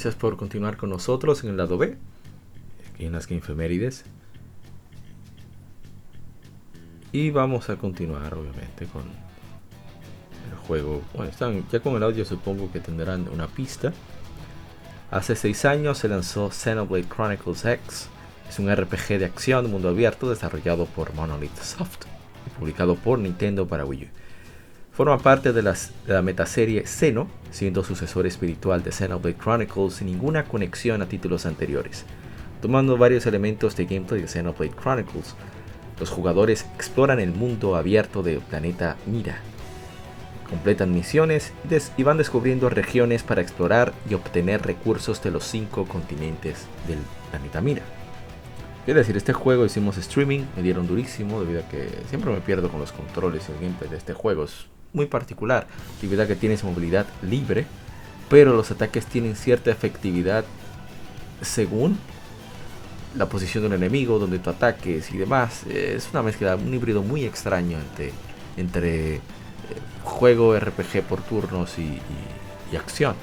Gracias por continuar con nosotros en el lado B, aquí en las Gamefemérides. Y vamos a continuar, obviamente, con el juego. Bueno, están ya con el audio, supongo que tendrán una pista. Hace 6 años se lanzó Xenoblade Chronicles X. Es un RPG de acción mundo abierto desarrollado por Monolith Soft y publicado por Nintendo para Wii U. Forma parte de, la metaserie Xeno, siendo sucesor espiritual de Xenoblade Chronicles sin ninguna conexión a títulos anteriores. Tomando varios elementos de gameplay de Xenoblade Chronicles, los jugadores exploran el mundo abierto del planeta Mira. Completan misiones y van descubriendo regiones para explorar y obtener recursos de los cinco continentes del planeta Mira. Quiero decir, este juego hicimos streaming, me dieron durísimo debido a que siempre me pierdo con los controles y el gameplay de este juego muy particular, actividad que tienes movilidad libre, pero los ataques tienen cierta efectividad según la posición de un enemigo, donde tú ataques y demás. Es una mezcla, un híbrido muy extraño entre, entre eh, juego RPG por turnos y, acción.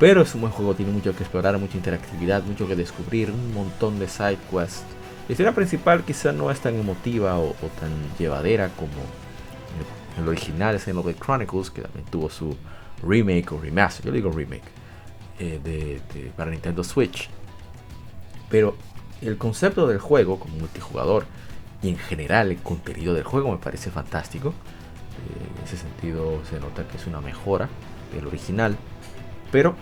Pero es un buen juego, tiene mucho que explorar, mucha interactividad, mucho que descubrir, un montón de side quests. La historia principal quizá no es tan emotiva o tan llevadera como el original es Xenoblade Chronicles, que también tuvo su remake o remaster, yo digo remake, eh, de, para Nintendo Switch. Pero el concepto del juego como multijugador y en general el contenido del juego me parece fantástico. Eh, en ese sentido se nota que es una mejora del original. Pero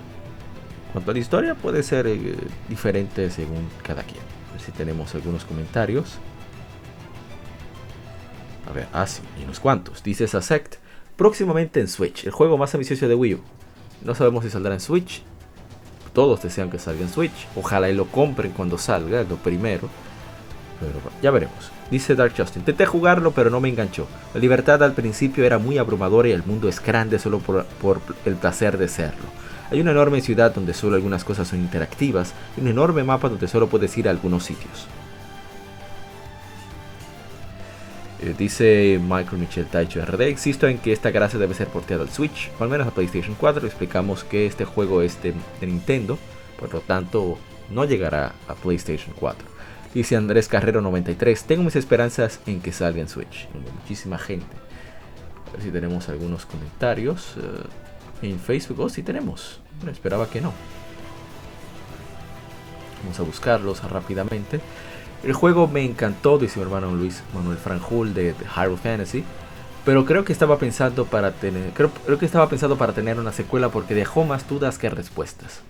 cuanto a la historia puede ser eh, diferente según cada quien. A ver si tenemos algunos comentarios. A ver, ah, y unos cuantos. Dice Sasect, próximamente en Switch, el juego más ambicioso de Wii U. No sabemos si saldrá en Switch. Todos desean que salga en Switch. Ojalá y lo compren cuando salga, lo primero. Pero ya veremos. Dice Dark Justin, intenté jugarlo pero no me enganchó. La libertad al principio era muy abrumadora y el mundo es grande solo por, por el placer de serlo. Hay una enorme ciudad donde solo algunas cosas son interactivas y un enorme mapa donde solo puedes ir a algunos sitios. Eh, dice Michael Michel Taicho RD, existo en que esta gracia debe ser porteada al Switch, o al menos a PlayStation 4. Explicamos que este juego es de, Nintendo, por lo tanto no llegará a PlayStation 4. Dice Andrés Carrero 93, tengo mis esperanzas en que salga en Switch. Muchísima gente. A ver si tenemos algunos comentarios eh, en Facebook. Oh, sí tenemos. Bueno, esperaba que no. Vamos a buscarlos rápidamente. El juego me encantó, dice mi hermano Luis Manuel Franjul de, de Hyrule Fantasy. Pero creo que estaba pensando para tener. Creo, que estaba pensando para tener una secuela porque dejó más dudas que respuestas.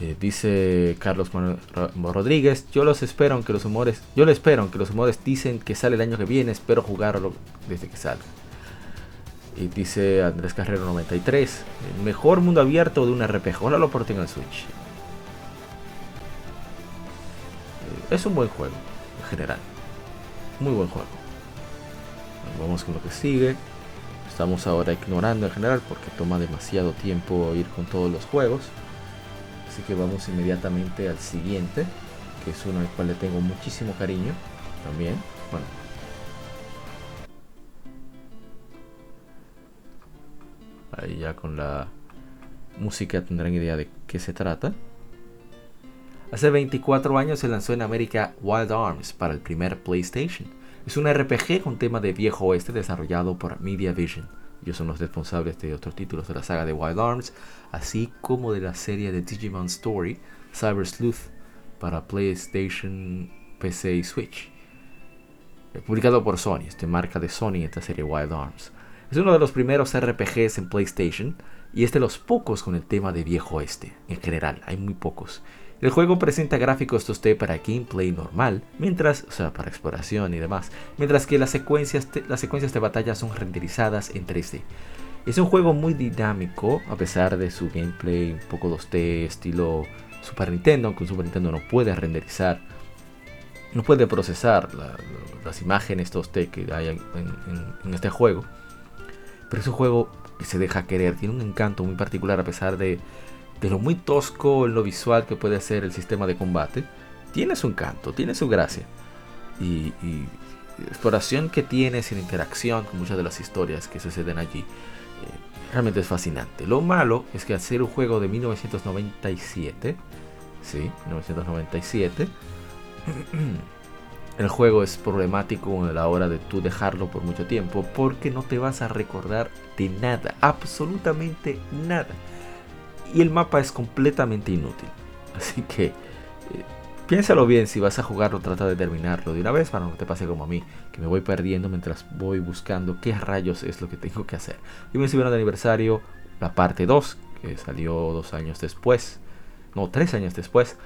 Eh, dice Carlos Rodríguez, yo los espero aunque los humores, yo lo espero aunque los humores dicen que sale el año que viene, espero jugarlo desde que salga. Y dice Andrés Carrero 93, el mejor mundo abierto de un RPG, ahora lo porten al Switch. Es un buen juego, en general. Muy buen juego. vamos con lo que sigue. Estamos ahora ignorando en general porque toma demasiado tiempo ir con todos los juegos. Así que vamos inmediatamente al siguiente, que es uno al cual le tengo muchísimo cariño también. Bueno. Ahí ya con la música tendrán idea de qué se trata. Hace 24 años se lanzó en América Wild Arms para el primer PlayStation. Es un RPG con tema de viejo oeste desarrollado por Media Vision. Ellos son los responsables de otros títulos de la saga de Wild Arms, así como de la serie de Digimon Story, Cyber Sleuth, para PlayStation, PC y Switch. publicado por Sony, este marca de Sony, esta serie Wild Arms. Es uno de los primeros RPGs en PlayStation y es de los pocos con el tema de viejo oeste. En general, hay muy pocos. El juego presenta gráficos 2D para gameplay normal, mientras, o sea, para exploración y demás, mientras que las secuencias, las secuencias de batalla son renderizadas en 3D. Es un juego muy dinámico, a pesar de su gameplay un poco 2D, estilo Super Nintendo, aunque un Super Nintendo no puede renderizar, no puede procesar las imágenes 2D que hay en este juego. Pero es un juego que se deja querer, tiene un encanto muy particular a pesar de, lo muy tosco en lo visual que puede ser el sistema de combate. Tiene su encanto, tiene su gracia. Y, la exploración que tiene sin interacción con muchas de las historias que suceden allí. Eh, realmente es fascinante. Lo malo es que al ser un juego de 1997, sí, 1997, El juego es problemático a la hora de tú dejarlo por mucho tiempo porque no te vas a recordar de nada, absolutamente nada. Y el mapa es completamente inútil. Así que eh, piénsalo bien si vas a jugarlo, trata de terminarlo de una vez para no te pase como a mí, que me voy perdiendo mientras voy buscando qué rayos es lo que tengo que hacer. Y me subieron de aniversario la parte 2, que salió dos años después, no, tres años después.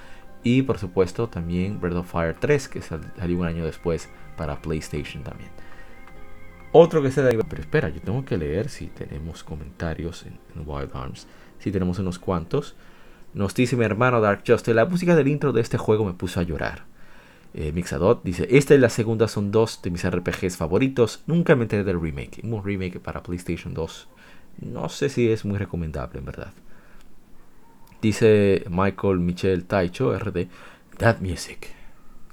Y por supuesto también Breath of Fire 3, que salió un año después para PlayStation también. Otro que se da... Pero espera, yo tengo que leer si tenemos comentarios en, Wild Arms. Si tenemos unos cuantos. Nos dice mi hermano Dark Justice, la música del intro de este juego me puso a llorar. Eh, Mixadot dice, esta y la segunda son dos de mis RPGs favoritos. Nunca me enteré del remake. Un remake para PlayStation 2. No sé si es muy recomendable, en verdad. Dice Michael Michel Taicho, RD, That Music.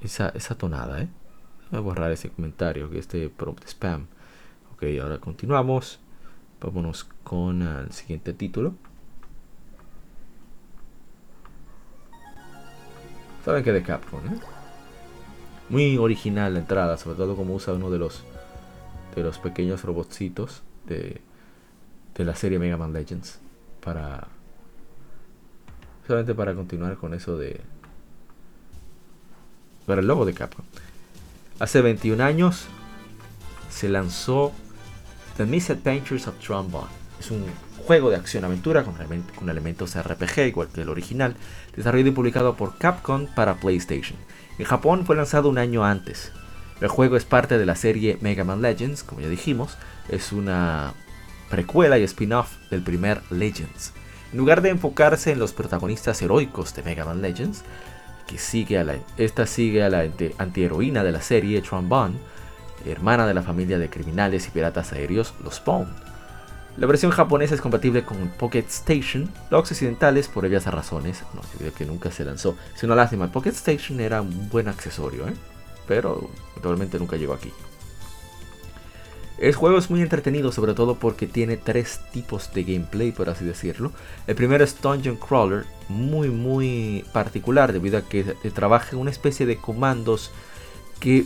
Esa, esa tonada, ¿eh? Voy a borrar ese comentario, que este prompt spam. Ok, ahora continuamos. Vámonos con el siguiente título. Saben que de Capcom, ¿eh? Muy original la entrada, sobre todo como usa uno de los de los pequeños robotcitos de, de la serie Mega Man Legends para Solamente para continuar con eso de... Para el logo de Capcom. Hace 21 años se lanzó The Misadventures of Trombone. Es un juego de acción-aventura con, con, elementos RPG, igual que el original, desarrollado y publicado por Capcom para PlayStation. En Japón fue lanzado un año antes. El juego es parte de la serie Mega Man Legends, como ya dijimos, es una precuela y spin-off del primer Legends. En lugar de enfocarse en los protagonistas heroicos de Mega Man Legends, que sigue a la, esta sigue a la antiheroína de la serie, Trombone, hermana de la familia de criminales y piratas aéreos, los Spawn. La versión japonesa es compatible con Pocket Station, los occidentales, por ellas razones, no se que nunca se lanzó. Es una lástima, el Pocket Station era un buen accesorio, ¿eh? pero actualmente nunca llegó aquí. El juego es muy entretenido, sobre todo porque tiene tres tipos de gameplay, por así decirlo. El primero es Dungeon Crawler, muy muy particular debido a que trabaja una especie de comandos que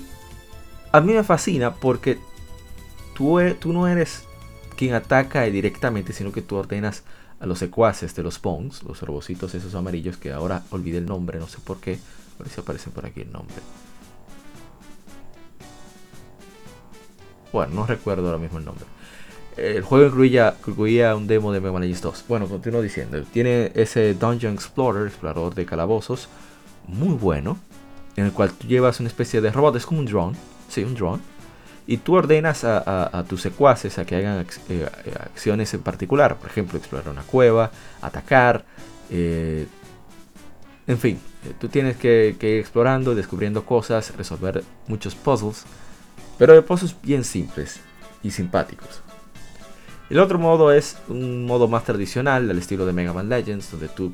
a mí me fascina porque tú, e, tú no eres quien ataca directamente, sino que tú ordenas a los secuaces de los Pawns, los robocitos esos amarillos que ahora olvidé el nombre, no sé por qué, a ver si aparece por aquí el nombre. Bueno, no recuerdo ahora mismo el nombre. El juego incluía, incluía un demo de Mega Man Legends 2. Bueno, continúo diciendo. Tiene ese Dungeon Explorer, explorador de calabozos, muy bueno. En el cual tú llevas una especie de robot, es como un drone. Sí, un drone. Y tú ordenas a, tus secuaces a que hagan eh, acciones en particular. Por ejemplo, explorar una cueva, atacar. Eh, en fin, eh, tú tienes que, ir explorando, descubriendo cosas, resolver muchos puzzles pero pozos bien simples y simpáticos. El otro modo es un modo más tradicional, al estilo de Mega Man Legends, donde tú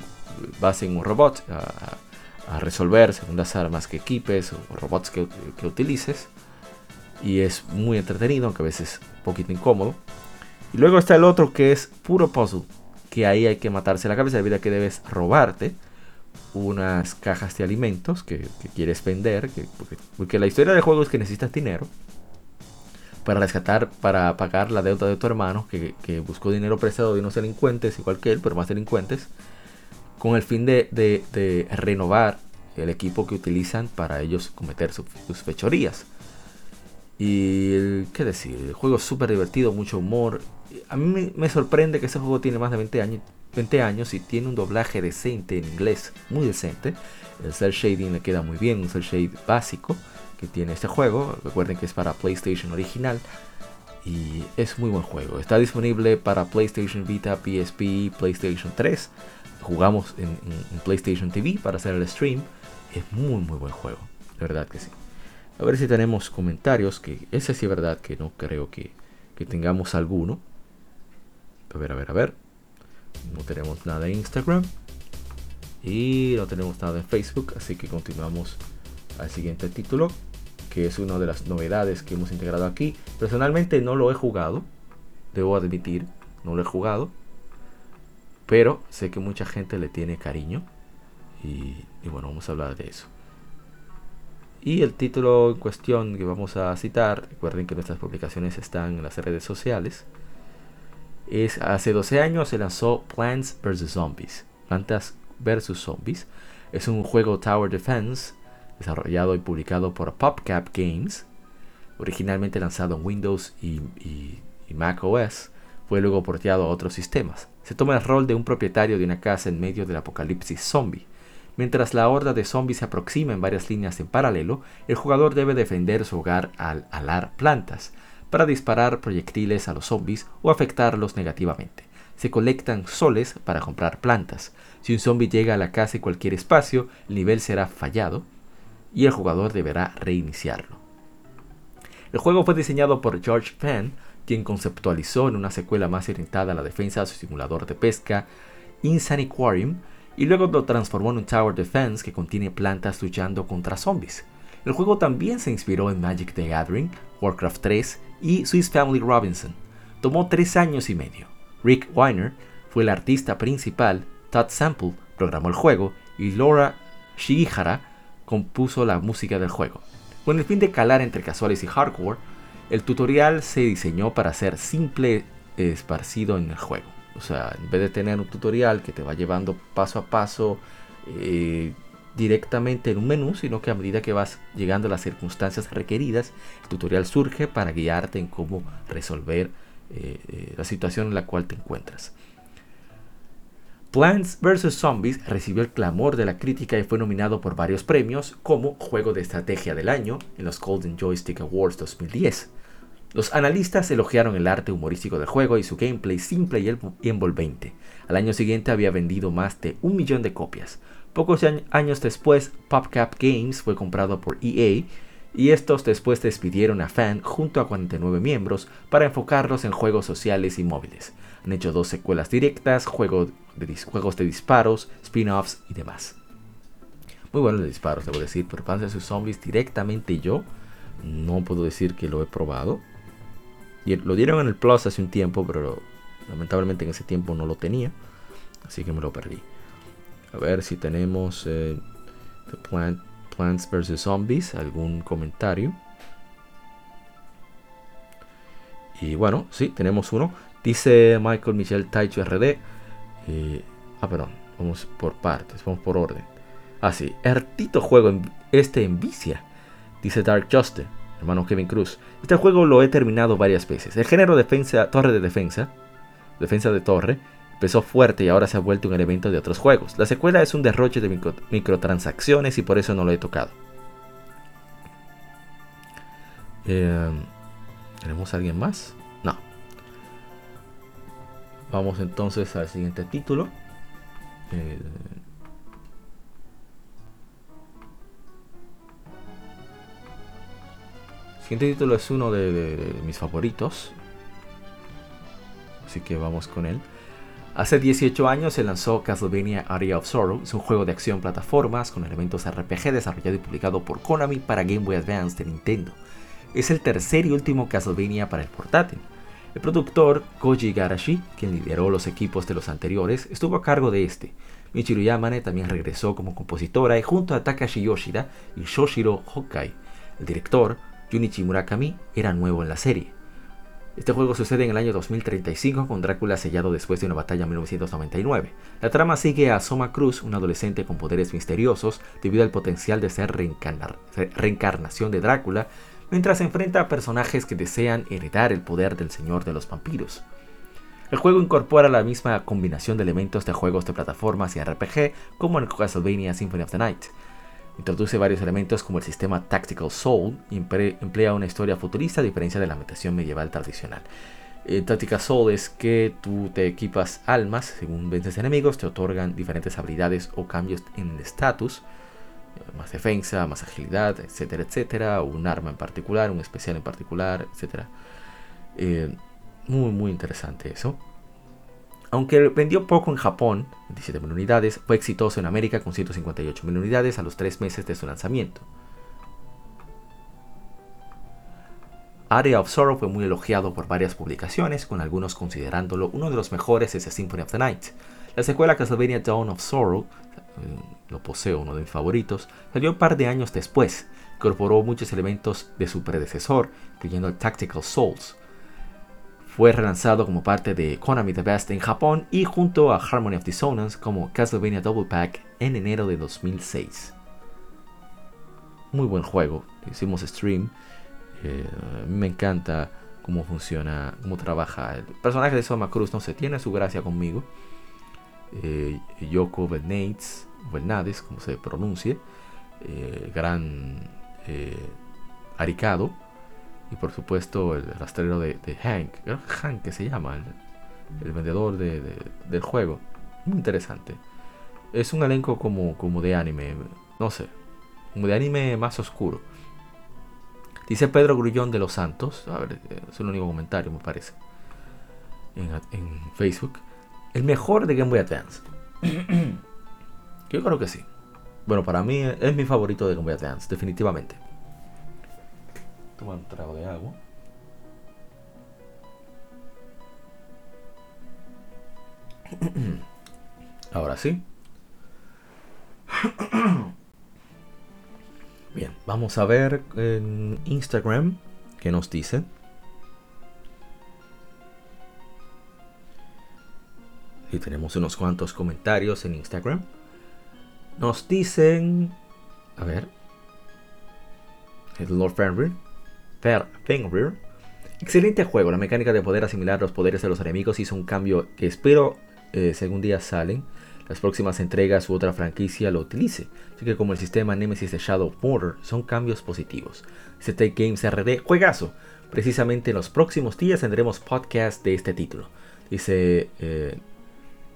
vas en un robot a, resolver según las armas que equipes o robots que, utilices. Y es muy entretenido, aunque a veces un poquito incómodo. Y luego está el otro que es puro puzzle, que ahí hay que matarse la cabeza debido a que debes robarte unas cajas de alimentos que, quieres vender, porque, porque, la historia del juego es que necesitas dinero para rescatar, para pagar la deuda de tu hermano, que, buscó dinero prestado de unos delincuentes, igual que él, pero más delincuentes, con el fin de, renovar el equipo que utilizan para ellos cometer sus fechorías. Y qué decir, el juego es súper divertido, mucho humor. A mí me, sorprende que ese juego tiene más de 20 años, 20 años y tiene un doblaje decente en inglés, muy decente. El cel shading le queda muy bien, un cel shade básico que tiene este juego. Recuerden que es para PlayStation original y es muy buen juego. Está disponible para PlayStation Vita, PSP, PlayStation 3. Jugamos en, en PlayStation TV para hacer el stream. Es muy muy buen juego, de verdad que sí. A ver si tenemos comentarios, que ese sí es verdad que no creo que, tengamos alguno. A ver, a ver, a ver. No tenemos nada en Instagram. Y no tenemos nada en Facebook, así que continuamos al siguiente título, que es una de las novedades que hemos integrado aquí. Personalmente no lo he jugado, debo admitir, no lo he jugado, pero sé que mucha gente le tiene cariño y bueno, vamos a hablar de eso. Y el título en cuestión que vamos a citar, recuerden que nuestras publicaciones están en las redes sociales, es hace 12 años se lanzó Plants vs. Zombies. Plantas vs. Zombies. Es un juego Tower Defense desarrollado y publicado por PopCap Games, originalmente lanzado en Windows y, y Mac OS, fue luego porteado a otros sistemas. Se toma el rol de un propietario de una casa en medio del apocalipsis zombie Mientras la horda de zombies se aproxima en varias líneas en paralelo, el jugador debe defender su hogar al alar plantas, para disparar proyectiles a los zombies o afectarlos negativamente. Se colectan soles para comprar plantas. Si un zombie llega a la casa y cualquier espacio, el nivel será fallado y el jugador deberá reiniciarlo. El juego fue diseñado por George Penn, quien conceptualizó en una secuela más orientada a la defensa su simulador de pesca, Insaniquarium, y luego lo transformó en un Tower Defense que contiene plantas luchando contra zombies. El juego también se inspiró en Magic the Gathering, Warcraft 3 y Swiss Family Robinson. Tomó tres años y medio. Rick Weiner fue el artista principal, Todd Sample programó el juego y Laura Shigihara compuso la música del juego. Con el fin de calar entre casuales y hardcore, el tutorial se diseñó para ser simple esparcido en el juego. O sea, en vez de tener un tutorial que te va llevando paso a paso eh, directamente en un menú, sino que a medida que vas llegando a las circunstancias requeridas, el tutorial surge para guiarte en cómo resolver eh, eh, la situación en la cual te encuentras. Plants vs. Zombies recibió el clamor de la crítica y fue nominado por varios premios como Juego de Estrategia del Año en los Golden Joystick Awards 2010. Los analistas elogiaron el arte humorístico del juego y su gameplay simple y envolvente. Al año siguiente había vendido más de un millón de copias. Pocos años después, PopCap Games fue comprado por EA y estos después despidieron a Fan junto a 49 miembros para enfocarlos en juegos sociales y móviles. Han hecho dos secuelas directas, juegos de disparos, spin-offs y demás. Muy buenos de disparos, debo decir, pero Panzer sus Zombies directamente yo no puedo decir que lo he probado. Lo dieron en el Plus hace un tiempo, pero lamentablemente en ese tiempo no lo tenía. Así que me lo perdí. A ver si tenemos eh, Plants vs. Zombies, algún comentario. Y bueno, sí, tenemos uno. Dice Michael Michel Taicho RD. Eh, ah, perdón, vamos por partes, vamos por orden. Ah, sí, Ertito juego este en vicia, dice Dark Justice hermano Kevin Cruz. Este juego lo he terminado varias veces. El género defensa, torre de defensa, defensa de torre, empezó fuerte y ahora se ha vuelto un elemento de otros juegos. La secuela es un derroche de microtransacciones y por eso no lo he tocado. Em, ¿Tenemos alguien más? No. Vamos entonces al siguiente título. Eh, siguiente título es uno de, mis favoritos. Así que vamos con él. Hace 18 años se lanzó Castlevania Area of Sorrow. Es un juego de acción plataformas con elementos RPG desarrollado y publicado por Konami para Game Boy Advance de Nintendo. Es el tercer y último Castlevania para el portátil. El productor Koji Garashi, quien lideró los equipos de los anteriores, estuvo a cargo de este. Michiru Yamane también regresó como compositora y junto a Takashi Yoshida y Shoshiro Hokai. El director Junichi Murakami era nuevo en la serie. Este juego sucede en el año 2035 con Drácula sellado después de una batalla en 1999. La trama sigue a Soma Cruz, un adolescente con poderes misteriosos debido al potencial de ser reencarnación de Drácula, mientras se enfrenta a personajes que desean heredar el poder del Señor de los Vampiros. El juego incorpora la misma combinación de elementos de juegos de plataformas y RPG como en Castlevania Symphony of the Night. Introduce varios elementos como el sistema Tactical Soul y emplea una historia futurista a diferencia de la ambientación medieval tradicional. Eh, Tactical Soul es que tú te equipas almas, según vences enemigos, te otorgan diferentes habilidades o cambios en el estatus, eh, más defensa, más agilidad, etcétera, etcétera, un arma en particular, un especial en particular, etcétera. Eh, muy, muy interesante eso. Aunque vendió poco en Japón, 17.000 unidades, fue exitoso en América con 158.000 unidades a los 3 meses de su lanzamiento. Area of Sorrow fue muy elogiado por varias publicaciones, con algunos considerándolo uno de los mejores desde Symphony of the Night. La secuela Castlevania Dawn of Sorrow, eh, lo poseo, uno de mis favoritos, salió un par de años después. Incorporó muchos elementos de su predecesor, incluyendo Tactical Souls, fue relanzado como parte de Konami The Best en Japón y junto a Harmony of Dissonance como Castlevania Double Pack en enero de 2006. Muy buen juego, hicimos stream. Eh, me encanta cómo funciona, cómo trabaja. El personaje de Soma Cruz no se tiene su gracia conmigo. Eh, Yoko Bernades, Bernades, como se pronuncie, eh, gran aricado y por supuesto el rastrero de, Hank, Hank que se llama, el, vendedor del juego. Muy interesante. Es un elenco como, como de anime, no sé, como de anime más oscuro. Dice Pedro Grullón de los Santos, a ver, es el único comentario me parece, en, en Facebook. El mejor de Game Boy Advance. Yo creo que sí. Bueno, para mí es mi favorito de Game Boy Advance, definitivamente. Toma un trago de agua. Ahora sí. Bien, vamos a ver en Instagram qué nos dicen. Y tenemos unos cuantos comentarios en Instagram. Nos dicen. A ver. El Lord Fenrir Fenrir. Excelente juego, la mecánica de poder asimilar los poderes de los enemigos hizo un cambio que espero, eh, según días salen, las próximas entregas u otra franquicia lo utilice, así que como el sistema Nemesis de Shadow Border son cambios positivos. CT Games RD, juegazo. Precisamente en los próximos días tendremos podcast de este título. Dice eh,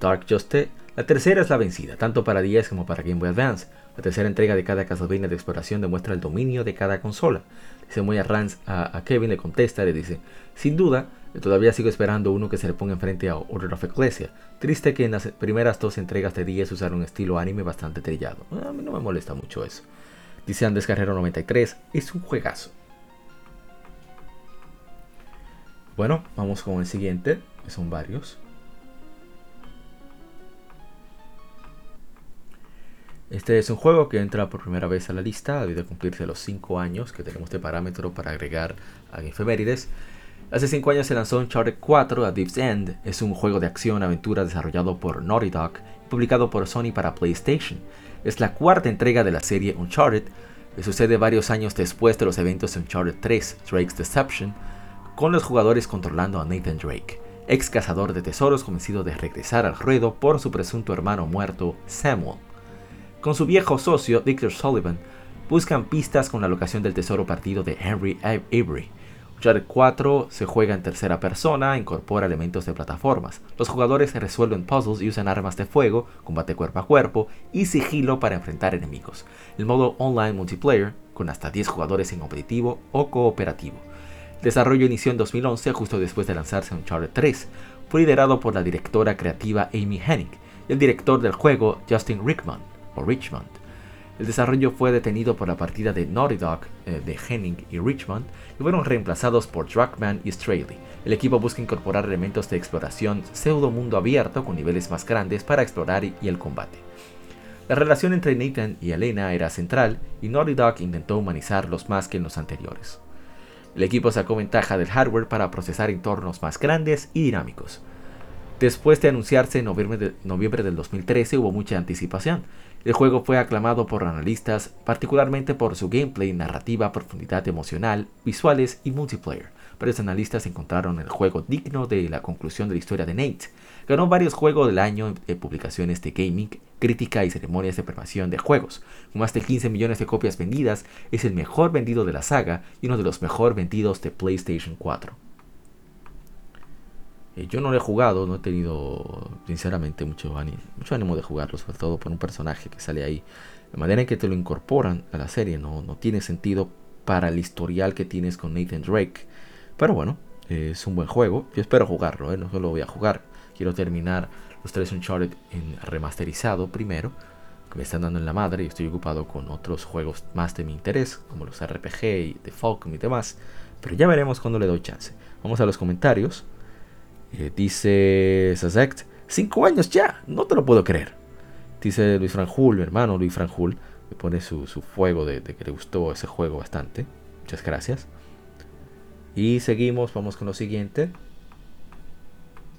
Dark Juste, la tercera es la vencida, tanto para 10 como para Game Boy Advance. La tercera entrega de cada Castlevania de exploración demuestra el dominio de cada consola. Dice muy a, Rance, a, Kevin, le contesta, le dice, sin duda, todavía sigo esperando uno que se le ponga enfrente a Order of Ecclesia. Triste que en las primeras dos entregas de 10 usaron un estilo anime bastante trillado. A mí no me molesta mucho eso. Dice Andes Carrero 93, es un juegazo. Bueno, vamos con el siguiente, que son varios. Este es un juego que entra por primera vez a la lista debido a cumplirse los 5 años que tenemos de parámetro para agregar a Efemérides. Hace 5 años se lanzó Uncharted 4 a Deep's End. Es un juego de acción-aventura desarrollado por Naughty Dog y publicado por Sony para PlayStation. Es la cuarta entrega de la serie Uncharted, que sucede varios años después de los eventos de Uncharted 3, Drake's Deception, con los jugadores controlando a Nathan Drake, ex cazador de tesoros convencido de regresar al ruedo por su presunto hermano muerto, Samuel. Con su viejo socio, Victor Sullivan, buscan pistas con la locación del tesoro partido de Henry Avery. Uncharted 4 se juega en tercera persona, incorpora elementos de plataformas. Los jugadores resuelven puzzles y usan armas de fuego, combate cuerpo a cuerpo y sigilo para enfrentar enemigos. El modo online multiplayer, con hasta 10 jugadores en competitivo o cooperativo. El desarrollo inició en 2011, justo después de lanzarse Uncharted 3. Fue liderado por la directora creativa Amy Hennig y el director del juego Justin Rickman o Richmond. El desarrollo fue detenido por la partida de Naughty Dog eh, de Henning y Richmond y fueron reemplazados por Druckmann y Straley. El equipo busca incorporar elementos de exploración pseudo mundo abierto con niveles más grandes para explorar y el combate. La relación entre Nathan y Elena era central y Naughty Dog intentó humanizarlos más que en los anteriores. El equipo sacó ventaja del hardware para procesar entornos más grandes y dinámicos. Después de anunciarse en noviembre, de, noviembre del 2013 hubo mucha anticipación. El juego fue aclamado por analistas particularmente por su gameplay, narrativa, profundidad emocional, visuales y multiplayer. Varios analistas encontraron el juego digno de la conclusión de la historia de Nate. Ganó varios juegos del año de publicaciones de gaming, crítica y ceremonias de premiación de juegos. Con más de 15 millones de copias vendidas, es el mejor vendido de la saga y uno de los mejor vendidos de PlayStation 4. Eh, yo no lo he jugado, no he tenido sinceramente mucho ánimo, mucho ánimo de jugarlo, sobre todo por un personaje que sale ahí. La manera en que te lo incorporan a la serie no, no tiene sentido para el historial que tienes con Nathan Drake. Pero bueno, es un buen juego. Yo espero jugarlo, ¿eh? no solo voy a jugar. Quiero terminar los tres Uncharted en remasterizado primero, que me están dando en la madre y estoy ocupado con otros juegos más de mi interés, como los RPG y The Falcon y demás. Pero ya veremos cuando le doy chance. Vamos a los comentarios. Eh, dice Sazect, 5 años ya, no te lo puedo creer. Dice Luis Franjul, mi hermano Luis Franjul, me pone su, fuego de, que le gustó ese juego bastante. Muchas gracias. Y seguimos, vamos con lo siguiente.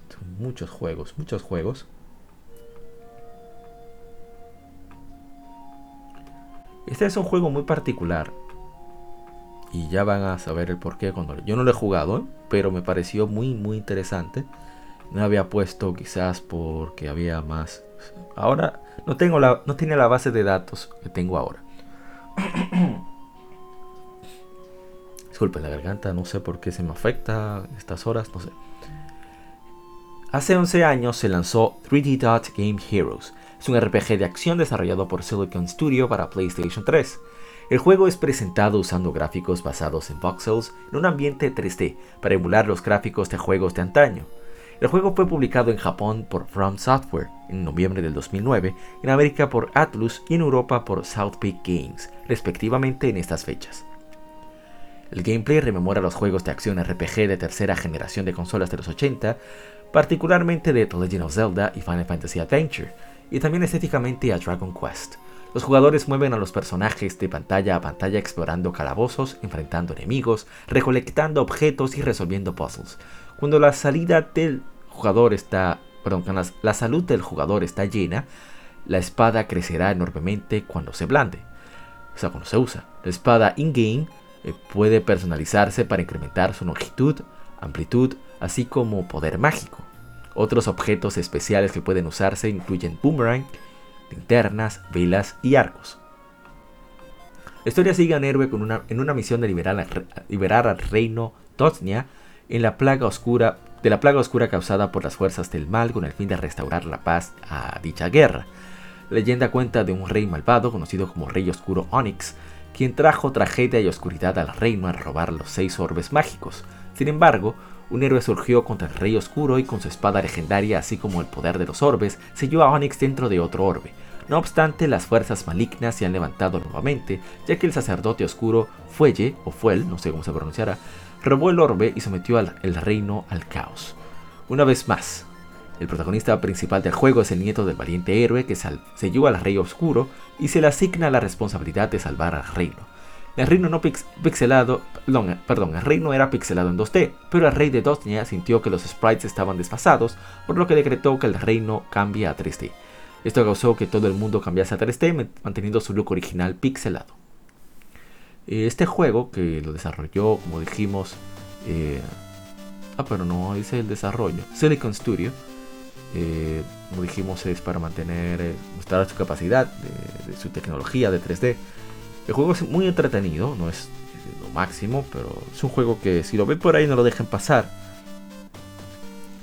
Son muchos juegos, muchos juegos. Este es un juego muy particular. Y ya van a saber el porqué cuando yo no lo he jugado. pero me pareció muy muy interesante. No había puesto quizás porque había más. Ahora no tengo la no tiene la base de datos que tengo ahora. Disculpen la garganta, no sé por qué se me afecta estas horas, no sé. Hace 11 años se lanzó 3D Dot Game Heroes. Es un RPG de acción desarrollado por Silicon Studio para PlayStation 3. El juego es presentado usando gráficos basados en voxels en un ambiente 3D para emular los gráficos de juegos de antaño. El juego fue publicado en Japón por From Software en noviembre del 2009, en América por Atlus y en Europa por South Peak Games, respectivamente en estas fechas. El gameplay rememora los juegos de acción RPG de tercera generación de consolas de los 80, particularmente de The Legend of Zelda y Final Fantasy Adventure, y también estéticamente a Dragon Quest. Los jugadores mueven a los personajes de pantalla a pantalla explorando calabozos, enfrentando enemigos, recolectando objetos y resolviendo puzzles. Cuando la salida del jugador está, perdón, la, salud del jugador está llena, la espada crecerá enormemente cuando se blande, o sea, cuando se usa. La espada in-game eh, puede personalizarse para incrementar su longitud, amplitud, así como poder mágico. Otros objetos especiales que pueden usarse incluyen boomerang, linternas, velas y arcos. La historia sigue a un héroe en una misión de liberar, al reino Tosnia en la plaga oscura, de la plaga oscura causada por las fuerzas del mal con el fin de restaurar la paz a dicha guerra. La leyenda cuenta de un rey malvado conocido como Rey Oscuro Onyx, quien trajo tragedia y oscuridad al reino al robar los seis orbes mágicos. Sin embargo, un héroe surgió contra el Rey Oscuro y con su espada legendaria, así como el poder de los orbes, selló a Onyx dentro de otro orbe. No obstante, las fuerzas malignas se han levantado nuevamente, ya que el sacerdote oscuro Fuelle, o Fuel, no sé cómo se pronunciará, robó el orbe y sometió al, reino al caos. Una vez más, el protagonista principal del juego es el nieto del valiente héroe que selló al rey oscuro y se le asigna la responsabilidad de salvar al reino. El reino no pixelado, perdón, el reino era pixelado en 2D, pero el rey de Dosnia sintió que los sprites estaban desfasados, por lo que decretó que el reino cambie a 3D. Esto causó que todo el mundo cambiase a 3D, manteniendo su look original pixelado. Este juego, que lo desarrolló, como dijimos, eh, ah, pero no dice el desarrollo, Silicon Studio, eh, como dijimos, es para mantener, eh, mostrar su capacidad de su tecnología de 3D el juego es muy entretenido, no es lo máximo, pero es un juego que si lo ven por ahí no lo dejen pasar.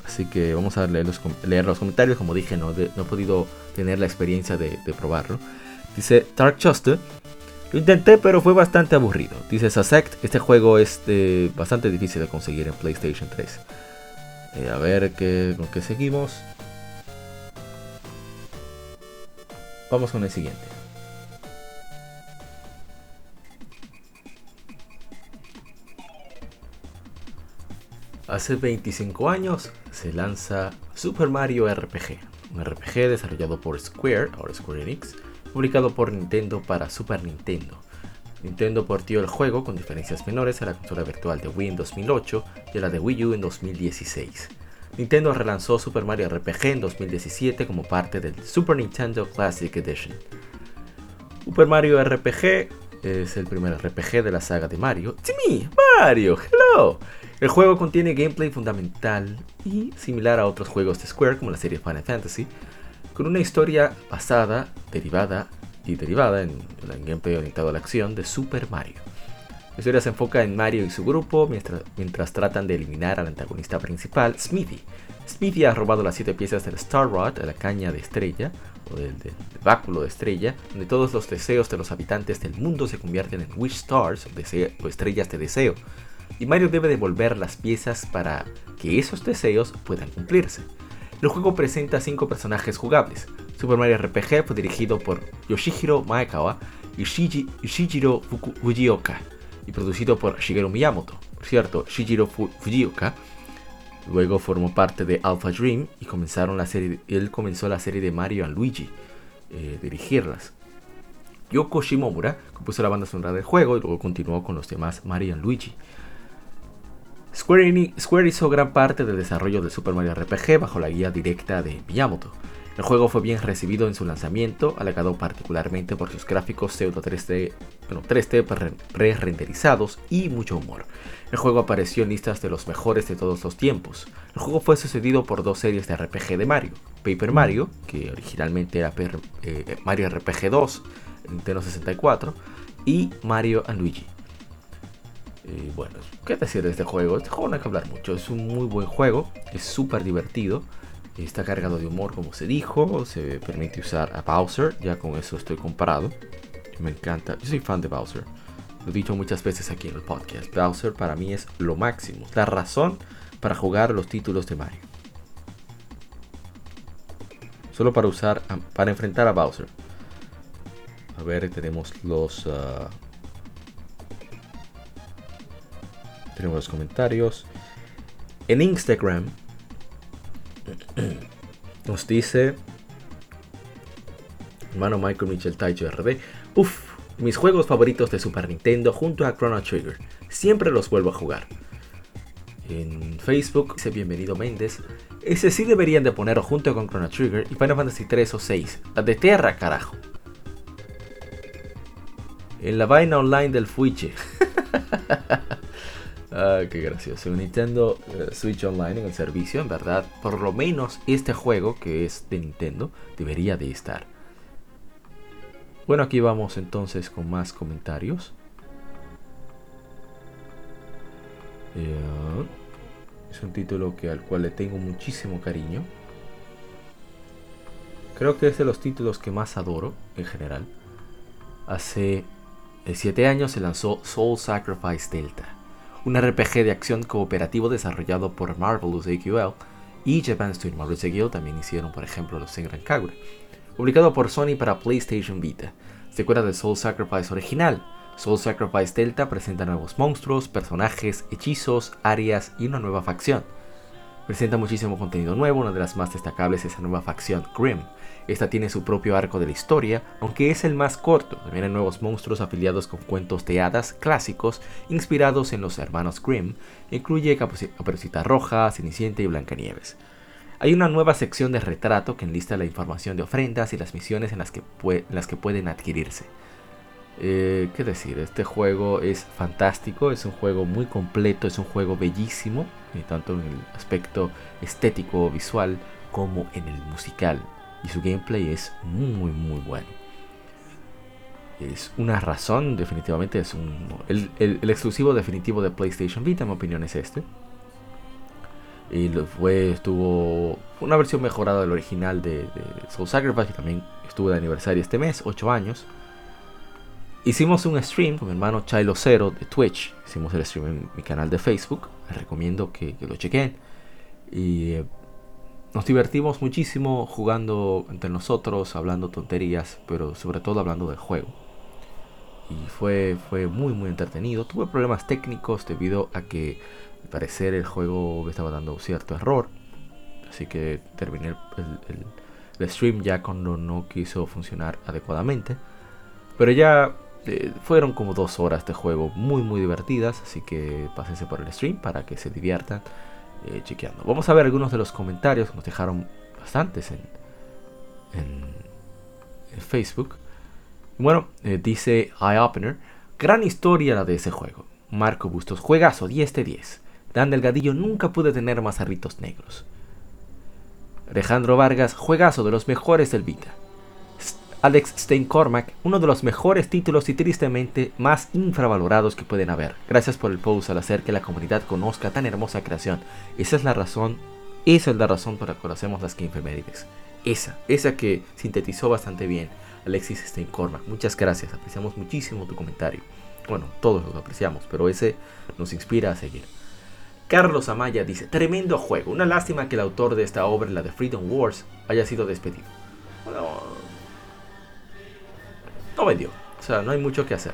Así que vamos a leer los comentarios. Como dije, no, he podido tener la experiencia de, probarlo. Dice Dark Justice. Lo intenté, pero fue bastante aburrido. Dice Sasect. Este juego es bastante difícil de conseguir en PlayStation 3. Eh, a ver qué, con qué seguimos. Vamos con el siguiente. Hace 25 años se lanza Super Mario RPG, un RPG desarrollado por Square, ahora Square Enix, publicado por Nintendo para Super Nintendo. Nintendo portió el juego con diferencias menores a la consola virtual de Wii en 2008 y a la de Wii U en 2016. Nintendo relanzó Super Mario RPG en 2017 como parte del Super Nintendo Classic Edition. Super Mario RPG es el primer RPG de la saga de Mario. ¡Timmy! ¡Mario! ¡Hello! El juego contiene gameplay fundamental y similar a otros juegos de Square como la serie Final Fantasy, con una historia basada, derivada y derivada en el gameplay orientado a la acción de Super Mario. La historia se enfoca en Mario y su grupo mientras, mientras tratan de eliminar al antagonista principal, Smithy. Smithy ha robado las siete piezas del Star Rod, la caña de estrella, o del, báculo de estrella, donde todos los deseos de los habitantes del mundo se convierten en Wish Stars, o estrellas de deseo. Y Mario debe devolver las piezas para que esos deseos puedan cumplirse. El juego presenta cinco personajes jugables. Super Mario RPG fue dirigido por Yoshihiro Maekawa y Shijiro Fujioka y producido por Shigeru Miyamoto. Por cierto, Shijiro Fujioka luego formó parte de Alpha Dream y comenzaron la serie, él comenzó la serie de Mario and Luigi, eh, dirigirlas. Yoko Shimomura compuso la banda sonora del juego y luego continuó con los demás Mario and Luigi. Square, Square hizo gran parte del desarrollo del Super Mario RPG bajo la guía directa de Miyamoto. El juego fue bien recibido en su lanzamiento, alegado particularmente por sus gráficos pseudo 3D, 3D pre-renderizados y mucho humor. El juego apareció en listas de los mejores de todos los tiempos. El juego fue sucedido por dos series de RPG de Mario, Paper Mario, que originalmente era eh, Mario RPG 2 en Nintendo 64, y Mario Luigi. Y bueno, ¿qué decir de este juego? Este juego no hay que hablar mucho, es un muy buen juego, es súper divertido. Está cargado de humor, como se dijo. Se permite usar a Bowser. Ya con eso estoy comparado. Me encanta. Yo soy fan de Bowser. Lo he dicho muchas veces aquí en el podcast. Bowser para mí es lo máximo. La razón para jugar los títulos de Mario. Solo para usar, para enfrentar a Bowser. A ver, tenemos los... Uh, tenemos los comentarios. En Instagram nos dice hermano Michael Mitchell Taicho RD. Uff, mis juegos favoritos de Super Nintendo junto a Chrono Trigger. Siempre los vuelvo a jugar. En Facebook dice bienvenido Méndez. Ese sí deberían de ponerlo junto con Chrono Trigger y Final Fantasy 3 o 6. La de Terra, carajo. En la vaina online del Fuiche. Ah, qué gracioso. Nintendo eh, Switch Online en el servicio, en verdad, por lo menos este juego que es de Nintendo debería de estar. Bueno, aquí vamos entonces con más comentarios. Eh, es un título que, al cual le tengo muchísimo cariño. Creo que es de los títulos que más adoro en general. Hace 7 años se lanzó Soul Sacrifice Delta un RPG de acción cooperativo desarrollado por Marvelous AQL y Japan Studio Marvelous AQL también hicieron, por ejemplo, los Senran Kagura. Publicado por Sony para PlayStation Vita, secuela de Soul Sacrifice original. Soul Sacrifice Delta presenta nuevos monstruos, personajes, hechizos, áreas y una nueva facción. Presenta muchísimo contenido nuevo, una de las más destacables es la nueva facción Grim, esta tiene su propio arco de la historia, aunque es el más corto. También hay nuevos monstruos afiliados con cuentos de hadas clásicos inspirados en los hermanos Grimm. Incluye Caperucita Roja, Cenicienta y Blancanieves. Hay una nueva sección de retrato que enlista la información de ofrendas y las misiones en las que, las que pueden adquirirse. Eh, ¿Qué decir? Este juego es fantástico, es un juego muy completo, es un juego bellísimo, tanto en el aspecto estético o visual como en el musical y su gameplay es muy muy bueno. Es una razón, definitivamente es un... El, exclusivo definitivo de PlayStation Vita, en mi opinión, es este. Y fue, estuvo una versión mejorada del original de, Soul Sacrifice, que también estuvo de aniversario este mes, 8 años. Hicimos un stream con mi hermano Chilo Zero de Twitch. Hicimos el stream en mi canal de Facebook. Les recomiendo que, lo chequen. Y eh, nos divertimos muchísimo jugando entre nosotros, hablando tonterías, pero sobre todo hablando del juego. Y fue, fue muy muy entretenido. Tuve problemas técnicos debido a que parecer el juego me estaba dando cierto error. Así que terminé el, stream ya cuando no quiso funcionar adecuadamente. Pero ya eh, fueron como dos horas de juego muy muy divertidas. Así que pásense por el stream para que se diviertan eh, chequeando. Vamos a ver algunos de los comentarios que nos dejaron bastantes en, en, Facebook. Bueno, eh, dice Opener gran historia la de ese juego. Marco Bustos, juegazo, 10 de 10. Dan Delgadillo nunca pude tener más arritos negros. Alejandro Vargas, juegazo de los mejores del Vita. Alex Steinkormack, uno de los mejores títulos y tristemente más infravalorados que pueden haber. Gracias por el post al hacer que la comunidad conozca tan hermosa creación. Esa es la razón, esa es la razón por la que conocemos las Game Esa, esa que sintetizó bastante bien Alexis Steinkormack. Muchas gracias, apreciamos muchísimo tu comentario. Bueno, todos lo apreciamos, pero ese nos inspira a seguir. Carlos Amaya dice, tremendo juego, una lástima que el autor de esta obra, la de Freedom Wars, haya sido despedido. No vendió, o sea, no hay mucho que hacer.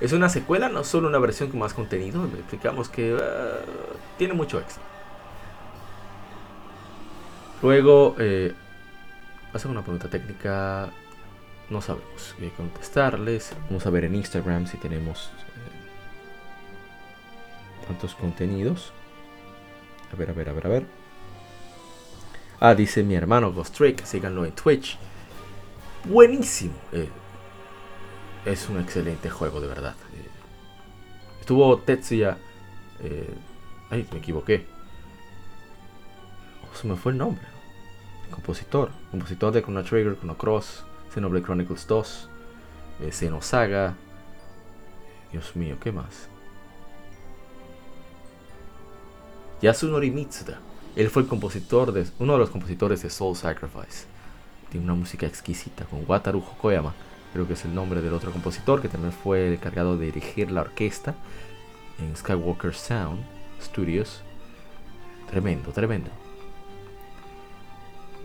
Es una secuela, no solo una versión con más contenido, le explicamos que uh, tiene mucho éxito. Luego, eh, hacer una pregunta técnica, no sabemos qué contestarles. Vamos a ver en Instagram si tenemos tantos contenidos. A ver, a ver, a ver, a ver. Ah, dice mi hermano Ghost Trick, síganlo en Twitch. Buenísimo. Eh, es un excelente juego, de verdad. Eh, estuvo Tetsuya. Eh, ay, me equivoqué. Oh, se me fue el nombre. compositor. Compositor de Chrono Trigger, Chrono Cross, Xenoblade Chronicles 2, Xenosaga. Dios mío, ¿qué más? Yasunori Mitsuda. Él fue el compositor de, uno de los compositores de Soul Sacrifice. Tiene una música exquisita con Wataru Hokoyama, creo que es el nombre del otro compositor que también fue el encargado de dirigir la orquesta en Skywalker Sound Studios. Tremendo, tremendo.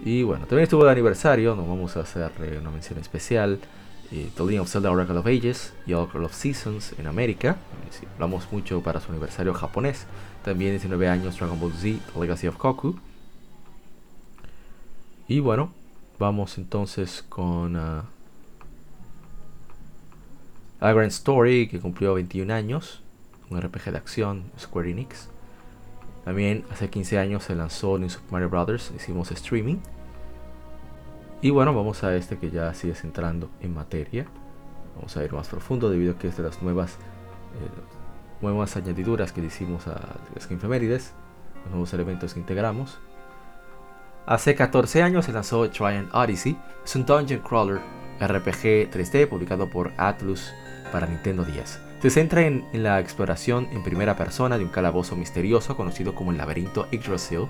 Y bueno, también estuvo de aniversario, nos vamos a hacer una mención especial. Eh, The Legend of Zelda Oracle of Ages y Oracle of Seasons en América. Eh, hablamos mucho para su aniversario japonés. También 19 años Dragon Ball Z, Legacy of Goku. Y bueno, vamos entonces con uh, A Grand Story, que cumplió 21 años. Un RPG de acción, Square Enix. También hace 15 años se lanzó New Super Mario Bros. Hicimos streaming. Y bueno, vamos a este que ya sigue entrando en materia. Vamos a ir más profundo debido a que es de las nuevas eh, nuevas añadiduras que hicimos a las Efemérides, los nuevos elementos que integramos. Hace 14 años se lanzó Triant Odyssey, es un dungeon crawler RPG 3D publicado por Atlus para Nintendo 10. Se centra en, la exploración en primera persona de un calabozo misterioso conocido como el laberinto Yggdrasil,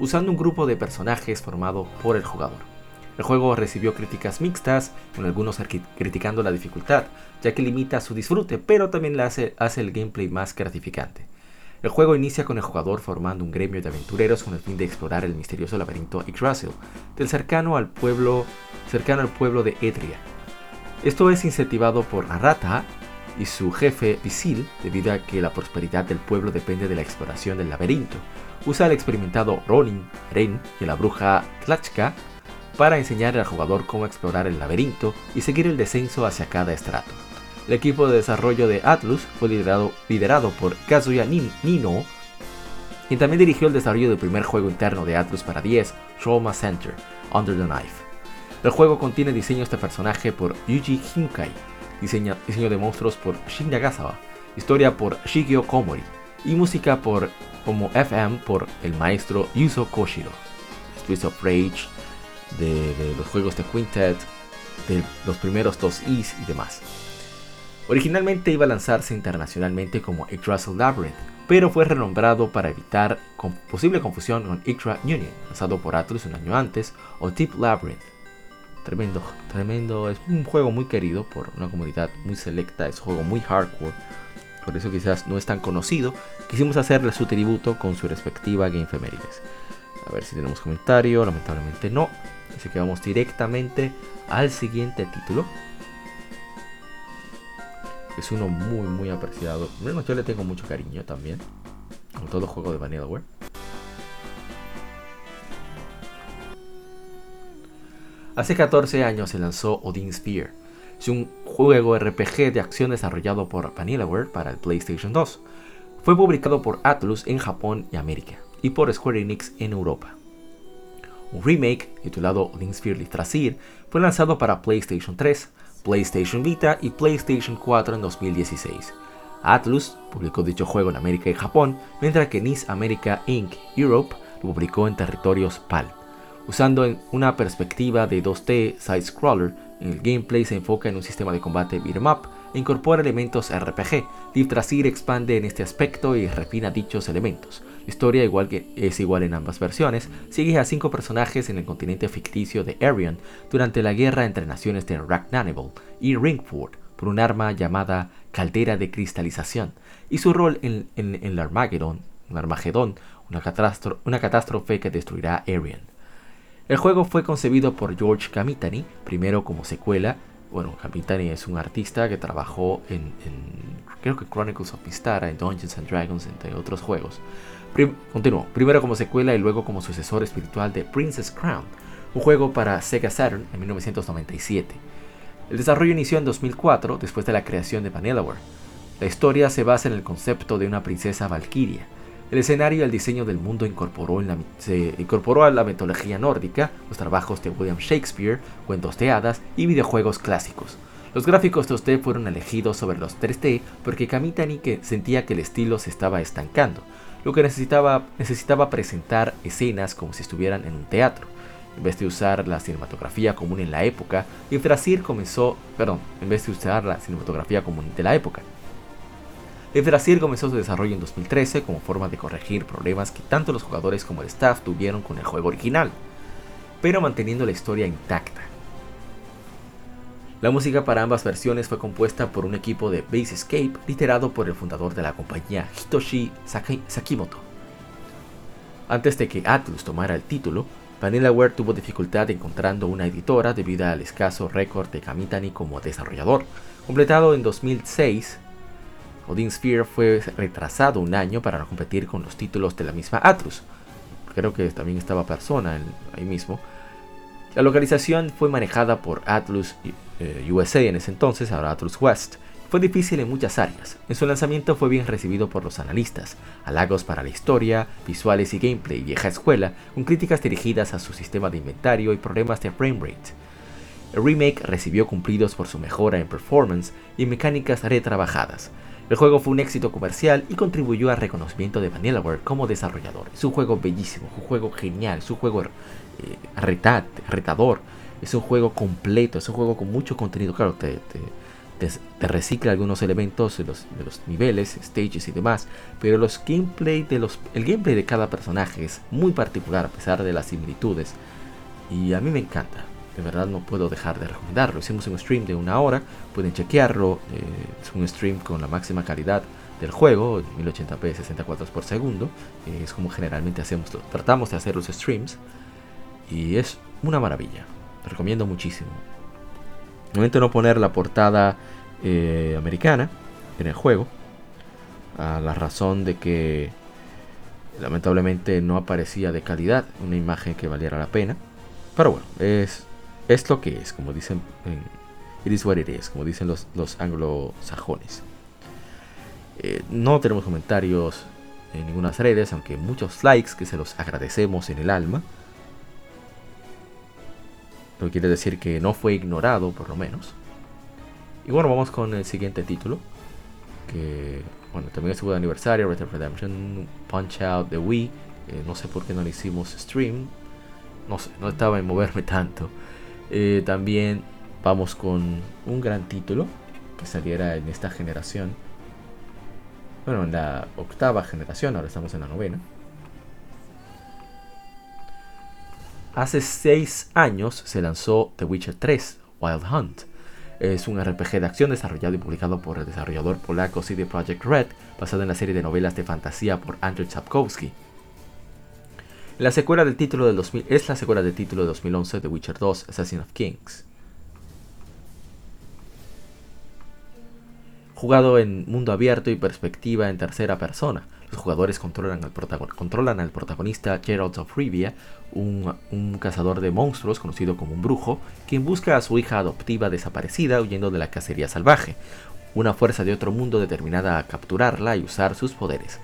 usando un grupo de personajes formado por el jugador. El juego recibió críticas mixtas, con algunos criticando la dificultad, ya que limita su disfrute, pero también le hace, hace el gameplay más gratificante. El juego inicia con el jugador formando un gremio de aventureros con el fin de explorar el misterioso laberinto Yggdrasil, del cercano al pueblo, cercano al pueblo de Etria. Esto es incentivado por Arata y su jefe Visil, debido a que la prosperidad del pueblo depende de la exploración del laberinto. Usa al experimentado Ronin, Ren y la bruja Tlachka para enseñar al jugador cómo explorar el laberinto y seguir el descenso hacia cada estrato. El equipo de desarrollo de Atlus fue liderado, por Kazuya Nino, quien también dirigió el desarrollo del primer juego interno de Atlus para 10, Trauma Center, Under the Knife. El juego contiene diseños de personaje por Yuji Hinkai, diseño, de monstruos por Shin Nagasawa, historia por Shigeo Komori y música por como FM por el maestro Yuzo Koshiro. Streets of Rage, de, los juegos de Quintet, de los primeros dos Is y demás. Originalmente iba a lanzarse internacionalmente como Yggdrasil Labyrinth, pero fue renombrado para evitar posible confusión con Yggdra Union, lanzado por Atlus un año antes, o Deep Labyrinth. Tremendo, tremendo, es un juego muy querido por una comunidad muy selecta, es un juego muy hardcore, por eso quizás no es tan conocido. Quisimos hacerle su tributo con su respectiva Game Femérides. A ver si tenemos comentario, lamentablemente no. Así que vamos directamente al siguiente título. Es uno muy muy apreciado. Menos yo le tengo mucho cariño también. Con todo juego de Vanillaware. Hace 14 años se lanzó Odin Sphere. Es un juego RPG de acción desarrollado por Vanillaware para el PlayStation 2. Fue publicado por Atlus en Japón y América, y por Square Enix en Europa. Un remake, titulado Odin Sphere Trasir, fue lanzado para PlayStation 3, PlayStation Vita y PlayStation 4 en 2016. Atlus publicó dicho juego en América y Japón, mientras que NIS America Inc. Europe lo publicó en territorios PAL. Usando una perspectiva de 2D side-scroller, el gameplay se enfoca en un sistema de combate beat'em up e incorpora elementos RPG. Trasir expande en este aspecto y refina dichos elementos. Historia igual que es igual en ambas versiones, sigue a cinco personajes en el continente ficticio de Arion durante la guerra entre naciones de Ragnarok y Ringford por un arma llamada caldera de cristalización y su rol en, el Armageddon, un Armagedón, una, una catástrofe que destruirá Arion. El juego fue concebido por George Kamitani, primero como secuela. Bueno, Kamitani es un artista que trabajó en, creo que Chronicles of Mistara, en Dungeons and Dragons, entre otros juegos. Continuó, primero como secuela y luego como sucesor espiritual de Princess Crown, un juego para Sega Saturn en 1997. El desarrollo inició en 2004 después de la creación de Vanillaware. La historia se basa en el concepto de una princesa valquiria, el escenario y el diseño del mundo incorporó se incorporó a la mitología nórdica, los trabajos de William Shakespeare, cuentos de hadas y videojuegos clásicos. Los gráficos 2D fueron elegidos sobre los 3D porque Kamitani sentía que el estilo se estaba estancando, lo que necesitaba, necesitaba presentar escenas como si estuvieran en un teatro. En vez de usar la cinematografía común en la época, Yggdrasil comenzó, perdón, en vez de usar la cinematografía común de la época, el Brasil comenzó su desarrollo en 2013 como forma de corregir problemas que tanto los jugadores como el staff tuvieron con el juego original, pero manteniendo la historia intacta. La música para ambas versiones fue compuesta por un equipo de Base Escape liderado por el fundador de la compañía Hitoshi Sakimoto. Antes de que Atlus tomara el título, VanillaWare tuvo dificultad encontrando una editora debido al escaso récord de Kamitani como desarrollador, completado en 2006 Odin Sphere fue retrasado un año para no competir con los títulos de la misma Atlus. Creo que también estaba Persona ahí mismo. La localización fue manejada por Atlus eh, USA en ese entonces, ahora Atlus West. Fue difícil en muchas áreas. En su lanzamiento fue bien recibido por los analistas, halagos para la historia, visuales y gameplay vieja escuela, con críticas dirigidas a su sistema de inventario y problemas de framerate. El remake recibió cumplidos por su mejora en performance y mecánicas retrabajadas, el juego fue un éxito comercial y contribuyó al reconocimiento de Vanillaware como desarrollador. Es un juego bellísimo, es un juego genial, es un juego eh, retador, es un juego completo, es un juego con mucho contenido. Claro, te, recicla algunos elementos de los, niveles, stages y demás, pero los gameplay de los, el gameplay de cada personaje es muy particular a pesar de las similitudes. Y a mí me encanta de verdad no puedo dejar de recomendarlo. Hicimos un stream de una hora, pueden chequearlo. Eh, es un stream con la máxima calidad del juego, 1080p 60 cuadros por segundo. Eh, es como generalmente hacemos, tratamos de hacer los streams. Y es una maravilla. recomiendo muchísimo. Normalmente no poner la portada eh, americana en el juego. A la razón de que lamentablemente no aparecía de calidad una imagen que valiera la pena. Pero bueno, es es lo que es, como dicen en It is what it is, como dicen los, los anglosajones. Eh, no tenemos comentarios en ninguna redes, aunque muchos likes que se los agradecemos en el alma. No quiere decir que no fue ignorado, por lo menos. Y bueno, vamos con el siguiente título. Que, bueno, también estuvo de aniversario, Red Dead Redemption, Punch Out de Wii. Eh, no sé por qué no le hicimos stream. No sé, no estaba en moverme tanto. Eh, también vamos con un gran título que saliera en esta generación. Bueno, en la octava generación, ahora estamos en la novena. Hace seis años se lanzó The Witcher 3, Wild Hunt. Es un RPG de acción desarrollado y publicado por el desarrollador polaco CD Projekt Red, basado en la serie de novelas de fantasía por Andrzej Sapkowski. La secuela del título del 2000 es la secuela del título de 2011 de Witcher 2 Assassin of Kings. Jugado en mundo abierto y perspectiva en tercera persona, los jugadores controlan al, protagonista Geralt of Rivia, un, un, cazador de monstruos conocido como un brujo, quien busca a su hija adoptiva desaparecida huyendo de la cacería salvaje. una fuerza de otro mundo determinada a capturarla y usar sus poderes.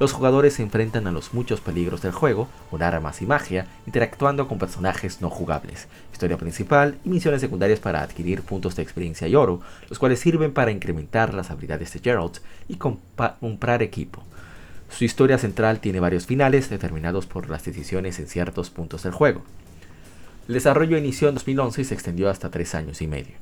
Los jugadores se enfrentan a los muchos peligros del juego, con armas y magia, interactuando con personajes no jugables, historia principal y misiones secundarias para adquirir puntos de experiencia y oro, los cuales sirven para incrementar las habilidades de Geralt y comprar equipo. Su historia central tiene varios finales determinados por las decisiones en ciertos puntos del juego. El desarrollo inició en 2011 y se extendió hasta tres años y medio.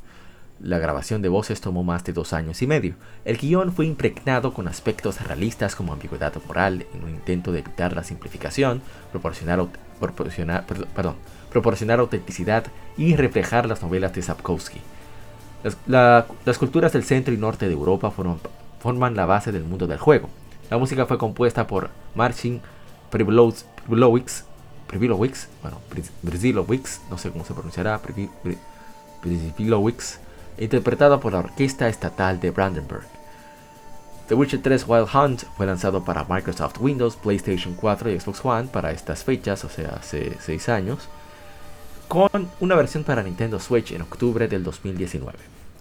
La grabación de voces tomó más de dos años y medio. El guion fue impregnado con aspectos realistas como ambigüedad moral en un intento de evitar la simplificación, proporcionar, autenticidad y reflejar las novelas de Sapkowski. Las, culturas del centro y norte de Europa forman, la base del mundo del juego. La música fue compuesta por Marcin Pribilowicz, bueno, Brzilowicz, no sé cómo se pronunciará, Brzilowicz, interpretada por la Orquesta Estatal de Brandenburg. The Witcher 3 Wild Hunt fue lanzado para Microsoft Windows, PlayStation 4 y Xbox One para estas fechas, o sea, hace 6 años, con una versión para Nintendo Switch en octubre del 2019.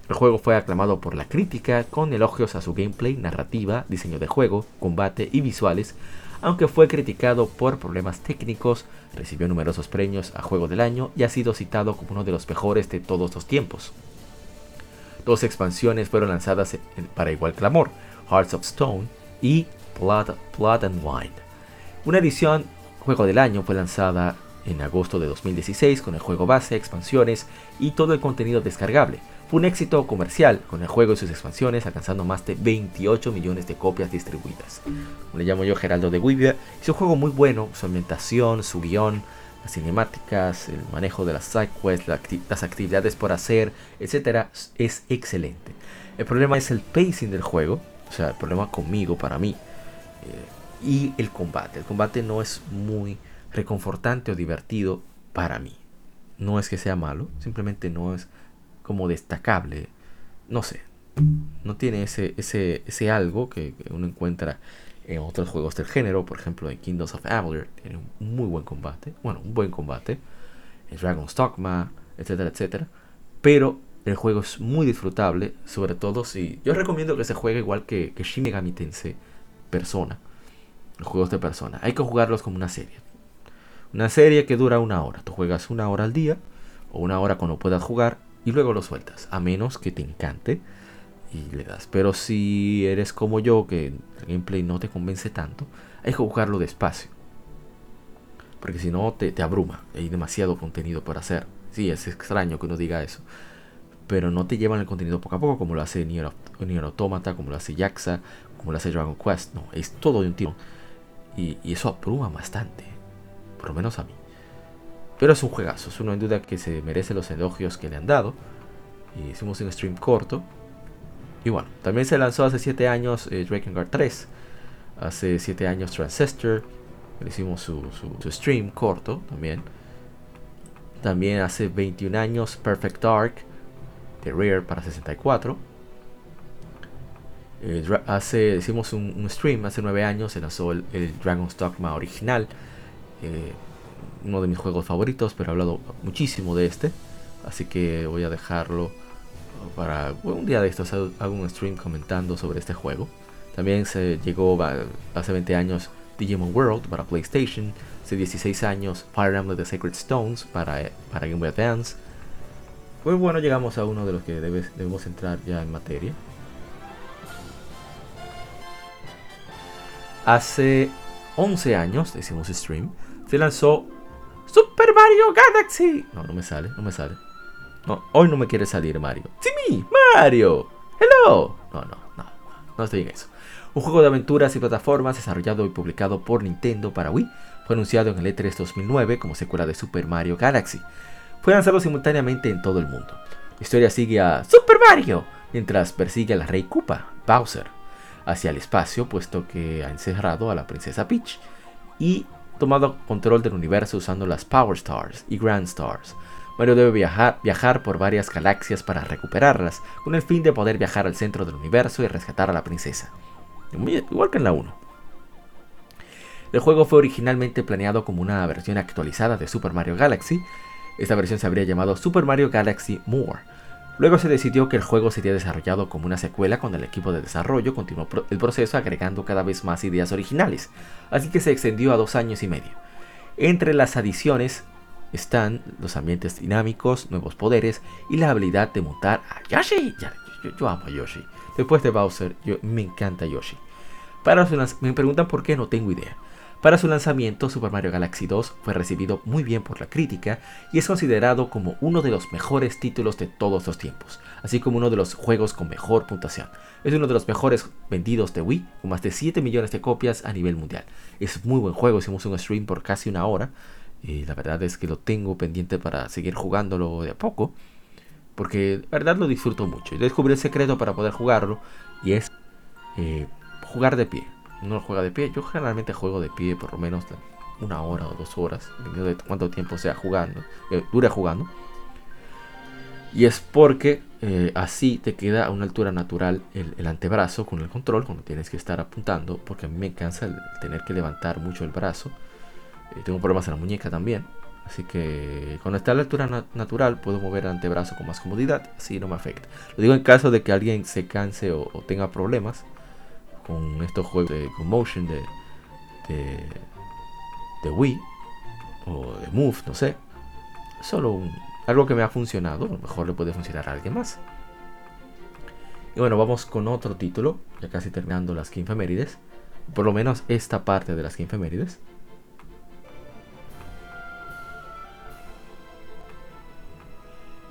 El juego fue aclamado por la crítica con elogios a su gameplay, narrativa, diseño de juego, combate y visuales, aunque fue criticado por problemas técnicos, recibió numerosos premios a Juego del Año y ha sido citado como uno de los mejores de todos los tiempos. Dos expansiones fueron lanzadas para igual clamor, Hearts of Stone y Blood, Blood and Wine. Una edición Juego del Año fue lanzada en agosto de 2016 con el juego base, expansiones y todo el contenido descargable. Fue un éxito comercial con el juego y sus expansiones alcanzando más de 28 millones de copias distribuidas. Le llamo yo Geraldo de Guivia. Es un juego muy bueno, su ambientación, su guion, las cinemáticas, el manejo de las sidequests, las actividades por hacer, etcétera, es excelente. El problema es el pacing del juego, o sea, el problema conmigo, para mí, eh, y el combate. El combate no es muy reconfortante o divertido para mí. No es que sea malo, simplemente no es como destacable. No sé, no tiene ese, ese, ese algo que uno encuentra en otros juegos del género, por ejemplo en Kingdoms of Amalur tiene un muy buen combate, bueno, un buen combate, en Dragon's Dogma, etcétera, etcétera, pero el juego es muy disfrutable, sobre todo si yo recomiendo que se juegue igual que, que Shin Tensei Persona, los juegos de Persona, hay que jugarlos como una serie. Una serie que dura una hora, tú juegas una hora al día o una hora cuando puedas jugar y luego lo sueltas, a menos que te encante y le das. Pero si eres como yo, que el gameplay no te convence tanto, hay que jugarlo despacio. Porque si no, te, te abruma. Hay demasiado contenido por hacer. Sí, es extraño que uno diga eso. Pero no te llevan el contenido poco a poco, como lo hace Nier, Automata, como lo hace Jaxa, como lo hace Dragon Quest. No, es todo de un tiro. Y, eso abruma bastante. Por lo menos a mí. Pero es un juegazo. Es en duda que se merece los elogios que le han dado. Y hicimos un stream corto y bueno, también se lanzó hace 7 años eh, Drakengard 3. Hace 7 años Transistor. Hicimos su, stream corto también. También hace 21 años Perfect Dark de Rare para 64. Eh, hace, hicimos un, stream hace 9 años, se lanzó el, Dragon's Dogma original. Eh, uno de mis juegos favoritos, pero he hablado muchísimo de este. Así que voy a dejarlo para un día de estos hago un stream comentando sobre este juego. También se llegó hace 20 años Digimon World para PlayStation, hace 16 años Fire Emblem The Sacred Stones para, para Game Boy Advance. Pues bueno, llegamos a uno de los que debemos entrar ya en materia. Hace 11 años, decimos stream, se lanzó Super Mario Galaxy. No, no me sale, no me sale. No, hoy no me quiere salir Mario. ¡Sí, Mario! ¡Hello! No, no, no, no estoy en eso. Un juego de aventuras y plataformas desarrollado y publicado por Nintendo para Wii fue anunciado en el E3 2009 como secuela de Super Mario Galaxy. Fue lanzado simultáneamente en todo el mundo. La historia sigue a Super Mario mientras persigue al rey Koopa, Bowser, hacia el espacio puesto que ha encerrado a la princesa Peach y tomado control del universo usando las Power Stars y Grand Stars Mario debe viajar, viajar por varias galaxias para recuperarlas, con el fin de poder viajar al centro del universo y rescatar a la princesa. Igual que en la 1. El juego fue originalmente planeado como una versión actualizada de Super Mario Galaxy. Esta versión se habría llamado Super Mario Galaxy More. Luego se decidió que el juego sería desarrollado como una secuela cuando el equipo de desarrollo continuó el proceso agregando cada vez más ideas originales, así que se extendió a dos años y medio. Entre las adiciones están los ambientes dinámicos, nuevos poderes y la habilidad de montar a Yoshi. Yo, amo a Yoshi. Después de Bowser, yo, me encanta Yoshi. Para me preguntan por qué, no tengo idea. Para su lanzamiento, Super Mario Galaxy 2 fue recibido muy bien por la crítica y es considerado como uno de los mejores títulos de todos los tiempos, así como uno de los juegos con mejor puntuación. Es uno de los mejores vendidos de Wii, con más de 7 millones de copias a nivel mundial. Es muy buen juego, hicimos un stream por casi una hora y la verdad es que lo tengo pendiente para seguir jugándolo de a poco, porque la verdad lo disfruto mucho. Y descubrí el secreto para poder jugarlo y es eh, jugar de pie no juega de pie. Yo generalmente juego de pie por lo menos una hora o dos horas, dependiendo de cuánto tiempo sea jugando, eh, dure jugando. Y es porque eh, así te queda a una altura natural el, antebrazo con el control cuando tienes que estar apuntando, porque a mí me cansa el, tener que levantar mucho el brazo. Eh, tengo problemas en la muñeca también. Así que cuando está a la altura natural puedo mover el antebrazo con más comodidad, así no me afecta. Lo digo en caso de que alguien se canse o tenga problemas con estos juegos de motion de, de, Wii o de Move, no sé. Solo algo que me ha funcionado, a lo mejor le puede funcionar a alguien más. Y bueno, vamos con otro título, ya casi terminando las Femérides. Por lo menos esta parte de las Femérides.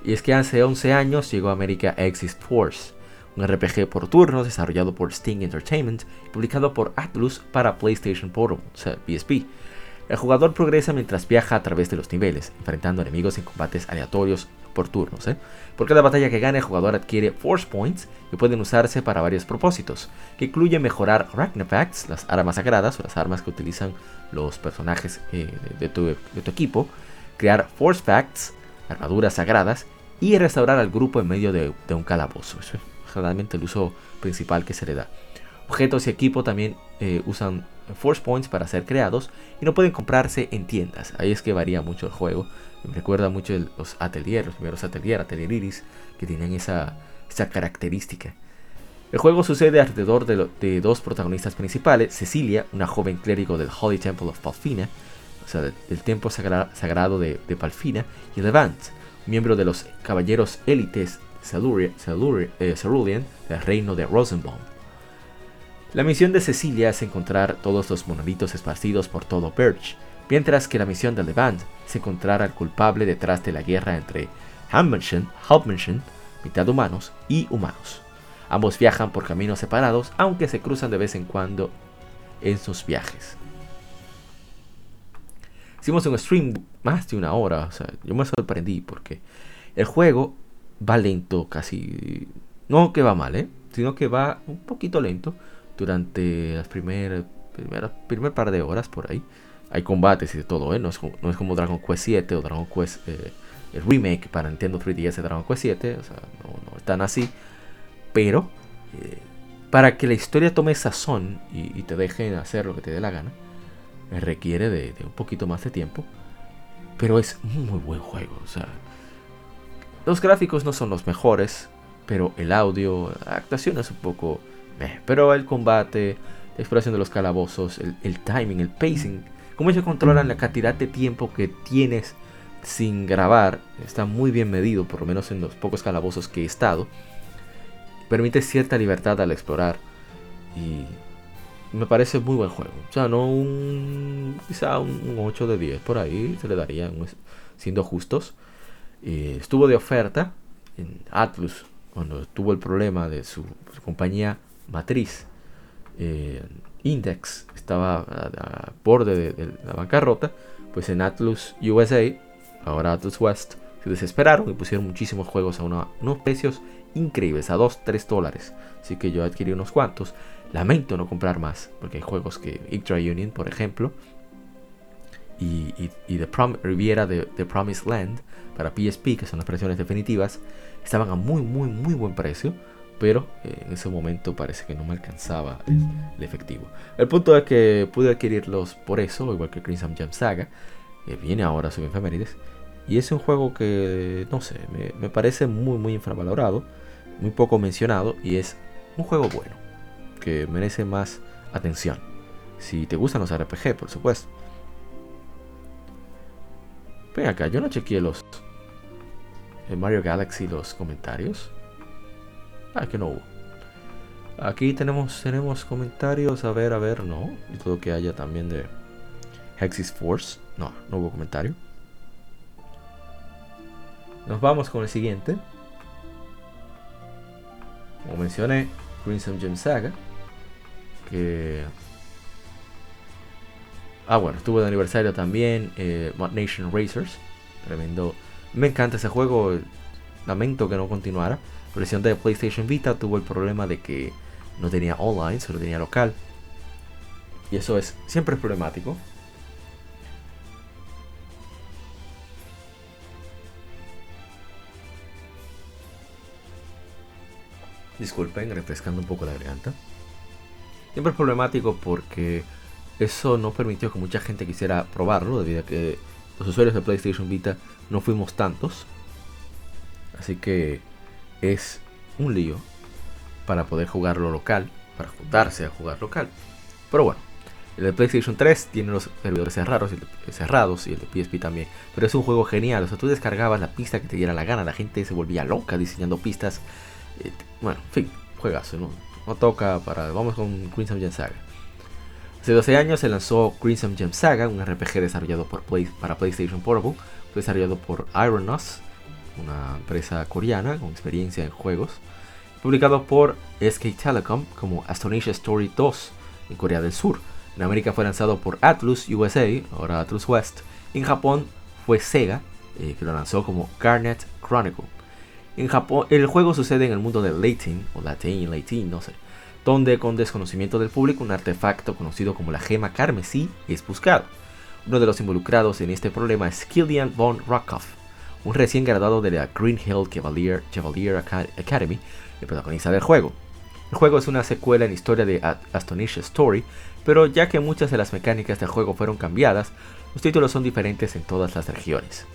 Y es que hace 11 años llegó a América Force, un RPG por turnos desarrollado por Sting Entertainment y publicado por Atlus para PlayStation Portable, o sea, PSP. El jugador progresa mientras viaja a través de los niveles, enfrentando enemigos en combates aleatorios por turnos. ¿eh? Por cada batalla que gane, el jugador adquiere Force Points que pueden usarse para varios propósitos, que incluye mejorar Ragnarpacks, las armas sagradas o las armas que utilizan los personajes eh, de, tu, equipo, crear Force Facts, armaduras sagradas, y restaurar al grupo en medio de, un calabozo generalmente el uso principal que se le da. Objetos y equipo también eh, usan Force Points para ser creados y no pueden comprarse en tiendas. Ahí es que varía mucho el juego. Me recuerda mucho los ateliers, los primeros ateliers, Atelier Iris, que tienen esa, esa característica. El juego sucede alrededor de, dos protagonistas principales, Cecilia, una joven clérigo del Holy Temple of Palfina, sea, del, templo sagrado de, Palfina, y Levant, miembro de los caballeros élites eh, Cerulean, del reino de Rosenbaum. La misión de Cecilia es encontrar todos los monolitos esparcidos por todo Birch, mientras que la misión de Levant es encontrar al culpable detrás de la guerra entre Halfmenschen, mitad humanos, y humanos. Ambos viajan por caminos separados, aunque se cruzan de vez en cuando en sus viajes. Hicimos un stream más de una hora, o sea, yo me sorprendí porque el juego va lento, casi. No que va mal, ¿eh? Sino que va un poquito lento durante las primeras, primeras primer par de horas por ahí. Hay combates y de todo, ¿eh? No es, no es como Dragon Quest 7 o Dragon Quest. Eh, el remake para Nintendo 3DS de Dragon Quest 7. O sea, no, no están así. Pero. Eh, para que la historia tome sazón y, te dejen hacer lo que te dé la gana, requiere de, un poquito más de tiempo. Pero es un muy buen juego. Los gráficos no son los mejores, pero el audio, la actuación es un poco... pero el combate, la exploración de los calabozos, el, timing, el pacing, cómo ellos controlan la cantidad de tiempo que tienes sin grabar, está muy bien medido, por lo menos en los pocos calabozos que he estado. Permite cierta libertad al explorar y me parece muy buen juego. O sea, no un. quizá un 8 de 10 por ahí se le daría, siendo justos. Eh, estuvo de oferta en Atlus cuando tuvo el problema de su, compañía matriz. Eh, Index estaba a, borde de, la bancarrota, pues en Atlus USA, ahora Atlus West, se desesperaron y pusieron muchísimos juegos a unos precios increíbles, a 2, 3 dólares. Así que yo adquirí unos cuantos. Lamento no comprar más, porque hay juegos que Ictra Union, por ejemplo, y, y, The Riviera de The Promised Land para PSP, que son las versiones definitivas, estaban a muy, muy, muy buen precio. Pero eh, en ese momento parece que no me alcanzaba el, efectivo. El punto es que pude adquirirlos por eso, igual que Crimson Jam Saga. viene ahora su efemérides. Y es un juego que, no sé, me parece muy, muy infravalorado, muy poco mencionado y es un juego bueno, que merece más atención. Si te gustan los RPG, por supuesto. Ven acá, yo no chequeé los. En Mario Galaxy los comentarios. Ah, que no hubo. Aquí tenemos, tenemos comentarios. A ver, a ver, no. Y todo que haya también de Hexis Force. No, no hubo comentario. Nos vamos con el siguiente. Como mencioné, Crimson Gem Saga. Ah, bueno, estuvo de aniversario también eh, Nation Racers. Tremendo. Me encanta ese juego. Lamento que no continuara. La versión de PlayStation Vita tuvo el problema de que no tenía online, solo tenía local. Y eso es siempre es problemático. Disculpen, refrescando un poco la garganta. Siempre es problemático porque eso no permitió que mucha gente quisiera probarlo, debido a que los usuarios de PlayStation Vita no fuimos tantos. Así que es un lío para poder jugarlo local, para juntarse a jugar local. Pero bueno, el de PlayStation 3 tiene los servidores cerrados cerrados y el de PSP también. Pero es un juego genial. O sea, tú descargabas la pista que te diera la gana. La gente se volvía loca diseñando pistas. Eh, bueno, en fin, juegazo, ¿no? No toca para. Vamos con Queen's of Saga. Hace 12 años se lanzó Crimson Gem Saga, un RPG desarrollado por para PlayStation Portable, desarrollado por Ironos, una empresa coreana con experiencia en juegos, publicado por SK Telecom como Astonishing Story 2 en Corea del Sur. En América fue lanzado por Atlus USA, ahora Atlus West. En Japón fue Sega, eh, que lo lanzó como Garnet Chronicle. En Japón, el juego sucede en el mundo de Latin, o Latin, no sé donde con desconocimiento del público un artefacto conocido como la gema carmesí es buscado. Uno de los involucrados en este problema es Killian von Rockoff, un recién graduado de la Green Hill Chevalier, Academy, el protagonista del juego. El juego es una secuela en historia de Astonish Story, pero ya que muchas de las mecánicas del juego fueron cambiadas, los títulos son diferentes en todas las regiones.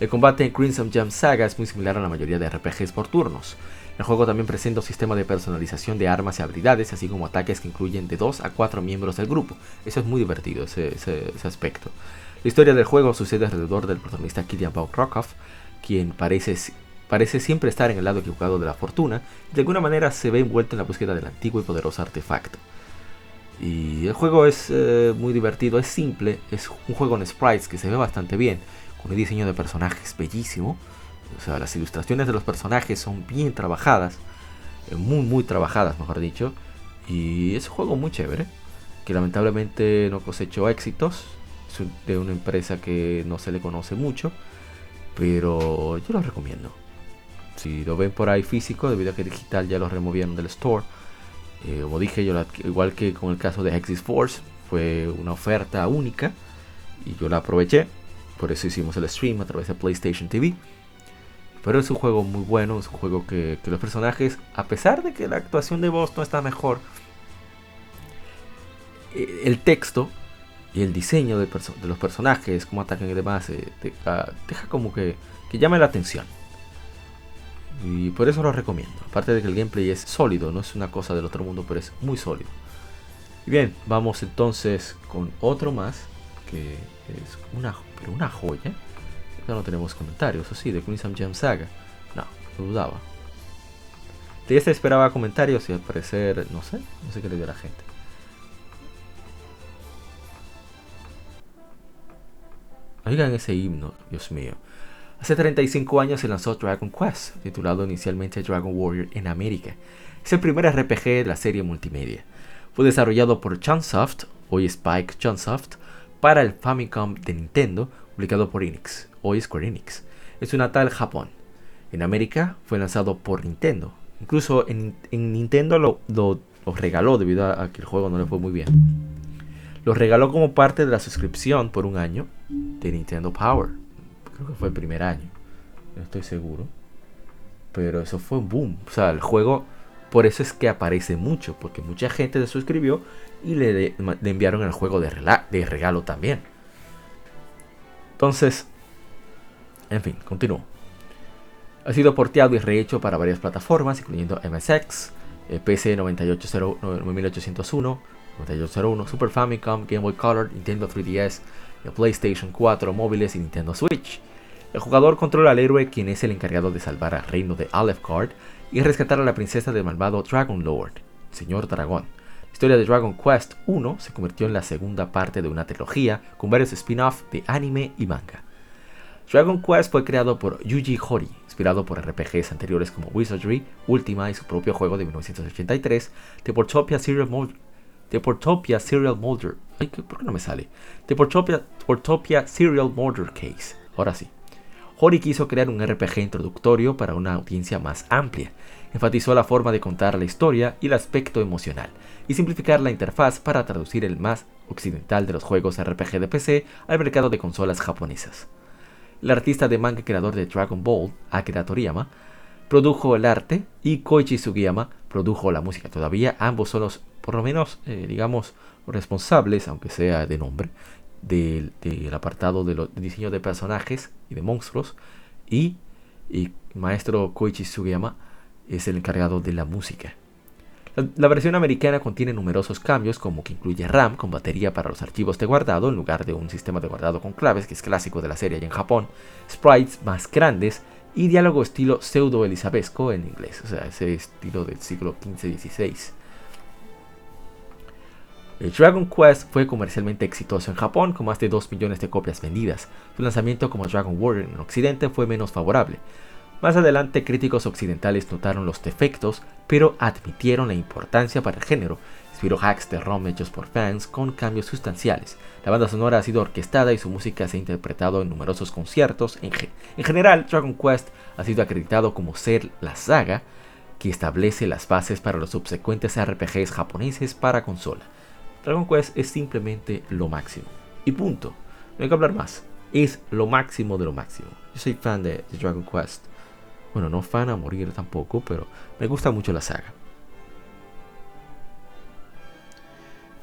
El combate en Crimson Jump Saga es muy similar a la mayoría de RPGs por turnos. El juego también presenta un sistema de personalización de armas y habilidades, así como ataques que incluyen de 2 a 4 miembros del grupo. Eso es muy divertido, ese, aspecto. La historia del juego sucede alrededor del protagonista Killian Rockoff, quien parece, parece siempre estar en el lado equivocado de la fortuna y de alguna manera se ve envuelto en la búsqueda del antiguo y poderoso artefacto. Y el juego es eh, muy divertido, es simple, es un juego en sprites que se ve bastante bien, con un diseño de personajes bellísimo o sea, las ilustraciones de los personajes son bien trabajadas, eh, muy, muy trabajadas, mejor dicho. Y es un juego muy chévere, que lamentablemente no cosechó éxitos. Es de una empresa que no se le conoce mucho, pero yo lo recomiendo. Si lo ven por ahí físico, debido a que digital ya lo removieron del store. Eh, como dije, yo igual que con el caso de Hexis Force, fue una oferta única y yo la aproveché. Por eso hicimos el stream a través de PlayStation TV. Pero es un juego muy bueno, es un juego que, los personajes, a pesar de que la actuación de voz no está mejor, eh, el texto y el diseño de, los personajes, cómo atacan y demás, eh, ah, deja como que, que llame la atención. Y por eso lo recomiendo. Aparte de que el gameplay es sólido, no es una cosa del otro mundo, pero es muy sólido. Y bien, vamos entonces con otro más, que es una, pero una joya no tenemos comentarios, así, de Crimson Gem Saga. No, lo dudaba. De este esperaba comentarios y al parecer, no sé, no sé qué le dio a la gente. Oigan ese himno, Dios mío. Hace 35 años se lanzó Dragon Quest, titulado inicialmente Dragon Warrior en América. Es el primer RPG de la serie multimedia. Fue desarrollado por Chunsoft, hoy Spike Chunsoft, para el Famicom de Nintendo, publicado por Enix hoy Square Enix. Es una tal Japón. En América fue lanzado por Nintendo. Incluso en, Nintendo lo, regaló debido a, que el juego no le fue muy bien. Lo regaló como parte de la suscripción por un año de Nintendo Power. Creo que fue el primer año. No estoy seguro. Pero eso fue un boom. O sea, el juego, por eso es que aparece mucho. Porque mucha gente se suscribió y le, enviaron el juego de, regalo también. Entonces, En fin, continúo. Ha sido porteado y rehecho para varias plataformas, incluyendo MSX, PC 9801, 9801, Super Famicom, Game Boy Color, Nintendo 3DS, PlayStation 4, móviles y Nintendo Switch. El jugador controla al héroe quien es el encargado de salvar al reino de Aleph-Card y rescatar a la princesa del malvado Dragon Lord, Señor Dragón. La historia de Dragon Quest 1 se convirtió en la segunda parte de una trilogía con varios spin-offs de anime y manga. Dragon Quest fue creado por Yuji Horii, inspirado por RPGs anteriores como Wizardry, Ultima y su propio juego de 1983, The Portopia Serial Molder. Ay, ¿por qué no me sale? Portopia, Serial Molder Case. Ahora sí. Hori quiso crear un RPG introductorio para una audiencia más amplia. Enfatizó la forma de contar la historia y el aspecto emocional, y simplificar la interfaz para traducir el más occidental de los juegos RPG de PC al mercado de consolas japonesas. El artista de manga creador de Dragon Ball, Akira Toriyama, produjo el arte y Koichi Sugiyama produjo la música. Todavía ambos son los, por lo menos, eh, digamos, responsables, aunque sea de nombre, del, apartado de, diseño de personajes y de monstruos. Y, maestro Koichi Sugiyama es el encargado de la música. La, versión americana contiene numerosos cambios como que incluye RAM con batería para los archivos de guardado en lugar de un sistema de guardado con claves que es clásico de la serie allá en Japón, sprites más grandes y diálogo estilo pseudo elizabesco en inglés, o sea, ese estilo del siglo XV-XVI. Dragon Quest fue comercialmente exitoso en Japón con más de 2 millones de copias vendidas. Su lanzamiento como Dragon Warrior en Occidente fue menos favorable, más adelante críticos occidentales notaron los defectos, pero admitieron la importancia para el género. Inspiró hacks de ROM hechos por fans con cambios sustanciales. La banda sonora ha sido orquestada y su música se ha interpretado en numerosos conciertos. En, en general, Dragon Quest ha sido acreditado como ser la saga que establece las bases para los subsecuentes RPGs japoneses para consola. Dragon Quest es simplemente lo máximo. Y punto. No hay que hablar más. Es lo máximo de lo máximo. Yo soy fan de Dragon Quest. Bueno, no fan a morir tampoco, pero me gusta mucho la saga.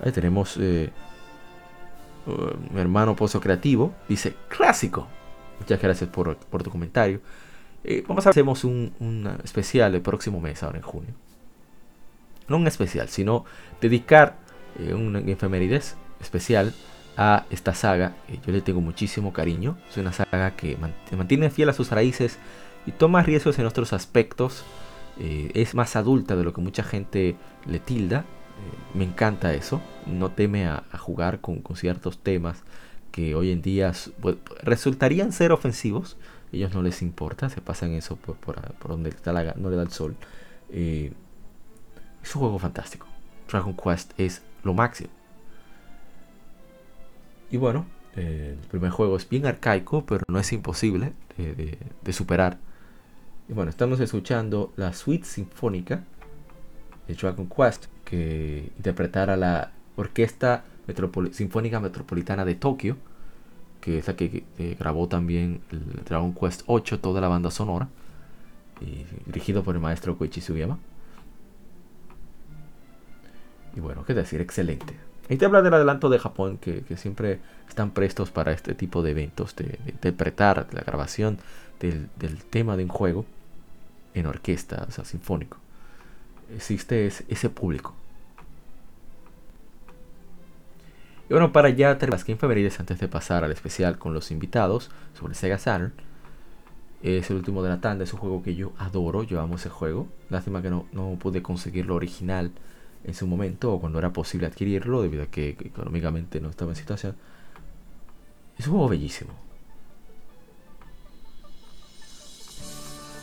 Ahí tenemos eh, uh, mi hermano Pozo Creativo. Dice, clásico. Muchas gracias por, tu comentario. Eh, vamos a hacer un, un, especial el próximo mes, ahora en junio. No un especial, sino dedicar eh, una efemérides especial a esta saga. yo le tengo muchísimo cariño. Es una saga que mantiene fiel a sus raíces y toma riesgos en otros aspectos. Eh, es más adulta de lo que mucha gente le tilda. Eh, me encanta eso. No teme a, jugar con, ciertos temas que hoy en día resultarían ser ofensivos. ellos no les importa, se pasan eso por, donde está no le da el sol. Es un juego fantástico. Dragon Quest es lo máximo. Y bueno, el primer juego es bien arcaico, pero no es imposible de superar. Y bueno, estamos escuchando la suite sinfónica de Dragon Quest que interpretara la Orquesta Sinfónica Metropolitana de Tokio, que es la que grabó también el Dragon Quest 8, toda la banda sonora, y dirigido por el maestro Koichi Sugiyama. Y bueno, qué decir, excelente. Ahí te habla del adelanto de Japón, que, siempre están prestos para este tipo de eventos, de, interpretar la grabación del, tema de un juego en orquesta, o sea, sinfónico. Existe ese, público. Y bueno, para ya terminar las efemérides antes de pasar al especial con los invitados sobre Sega Saturn. Es el último de la tanda, es un juego que yo adoro, yo amo ese juego. Lástima que no, no pude conseguirlo original en su momento o cuando era posible adquirirlo debido a que económicamente no estaba en situación. Es un juego bellísimo.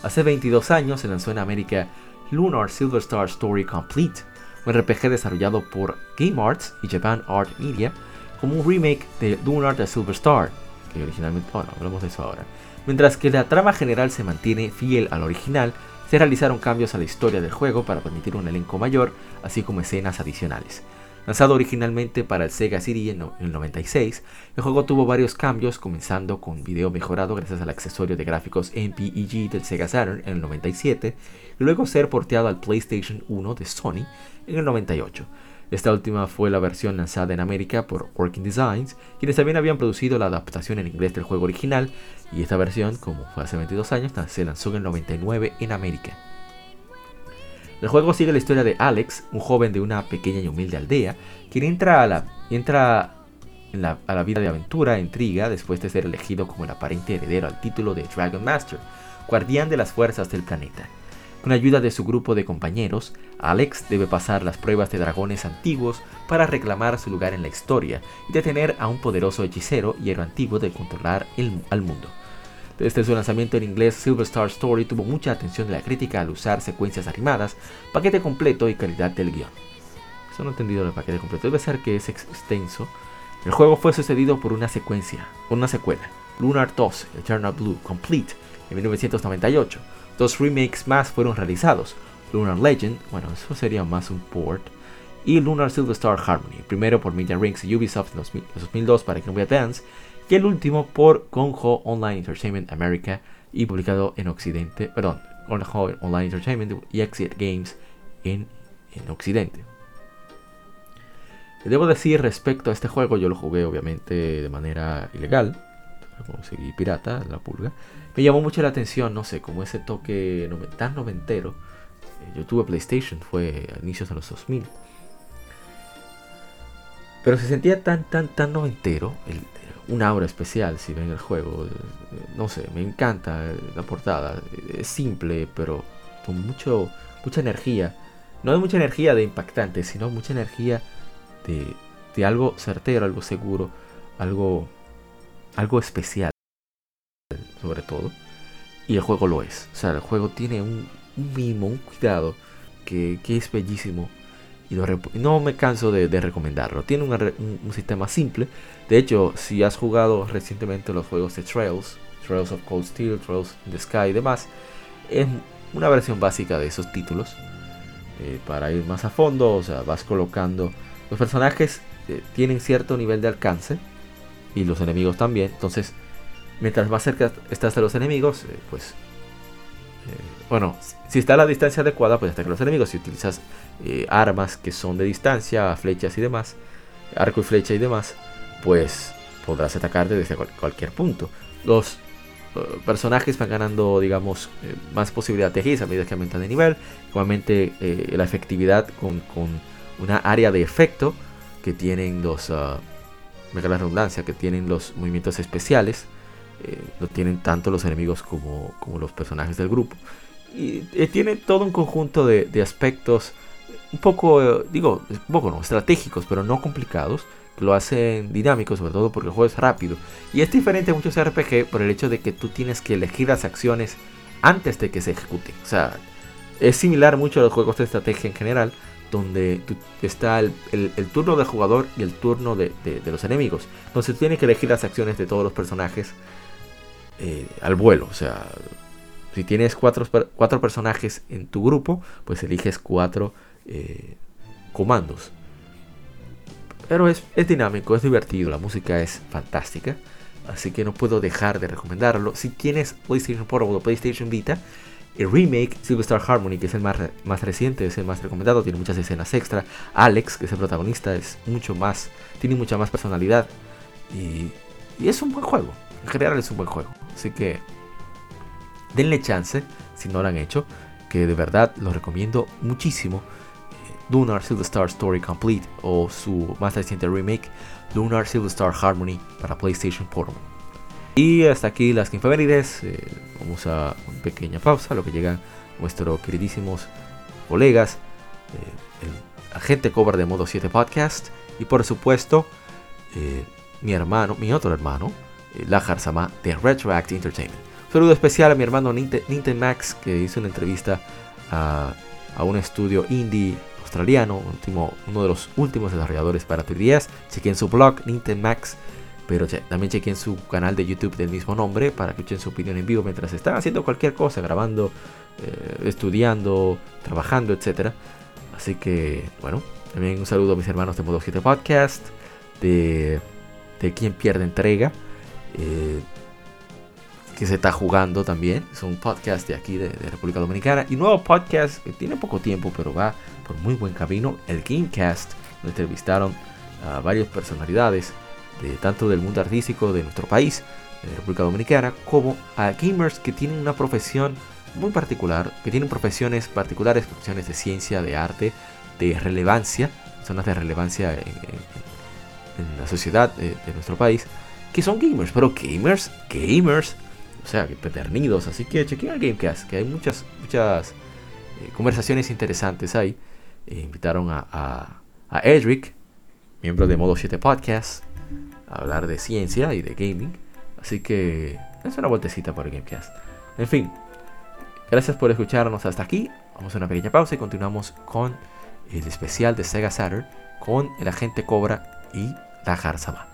Hace 22 años se lanzó en América Lunar Silver Star Story Complete, un RPG desarrollado por Game Arts y Japan Art Media como un remake de Lunar the Silver Star, que originalmente, bueno, hablamos de eso ahora. Mientras que la trama general se mantiene fiel al original, se realizaron cambios a la historia del juego para permitir un elenco mayor, así como escenas adicionales. Lanzado originalmente para el Sega CD en el 96, el juego tuvo varios cambios, comenzando con video mejorado gracias al accesorio de gráficos MPEG del Sega Saturn en el 97, y luego ser porteado al PlayStation 1 de Sony en el 98. Esta última fue la versión lanzada en América por Working Designs, quienes también habían producido la adaptación en inglés del juego original, y esta versión, como fue hace 22 años, se lanzó en el 99 en América. El juego sigue la historia de Alex, un joven de una pequeña y humilde aldea, quien entra a la, entra a la vida de aventura e intriga después de ser elegido como el aparente heredero al título de Dragon Master, guardián de las fuerzas del planeta. Con ayuda de su grupo de compañeros, Alex debe pasar las pruebas de dragones antiguos para reclamar su lugar en la historia y detener a un poderoso hechicero y héroe antiguo de controlar el, al mundo. Desde su lanzamiento en inglés, Silver Star Story tuvo mucha atención de la crítica al usar secuencias animadas, paquete completo y calidad del guion. Eso no he entendido el paquete completo, debe ser que es extenso. El juego fue sucedido por una secuencia, una secuela, Lunar 2, Eternal Blue Complete, en 1998 Dos remakes más fueron realizados, Lunar Legend, bueno, eso sería más un port, y Lunar Silver Star Harmony, primero por Media Rings y Ubisoft en 2002 para Game Boy Advance, y el último por Gonjo Online Entertainment America y publicado en Occidente, perdón, Gonjo Online Entertainment y Exit Games en, en Occidente. Debo decir respecto a este juego, yo lo jugué obviamente de manera ilegal, conseguí pirata, la pulga, me llamó mucho la atención, no sé, como ese toque tan noventero. Eh, yo tuve PlayStation, fue a inicios de los 2000. Pero se sentía tan, tan, tan noventero, el, un aura especial si ven el juego. Eh, no sé, me encanta la portada. Es simple, pero con mucho, mucha energía. No de mucha energía de impactante, sino mucha energía de, de algo certero, algo seguro, algo, algo especial sobre todo. Y el juego lo es. O sea, el juego tiene un, mimo, un cuidado que, es bellísimo. Y no me canso de, recomendarlo. Tiene un, sistema simple. De hecho, si has jugado recientemente los juegos de Trails, Trails of Cold Steel, Trails in the Sky y demás, es una versión básica de esos títulos. Eh, para ir más a fondo, o sea, vas colocando. Los personajes eh, tienen cierto nivel de alcance y los enemigos también. Entonces, mientras más cerca estás de los enemigos, eh, pues... Eh, bueno, si está a la distancia adecuada, pues atacar los enemigos. Si utilizas eh, armas que son de distancia, flechas y demás, arco y flecha y demás, pues podrás atacarte desde cualquier punto. Los personajes van ganando, digamos, más posibilidad de hits a medida que aumentan de nivel. Igualmente, la efectividad con, una área de efecto que tienen los. Uh, la redundancia, que tienen los movimientos especiales eh, lo tienen tanto los enemigos como, los personajes del grupo. Y tiene todo un conjunto de, aspectos un poco, eh, digo, un poco no, estratégicos, pero no complicados, que lo hacen dinámico, sobre todo porque el juego es rápido. Y es diferente a muchos RPG por el hecho de que tú tienes que elegir las acciones antes de que se ejecuten. O sea, es similar mucho a los juegos de estrategia en general, donde está el, turno del jugador y el turno de, de, los enemigos. Entonces tú tienes que elegir las acciones de todos los personajes eh, al vuelo. O sea, si tienes cuatro, cuatro, personajes en tu grupo, pues eliges cuatro eh, comandos. Pero es, dinámico, es divertido, la música es fantástica. Así que no puedo dejar de recomendarlo. Si tienes PlayStation Portable o PlayStation Vita, el remake Silver Star Harmony, que es el más, más reciente, es el más recomendado, tiene muchas escenas extra. Alex, que es el protagonista, es mucho más, tiene mucha más personalidad. Y, y es un buen juego. En general es un buen juego. Así que denle chance si no lo han hecho. Que de verdad lo recomiendo muchísimo. Lunar Silver Star Story Complete o su más reciente remake Lunar Silver Star Harmony para PlayStation Portable. Y hasta aquí las infemérides. Eh, vamos a una pequeña pausa, lo que llegan nuestros queridísimos colegas, eh, el agente Cobra de Modo 7 Podcast y por supuesto eh, mi hermano, mi otro hermano, la Sama de Retroact Entertainment. Un saludo especial a mi hermano Nintendo Max que hizo una entrevista a, un estudio indie australiano, último, uno de los últimos desarrolladores para 3DS. Chequen su blog Nintendo Max, pero también chequen su canal de YouTube del mismo nombre para que escuchen su opinión en vivo mientras están haciendo cualquier cosa, grabando, eh, estudiando, trabajando, etc. Así que, bueno, también un saludo a mis hermanos de Modo 7 Podcast, de, de Quien Pierde Entrega. Eh, que se está jugando también. Es un podcast de aquí de, República Dominicana. Y nuevo podcast que tiene poco tiempo, pero va por muy buen camino. El Gamecast entrevistaron a varias personalidades de tanto del mundo artístico de nuestro país, de República Dominicana, como a gamers que tienen una profesión muy particular, que tienen profesiones particulares, profesiones de ciencia, de arte, de relevancia, zonas de relevancia en, la sociedad de, nuestro país, que son gamers, pero gamers, gamers, o sea, que peternidos, así que chequen el Gamecast, que hay muchas, muchas eh, conversaciones interesantes ahí. Eh, invitaron a, a, a Edric, miembro de Modo 7 Podcast, a hablar de ciencia y de gaming. Así que es una vueltecita por el Gamecast. En fin, gracias por escucharnos hasta aquí. Vamos a una pequeña pausa y continuamos con el especial de Sega Saturn con el agente Cobra y la Jarzama.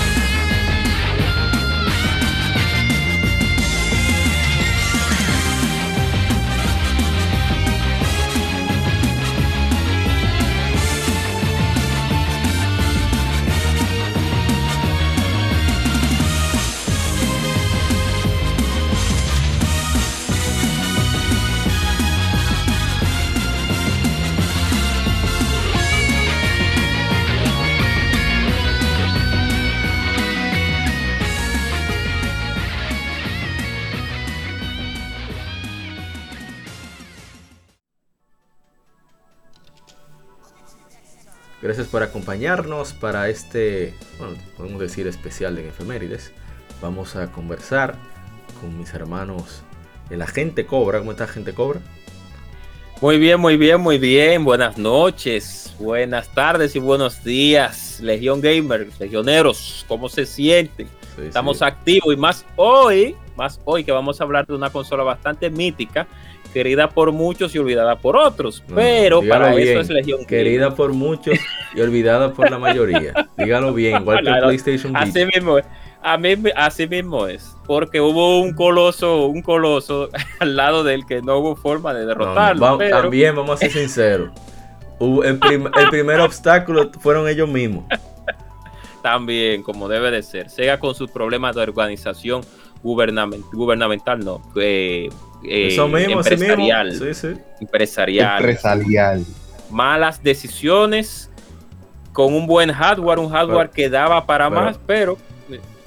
Gracias por acompañarnos para este, bueno, podemos decir especial en efemérides. Vamos a conversar con mis hermanos, el agente Cobra. ¿Cómo está, agente Cobra? Muy bien, muy bien, muy bien. Buenas noches, buenas tardes y buenos días, Legión Gamers, legioneros. ¿Cómo se sienten? Estamos activos y más hoy, más hoy que vamos a hablar de una consola bastante mítica querida por muchos y olvidada por otros. pero para eso es Legión Querida por muchos y olvidada por la mayoría. Dígalo bien, igual que PlayStation Así mismo, a mí, así mismo es. Porque hubo un coloso, un coloso al lado del que no hubo forma de derrotarlo. También vamos a ser sinceros. el, el primer obstáculo fueron ellos mismos. También, como debe de ser. Sega con sus problemas de organización gubernamental, gubernamental no. Eh, eso mismo, empresarial, Sí, sí. empresarial. Empresarial. Malas decisiones con un buen hardware, un hardware que daba para más, pero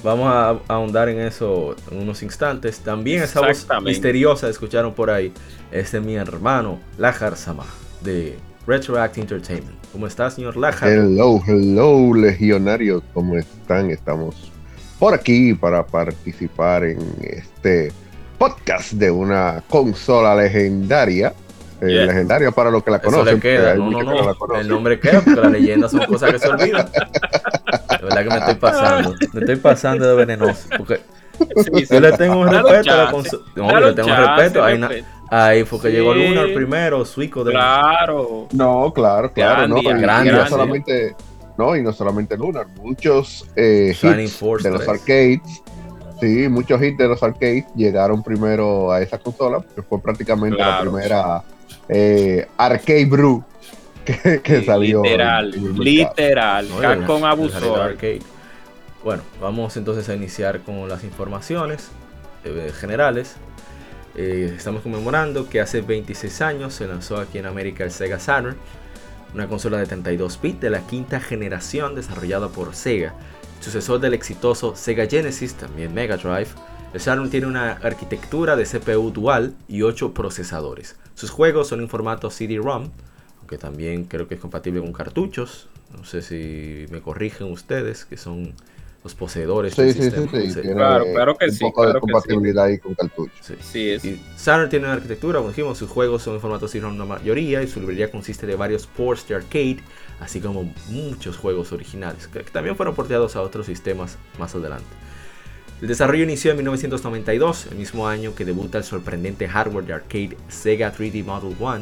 Vamos a ahondar en eso en unos instantes. También esa voz misteriosa escucharon por ahí. Es de mi hermano, Lajar Sama, de Retroact Entertainment. ¿Cómo está, señor Lajar? Hello, hello, legionarios. ¿Cómo están? Estamos por aquí para participar en este podcast de una consola legendaria. Eh, legendaria para los que la conocen. queda. No, no, no. El nombre queda porque las leyendas son cosas que se olvidan. De verdad que me estoy pasando. Me estoy pasando de venenoso. Porque yo le tengo un respeto a la consola. No, yo le tengo un respeto. Ahí, ahí fue que llegó Lunar primero, Suico. De... Claro. No, claro, claro. no, grande, no solamente. No, y no solamente Lunar, muchos eh, hits de los arcades Sí, muchos hits de los arcades llegaron primero a esa consola, que fue prácticamente la primera eh, arcade brew que, salió. Literal, literal. con Bueno, vamos entonces a iniciar con las informaciones eh, generales. Eh, estamos conmemorando que hace 26 años se lanzó aquí en América el Sega Saturn, una consola de 32 bits de la quinta generación desarrollada por Sega sucesor del exitoso Sega Genesis, también Mega Drive, El Saturn tiene una arquitectura de CPU dual y 8 procesadores. Sus juegos son en formato CD-ROM, aunque también creo que es compatible con cartuchos. No sé si me corrigen ustedes, que son los poseedores sí, sí, Sí, sí, claro, claro que un poco de compatibilidad ahí con cartuchos. Sí, es. Y Saturn tiene una arquitectura, como dijimos, sus juegos son en formato CD-ROM la mayoría y su librería consiste de varios ports de arcade, así como muchos juegos originales, que también fueron porteados a otros sistemas más adelante. El desarrollo inició en 1992, el mismo año que debuta el sorprendente hardware de arcade Sega 3D Model 1,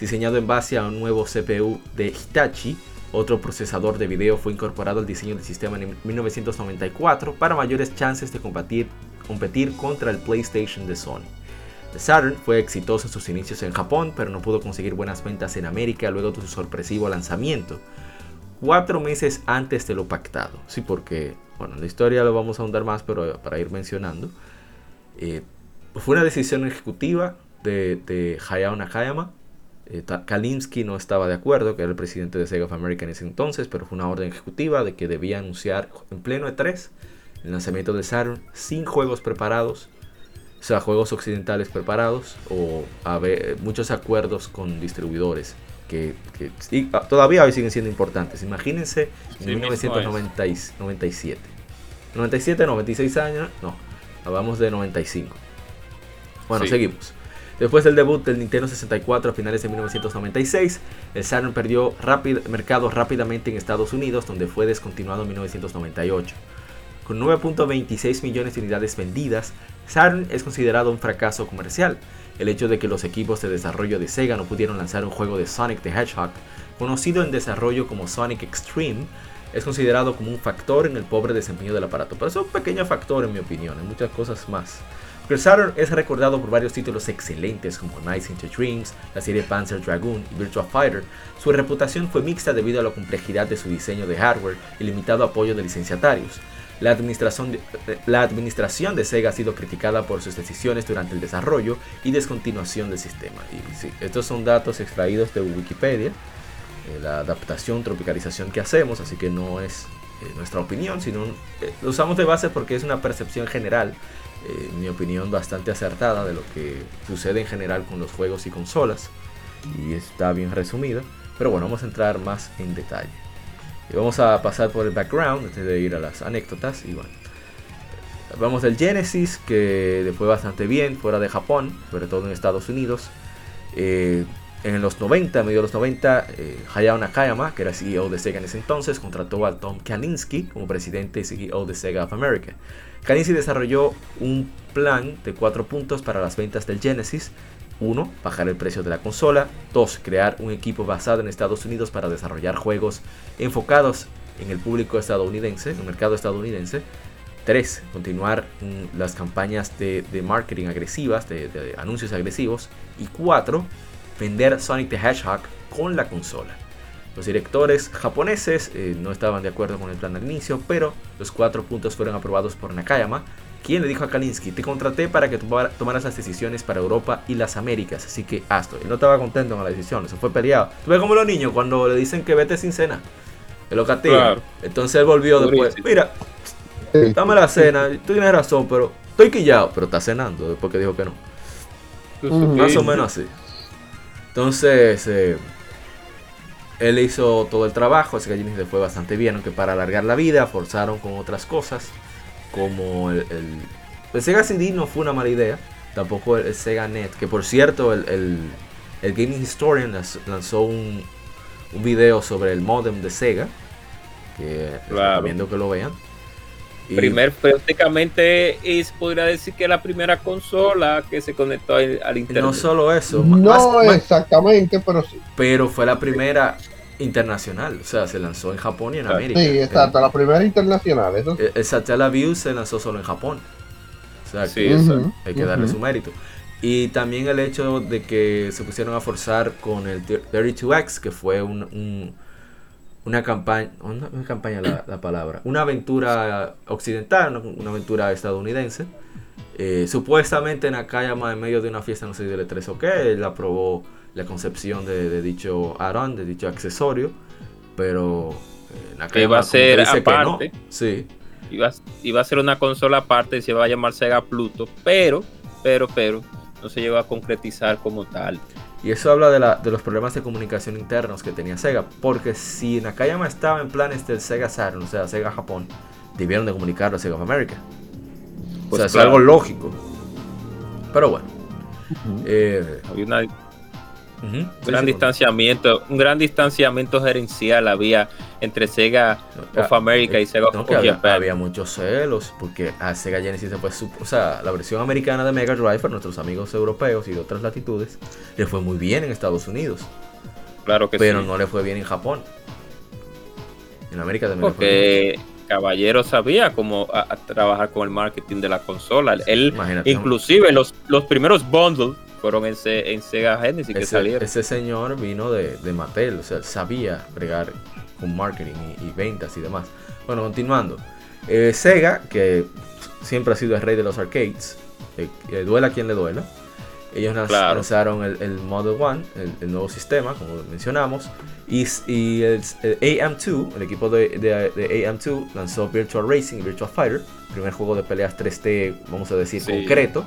diseñado en base a un nuevo CPU de Hitachi otro procesador de video fue incorporado al diseño del sistema en 1994 para mayores chances de competir, contra el PlayStation de Sony. The Saturn fue exitoso en sus inicios en Japón, pero no pudo conseguir buenas ventas en América luego de su sorpresivo lanzamiento, cuatro meses antes de lo pactado. Sí, porque, bueno, en la historia lo vamos a ahondar más, pero para ir mencionando, eh, fue una decisión ejecutiva de, de Hayao Nakayama, eh, Kalinsky no estaba de acuerdo, que era el presidente de Sega of America en ese entonces, pero fue una orden ejecutiva de que debía anunciar en pleno E3 el lanzamiento de Saturn sin juegos preparados, o sea, juegos occidentales preparados o muchos acuerdos con distribuidores que, ah, todavía hoy siguen siendo importantes. Imagínense en 1997. 97, 96 años, no, hablamos de 95. Bueno, seguimos. Después del debut del Nintendo 64 a finales de 1996, el Saturn perdió mercado rápidamente en Estados Unidos, donde fue descontinuado en 1998. Con 9.26 millones de unidades vendidas, Saturn es considerado un fracaso comercial. El hecho de que los equipos de desarrollo de Sega no pudieron lanzar un juego de Sonic the Hedgehog, conocido en desarrollo como Sonic Extreme, es considerado como un factor en el pobre desempeño del aparato. Pero es un pequeño factor en mi opinión, hay muchas cosas más. Saturn es recordado por varios títulos excelentes como Nights into Dreams, la serie Panzer Dragoon y Virtua Fighter. Su reputación fue mixta debido a la complejidad de su diseño de hardware y limitado apoyo de licenciatarios. La administración, de, la administración de Sega ha sido criticada por sus decisiones durante el desarrollo y descontinuación del sistema. Y estos son datos extraídos de Wikipedia, eh, la adaptación, tropicalización que hacemos, así que no es eh, nuestra opinión, sino eh, lo usamos de base porque es una percepción general en eh, mi opinión, bastante acertada de lo que sucede en general con los juegos y consolas. Y está bien resumida. Pero bueno, vamos a entrar más en detalle. Y vamos a pasar por el background antes de ir a las anécdotas. Y bueno, vamos del Genesis, que le fue bastante bien fuera de Japón, sobre todo en Estados Unidos. Eh, en los 90, medio de los 90, eh, Hayao Nakayama, que era CEO de Sega en ese entonces, contrató a Tom Kalinske como presidente y CEO de Sega of America. Kalinske desarrolló un plan de cuatro puntos para las ventas del Genesis. 1. Bajar el precio de la consola. 2. Crear un equipo basado en Estados Unidos para desarrollar juegos enfocados en el público estadounidense, en el mercado estadounidense. 3. Continuar las campañas de, marketing agresivas, de, de anuncios agresivos. Y 4 vender Sonic the Hedgehog con la consola. Los directores japoneses eh, no estaban de acuerdo con el plan al inicio, pero los cuatro puntos fueron aprobados por Nakayama, quien le dijo a Kalinsky, te contraté para que tomaras las decisiones para Europa y las Américas, así que hazlo. Y no estaba contento con la decisión, se fue peleado. Tú ves como los niños cuando le dicen que vete sin cena, el lo Entonces él volvió después, mira, dame la cena, tú tienes razón, pero estoy quillado, pero está cenando después que dijo que no. Más o menos así. Entonces, eh, él hizo todo el trabajo, ese Genesis le fue bastante bien, aunque para alargar la vida forzaron con otras cosas, como el, el, Sega CD no fue una mala idea, tampoco el, Sega Net, que por cierto, el, Gaming Historian lanzó un, un video sobre el modem de Sega, que recomiendo que lo vean. Primer, prácticamente es, podría decir que la primera consola que se conectó al, internet. No solo eso. No exactamente, pero sí. Pero fue la primera internacional, o sea, se lanzó en Japón y en América. Sí, exacto, la primera internacional. Eso. El, el Satellaview se lanzó solo en Japón. O sea, que hay que darle su mérito. Y también el hecho de que se pusieron a forzar con el 32X, que fue un una campaña, una, campaña la, palabra, una aventura occidental, una, aventura estadounidense. Eh, supuestamente Nakayama en medio de una fiesta, no sé si de 3 o qué, él aprobó la concepción de, dicho add de dicho accesorio, pero eh, Nakayama va a ser aparte. Sí. iba, iba a ser una consola aparte y se iba a llamar Sega Pluto, pero, pero, pero, no se llegó a concretizar como tal. Y eso habla de, la, de los problemas de comunicación internos que tenía Sega. Porque si Nakayama estaba en planes del Sega Saturn, o sea, Sega Japón, debieron de comunicarlo a Sega of America. o sea, pues es algo lógico. Pero bueno. Eh, Había una un gran distanciamiento, un gran distanciamiento gerencial había entre Sega of America y Sega of había, había, muchos celos, porque a Sega Genesis se fue, o sea, la versión americana de Mega Drive para nuestros amigos europeos y de otras latitudes, le fue muy bien en Estados Unidos. Claro que pero no le fue bien en Japón. En América también porque Caballero sabía cómo trabajar con el marketing de la consola. Él, inclusive los, los primeros bundles fueron en, en Sega Genesis que salieron. Ese señor vino de, de Mattel, o sea, sabía bregar con marketing y, ventas y demás. Bueno, continuando. Eh, Sega, que siempre ha sido el rey de los arcades, eh, duela quien le duela. Ellos lanzaron el, Model One, el, nuevo sistema, como mencionamos. Y, y el, AM2, el equipo de, de, AM2, lanzó Virtual Racing y Virtual Fighter, primer juego de peleas 3D, vamos a decir, concreto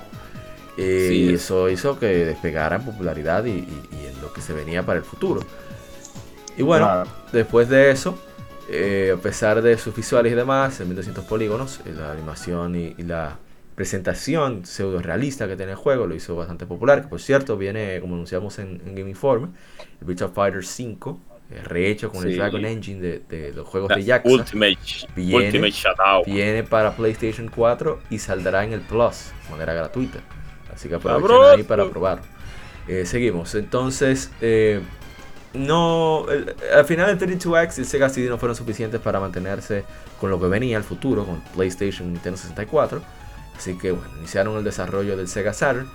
y eso hizo que despegara en popularidad y, en lo que se venía para el futuro. Y bueno, después de eso, eh, a pesar de sus visuales y demás, en 1200 polígonos, eh, la animación y, la presentación pseudo realista que tiene el juego lo hizo bastante popular. Que por cierto, viene, como anunciamos en, Game Informe, el Virtual Fighter 5, eh, rehecho con el Dragon Engine de, los juegos de Jackson. Ultimate, viene, viene para PlayStation 4 y saldrá en el Plus de manera gratuita. Así que aprovechen ahí para probar. Eh, seguimos. Entonces, eh, no. al final el 32X y el Sega CD no fueron suficientes para mantenerse con lo que venía al futuro, con PlayStation y Nintendo 64. Así que bueno, iniciaron el desarrollo del Sega Saturn.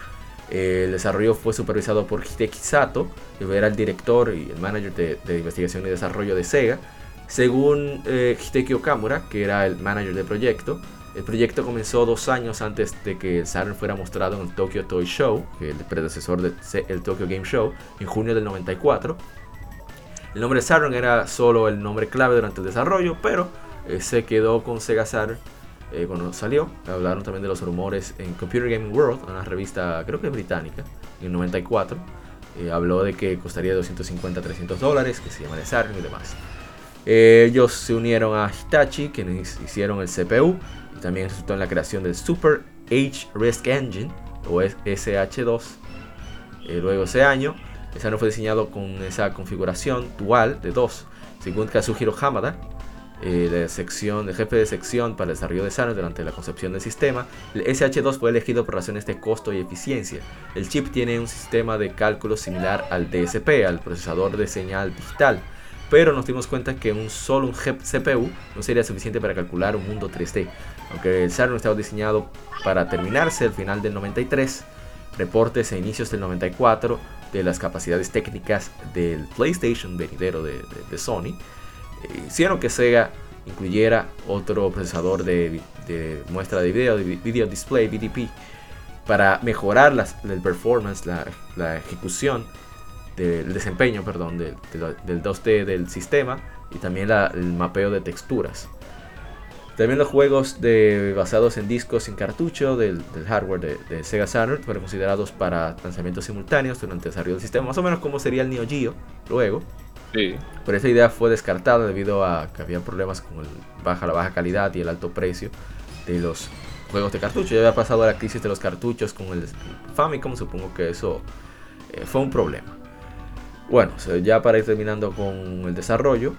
Eh, el desarrollo fue supervisado por Hideki Sato, que era el director y el manager de, investigación y desarrollo de Sega. Según Hideki Okamura, que era el manager del proyecto, el proyecto comenzó dos años antes de que Saturn fuera mostrado en el Tokyo Toy Show, el predecesor del Tokyo Game Show, en junio del 94. El nombre Saturn era solo el nombre clave durante el desarrollo, pero eh, se quedó con Sega Saturn eh, cuando salió. Hablaron también de los rumores en Computer Gaming World, una revista creo que británica, en el 94. Eh, habló de que costaría 250 300 dólares, que se llama Saturn y demás. ellos se unieron a Hitachi, quienes hicieron el CPU, también resultó en la creación del Super H Risk Engine, o SH2. Eh, luego ese año, ese año fue diseñado con esa configuración dual de dos, según Kazuhiro Hamada, eh, de sección, el jefe de sección para el desarrollo de Saturn durante la concepción del sistema. El SH2 fue elegido por razones de costo y eficiencia. El chip tiene un sistema de cálculo similar al DSP, al procesador de señal digital, pero nos dimos cuenta que un solo un CPU no sería suficiente para calcular un mundo 3D. Aunque el Saturn estaba diseñado para terminarse al final del 93, reportes a inicios del 94 de las capacidades técnicas del PlayStation venidero de, Sony eh, hicieron que Sega incluyera otro procesador de, muestra de video, de video display, VDP, para mejorar las, el performance, la, ejecución del desempeño perdón, del, 2D del sistema y también el mapeo de texturas. También los juegos de, basados en discos sin cartucho del, hardware de, Sega Saturn fueron considerados para lanzamientos simultáneos durante el desarrollo del sistema, más o menos como sería el Neo Geo luego. Sí. Pero esa idea fue descartada debido a que había problemas con el baja, la baja calidad y el alto precio de los juegos de cartucho. Ya había pasado la crisis de los cartuchos con el Famicom, supongo que eso eh, fue un problema. Bueno, ya para ir terminando con el desarrollo,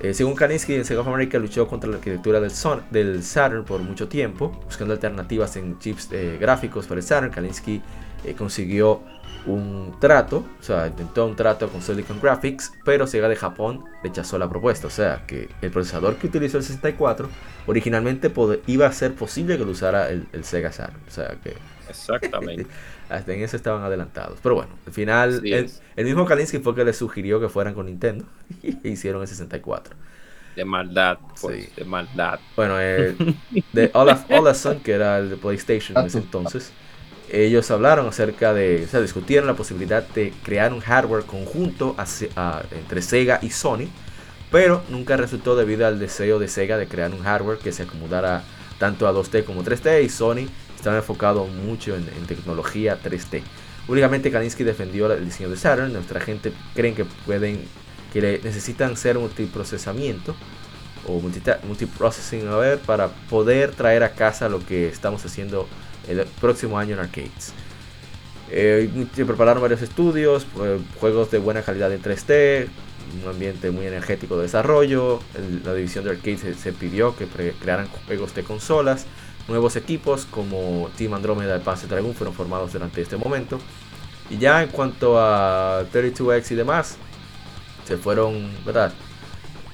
eh, según Kaninsky, Sega of America luchó contra la arquitectura del, del Saturn por mucho tiempo, buscando alternativas en chips eh, gráficos para el Saturn. Kaninsky eh, consiguió un trato, o sea, intentó un trato con Silicon Graphics, pero Sega de Japón rechazó la propuesta. O sea, que el procesador que utilizó el 64 originalmente iba a ser posible que lo usara el, Sega Saturn. O sea, que. Exactamente. hasta en eso estaban adelantados. Pero bueno, al final, el, mismo Kalinsky fue que le sugirió que fueran con Nintendo y hicieron el 64. De maldad, pues, de maldad. Bueno, eh, de Olaf Olason, que era el de PlayStation en ese entonces, ellos hablaron acerca de, o sea, discutieron la posibilidad de crear un hardware conjunto entre Sega y Sony pero nunca resultó debido al deseo de Sega de crear un hardware que se acomodara tanto a 2D como 3D y Sony estaba enfocado mucho en, tecnología 3D. Únicamente Kalinsky defendió el diseño de Saturn, nuestra gente creen que pueden que necesitan ser multiprocesamiento o multiprocessing a ver, para poder traer a casa lo que estamos haciendo el próximo año en arcades. Eh, se prepararon varios estudios, eh, juegos de buena calidad en 3D, un ambiente muy energético de desarrollo. la división de arcades se, pidió que crearan juegos de consolas. Nuevos equipos como Team Andromeda y Panzer Dragoon fueron formados durante este momento. Y ya en cuanto a 32X y demás, se fueron, ¿verdad?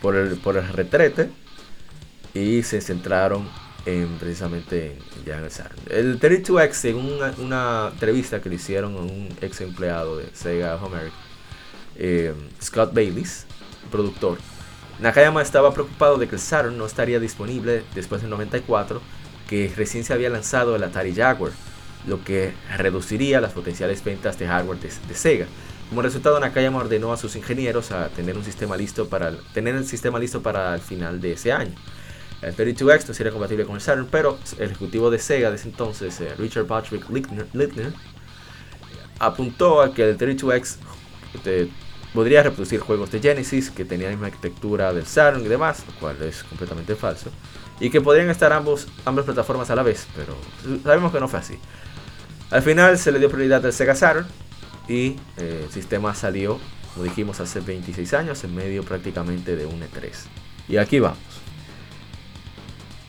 Por el, por el retrete y se centraron en, precisamente ya en el SAR. El 32X, según una, entrevista que le hicieron a un ex empleado de Sega of America, eh, Scott Baylis, productor, Nakayama estaba preocupado de que el Saturn no estaría disponible después del 94, que recién se había lanzado el Atari Jaguar, lo que reduciría las potenciales ventas de hardware de Sega. Como resultado, Nakayama ordenó a sus ingenieros a tener un sistema listo para tener el sistema listo para el final de ese año. El 32X no sería compatible con el Saturn, pero el ejecutivo de Sega de ese entonces, eh, Richard Patrick Littner, apuntó a que el 32X este, podría reproducir juegos de Genesis que tenían la misma arquitectura del Saturn y demás, lo cual es completamente falso, y que podrían estar ambos, ambas plataformas a la vez, pero sabemos que no fue así. Al final se le dio prioridad al Sega Saturn, y eh, el sistema salió, como dijimos, hace 26 años, en medio prácticamente de un E3. Y aquí vamos.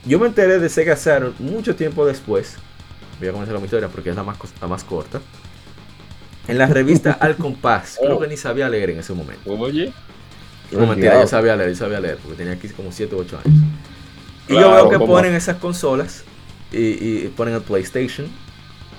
Yo me enteré de Sega Saturn mucho tiempo después. Voy a comenzar la historia porque es la más, la más corta. En la revista Al Compás. Creo que ni sabía leer en ese momento. Oye. No mentira, yo sabía leer, yo sabía leer, porque tenía aquí como 7 u 8 años. Y yo veo que ponen esas consolas y, y, ponen el PlayStation,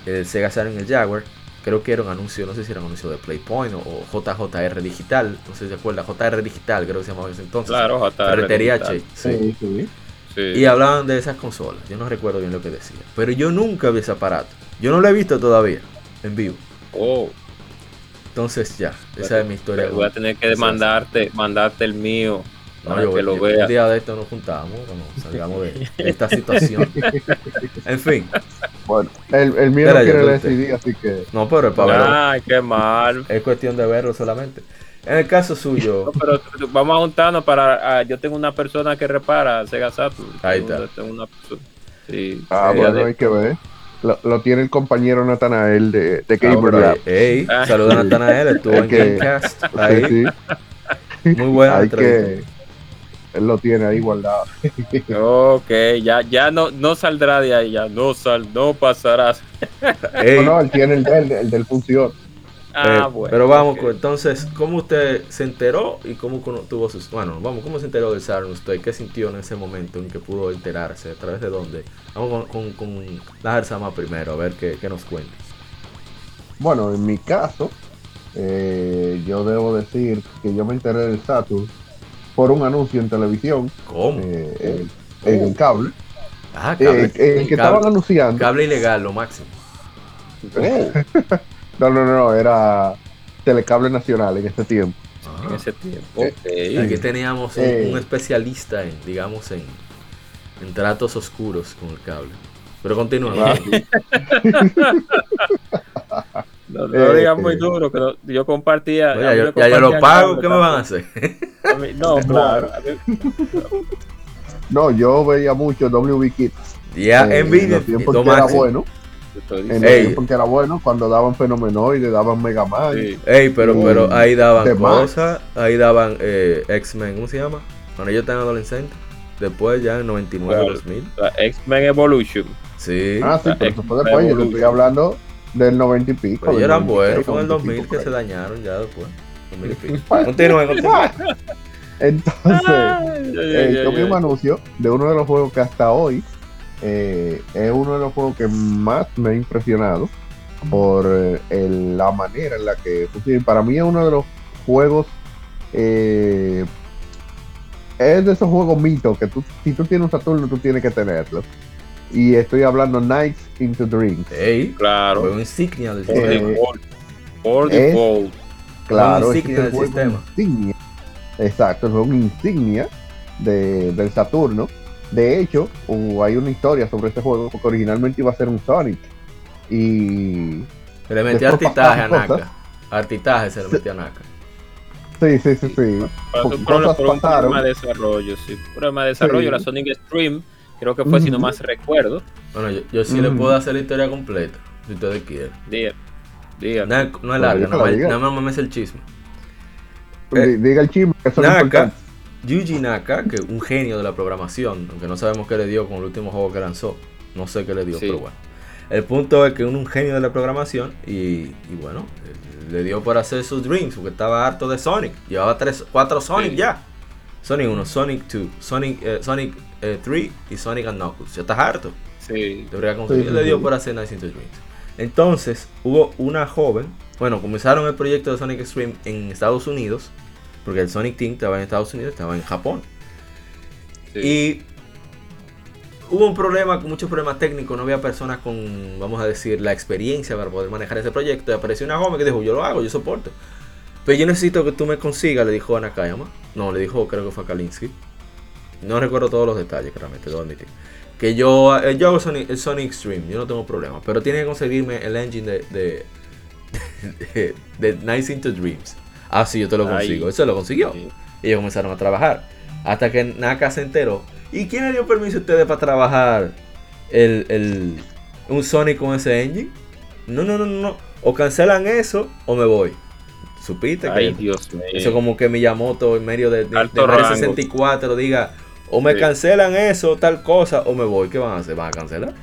el Sega Saturn y el Jaguar creo que era un anuncio, no sé si era un anuncio de Playpoint o, JJR Digital, no sé si se acuerda, JR Digital creo que se llamaba en ese entonces. Claro, JR Digital. Sí. Sí, sí. Y hablaban de esas consolas, yo no recuerdo bien lo que decía, pero yo nunca vi ese aparato, yo no lo he visto todavía en vivo. Oh. Entonces ya, esa es mi historia. Voy a tener que mandarte, mandarte el mío no, yo, que lo vea. Un día de esto nos juntamos, cuando salgamos de esta situación. en fin. Bueno, el, el mío no quiere decidir, así que. No, pero es para Ay, qué mal. Es cuestión de verlo solamente. En el caso suyo. No, pero vamos a juntarnos para. Ah, yo tengo una persona que repara Sega Saturn. Ahí está. Sí. Ah, bueno, hay que ver. Lo, lo, tiene el compañero Natanael de, de Gamer ah, Ey, saluda a Natanael, estuvo en Gamecast. Ahí. Sí, sí. Muy buena hay que, él lo tiene ahí guardado. ok, ya, ya no, no saldrá de ahí, ya no sal, no pasarás. no, no, él tiene el del, el del función. Ah, eh, bueno, pero vamos, entonces, ¿cómo usted se enteró y cómo tuvo sus... Bueno, vamos, ¿cómo se enteró del Saturn usted? ¿Qué sintió en ese momento en que pudo enterarse? ¿A través de dónde? Vamos con, con, con la primero, a ver qué, qué, nos cuenta. Bueno, en mi caso, eh, yo debo decir que yo me enteré del Saturn por un anuncio en televisión. ¿Cómo? Eh, en, el cable. Ah, cable. Eh, el que estaban anunciando. Cable ilegal, lo máximo. no, no, no, era Telecable Nacional en ese tiempo. Ah. En ese tiempo. Okay. Aquí teníamos un, un, especialista en, digamos, en, en tratos oscuros con el cable. Pero continúa. No, no digas muy este, duro, que yo compartía. ya, yo, lo pago, ¿qué me van a hacer? no, claro. no, yo veía mucho WB Kids. Ya, eh, en En tiempo que era bueno. En el tiempo que era bueno, cuando daban Fenomenoide, daban Mega Man. Ey, pero, pero ahí daban cosas, ahí daban eh, X-Men, ¿cómo se llama? Cuando yo estaba adolescente. Después ya en 99, 2000. X-Men Evolution. Sí. Ah, sí, pero fue después. Yo te estoy hablando del 90 y pico. Pero eran buenos, fue en el 2000 que se dañaron ya después. 2000 y pico. Continúen, continúen. Entonces, eh, yo vi un anuncio de uno de los juegos que hasta hoy eh, es uno de los juegos que más me ha impresionado por eh, la manera en la que para mí es uno de los juegos eh, es de esos juegos mitos que tú, si tú tienes un Saturno tú tienes que tenerlo y estoy hablando Nights into Dreams. Hey, claro. Fue insignia del sistema. Por default. Claro, insignia del sistema. Exacto, es un insignia de, del Saturno. De hecho, hay una historia sobre este juego porque originalmente iba a ser un Sonic. Y. Se le metió artitaje a Naka. Artitaje se le metió a Naka. Sí, sí, sí, sí. Por, un problema de desarrollo, sí. Problema de desarrollo, la Sonic Stream, creo que fue, si no más recuerdo. Bueno, yo, sí le puedo hacer la historia completa, si ustedes quieren. Diga. Diga. No, es larga, nada más me el chisme. Eh, diga el chisme, que eso Naka, Yuji Naka, que un genio de la programación, aunque no sabemos qué le dio con el último juego que lanzó. No sé qué le dio, pero bueno. El punto es que un, un genio de la programación y, bueno, le dio por hacer sus dreams porque estaba harto de Sonic. Llevaba tres, cuatro Sonic ya. Sonic 1, Sonic 2, Sonic, eh, Sonic 3 eh, y Sonic and Knuckles. Ya estás harto. Sí. Debería conseguir. le dio por hacer Nice Into Dreams. Entonces, hubo una joven. Bueno, comenzaron el proyecto de Sonic Extreme en Estados Unidos. Porque el Sonic Team estaba en Estados Unidos, estaba en Japón. Y hubo un problema, muchos problemas técnicos, no había personas con, vamos a decir, la experiencia para poder manejar ese proyecto. Y apareció una joven que dijo, yo lo hago, yo soporto. Pero yo necesito que tú me consigas, le dijo a Nakayama. No, le dijo, creo que fue a Kalinsky. No recuerdo todos los detalles, claramente, debo admitir. Que yo, eh, yo hago Sonic, el Sonic Extreme, yo no tengo problema. Pero tiene que conseguirme el engine de, de, de, Nice Into Dreams. Ah, sí, yo te lo consigo. Eso lo consiguió. Y ellos comenzaron a trabajar. Hasta que Naka se enteró ¿Y quién le dio permiso a ustedes para trabajar el, el, un Sonic con ese engine? No, no, no, no. O cancelan eso o me voy. Supiste Ay, Dios mío. Eso como que Miyamoto en medio de, de, de 64 diga, o me cancelan eso, tal cosa, o me voy. ¿Qué van a hacer? ¿Van a cancelar?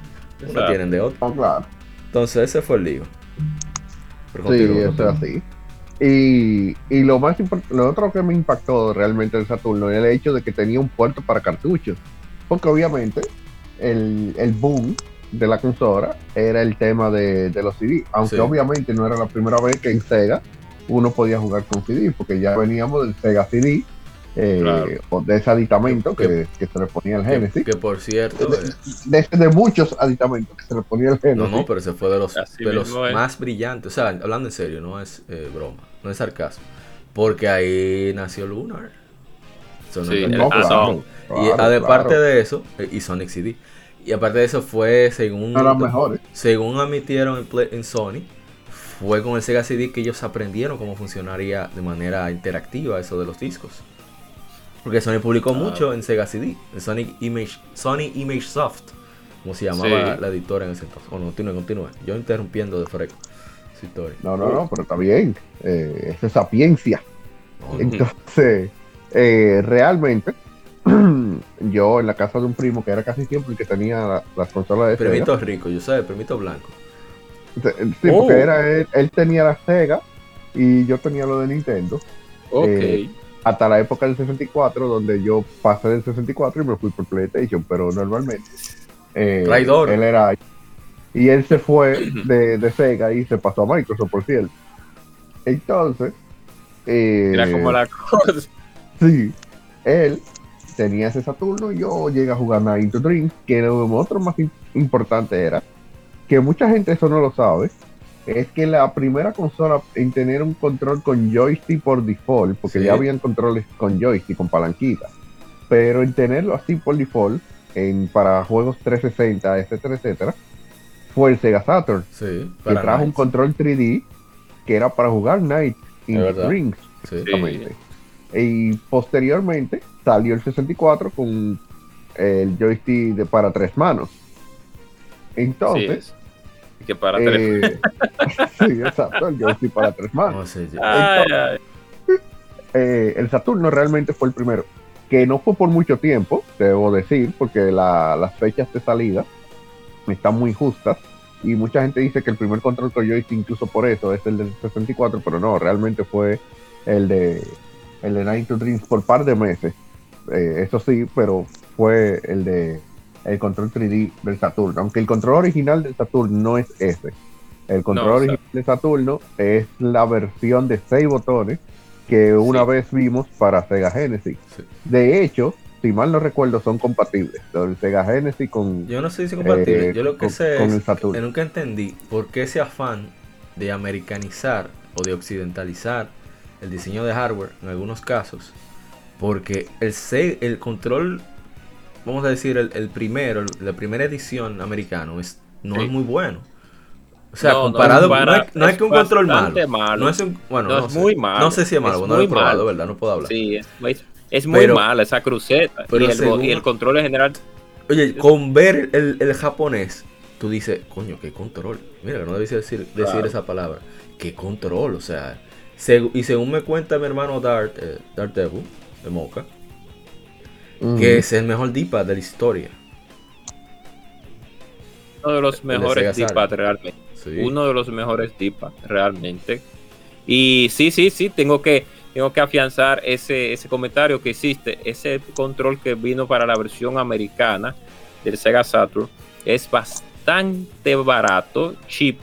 No tienen de otro. Ah, claro. Entonces ese fue el lío. sí, eso es así. Y, y lo más lo otro que me impactó realmente en Saturno era el hecho de que tenía un puerto para cartuchos. Porque obviamente el, el boom de la consola era el tema de, los CD. Aunque obviamente no era la primera vez que en Sega uno podía jugar con CD, porque ya veníamos del Sega CD. Eh, de ese aditamento que, se le ponía el Genesis. Que, por cierto. De, de, muchos aditamentos que se le ponía el Genesis. No, no, pero ese fue de los, de los más brillantes. O sea, hablando en serio, no es eh, broma no es sarcasmo. Porque ahí nació Lunar. y aparte de eso, eh, y Sonic CD. Y aparte de eso fue según según admitieron en, Sony, fue con el Sega CD que ellos aprendieron cómo funcionaría de manera interactiva eso de los discos. Porque Sony publicó mucho en Sega CD, en Sonic Image, Sony Image Soft, como se llamaba la, editora en ese entonces. Bueno, continúe, continúe. Yo interrumpiendo de freco. No, no, no, pero está bien. Eh, es sapiencia. Entonces, eh, realmente, yo en la casa de un primo que era casi siempre el que tenía las consolas de Permito rico, yo sé, permito blanco. Sí, porque oh. era él, tenía la Sega y yo tenía lo de Nintendo. Ok. Eh, hasta la época del 64, donde yo pasé del 64 y me fui por PlayStation, pero normalmente. Eh, Traidor. Él era y él se fue de, Sega y se pasó a Microsoft, por cierto. Entonces. Eh, Era como la cosa. Sí. Él tenía ese Saturno y yo llegué a jugar Night into Dreams, que lo otro más importante era que mucha gente eso no lo sabe. Es que la primera consola en tener un control con joystick por default, porque ya habían controles con joystick, con palanquita, pero en tenerlo así por default, en, para juegos 360, etcétera, etcétera, fue el Sega Saturn. Sí, que trajo un control 3D que era para jugar Night in Rings. Y posteriormente salió el 64 con el joystick de para tres manos. Entonces. Sí, que para tres. Eh, sí, exacto, el joystick para tres manos. Eh, el Saturno realmente fue el primero. Que no fue por mucho tiempo, debo decir, porque las fechas de salida están muy justas. Y mucha gente dice que el primer control que yo hice incluso por eso es el del 64, pero no, realmente fue el de el de Nine to Dreams por par de meses. Eh, eso sí, pero fue el de el control 3D del Saturno. Aunque el control original del Saturno no es ese. El control original del Saturno es la versión de 6 botones que una vez vimos para Sega Genesis. De hecho, si mal no recuerdo, son compatibles. El Sega Genesis con. Yo no sé si son compatibles. Eh, yo lo que sé es que nunca entendí por qué ese afán de americanizar o de occidentalizar el diseño de hardware en algunos casos Porque el, el control, vamos a decir, el, primero, la primera edición americano es, no es muy bueno. O sea, comparado, no, es, que un control malo. No es bueno, no, es muy malo. No sé si es malo, no lo he probado, ¿verdad? No puedo hablar. Sí, es, muy malo esa cruceta. y, el, control en general. Oye, con ver el, el, japonés, tú dices, coño, qué control. Mira, no debes decir, decir esa palabra. Qué control, o sea. y según me cuenta mi hermano Dart, eh, Dart Devil, de Mocha, que es el mejor Dipa de la historia. Uno de los mejores Dipa realmente. Uno de los mejores Dipa realmente. Y sí, sí, sí, tengo que, tengo que afianzar ese, ese comentario que hiciste. Ese control que vino para la versión americana del Sega Saturn es bastante barato, cheap,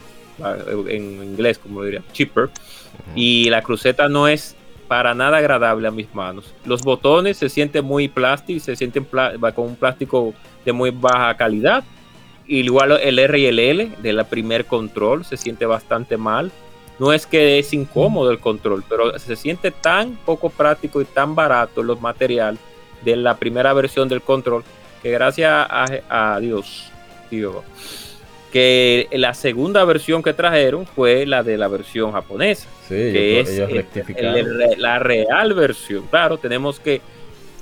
en inglés como diría, cheaper. Y la cruceta no es para nada agradable a mis manos. Los botones se sienten muy plásticos, se sienten con un plástico de muy baja calidad. Igual el R y el L de la primer control se siente bastante mal. No es que es incómodo el control, pero se siente tan poco práctico y tan barato los materiales de la primera versión del control que gracias a, Dios, que la segunda versión que trajeron fue la de la versión japonesa, que es la real versión. Claro, tenemos que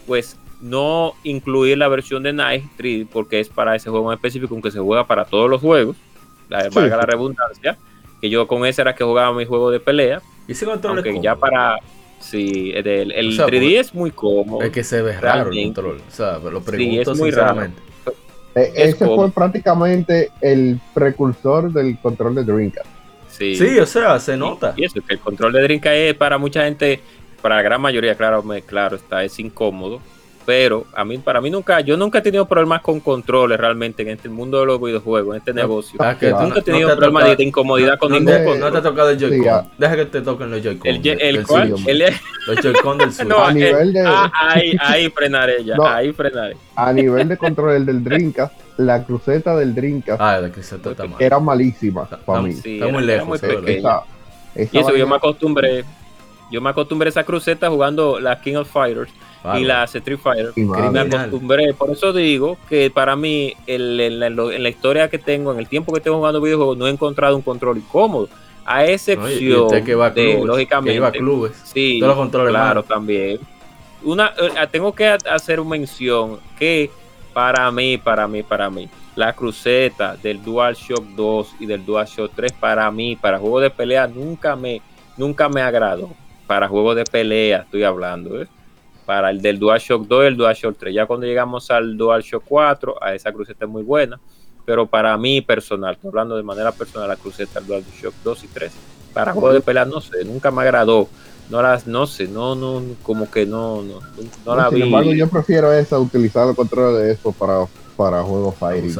pues no incluir la versión de Night 3 porque es para ese juego en específico, aunque se juega para todos los juegos, la, valga la redundancia, que yo con ese era que jugaba mi juego de pelea. Y ese control aunque ya para Sí, el, el 3D es muy cómodo. Es que se ve raro el control. O sea, lo pregunto sí, es muy Raro. Eh, ese fue prácticamente el precursor del control de Dreamcast. Sí. sí, o sea, se nota. Y, eso, que el control de Dreamcast es para mucha gente, para la gran mayoría, claro, me, claro está, es incómodo pero a mí, para mí nunca, yo nunca he tenido problemas con controles realmente en este mundo de los videojuegos, en este negocio. Ah, nunca he tenido problemas de incomodidad con ningún control. No te ha tocado el Joy-Con. Deja que te toquen los Joy-Con. El, el, cual, los Joy-Con del sur. a nivel de... Ah, ahí, ahí frenaré ya, ahí frenaré. A nivel de control del Dreamcast, la cruceta del Dreamcast ah, la cruceta está mal. era malísima para mí. está muy lejos. Muy pequeña. y eso yo me acostumbré. Yo me acostumbré a esa cruceta jugando la King of Fighters y la Street Fighter. me acostumbré. Por eso digo que para mí, en, la, historia que tengo, en el tiempo que tengo jugando videojuegos, no he encontrado un control incómodo. A excepción de, lógicamente, clubes. Sí, Todos los controles claro, también. Una, eh, tengo que hacer una mención que para mí, para mí, para mí, la cruceta del DualShock 2 y del DualShock 3 para mí, para juegos de pelea, nunca me, nunca me agradó. Para juegos de pelea estoy hablando, ¿eh? Para el del DualShock 2 y el DualShock 3. Ya cuando llegamos al DualShock 4, a esa cruceta es muy buena, pero para mí personal, estoy hablando de manera personal, la cruceta del DualShock 2 y 3. Para juegos de pelea, no sé, nunca me agradó. No las, no sé, no, no, como que no, no, no, la sin embargo, yo prefiero esa, utilizar el control de eso para, para juegos fighting.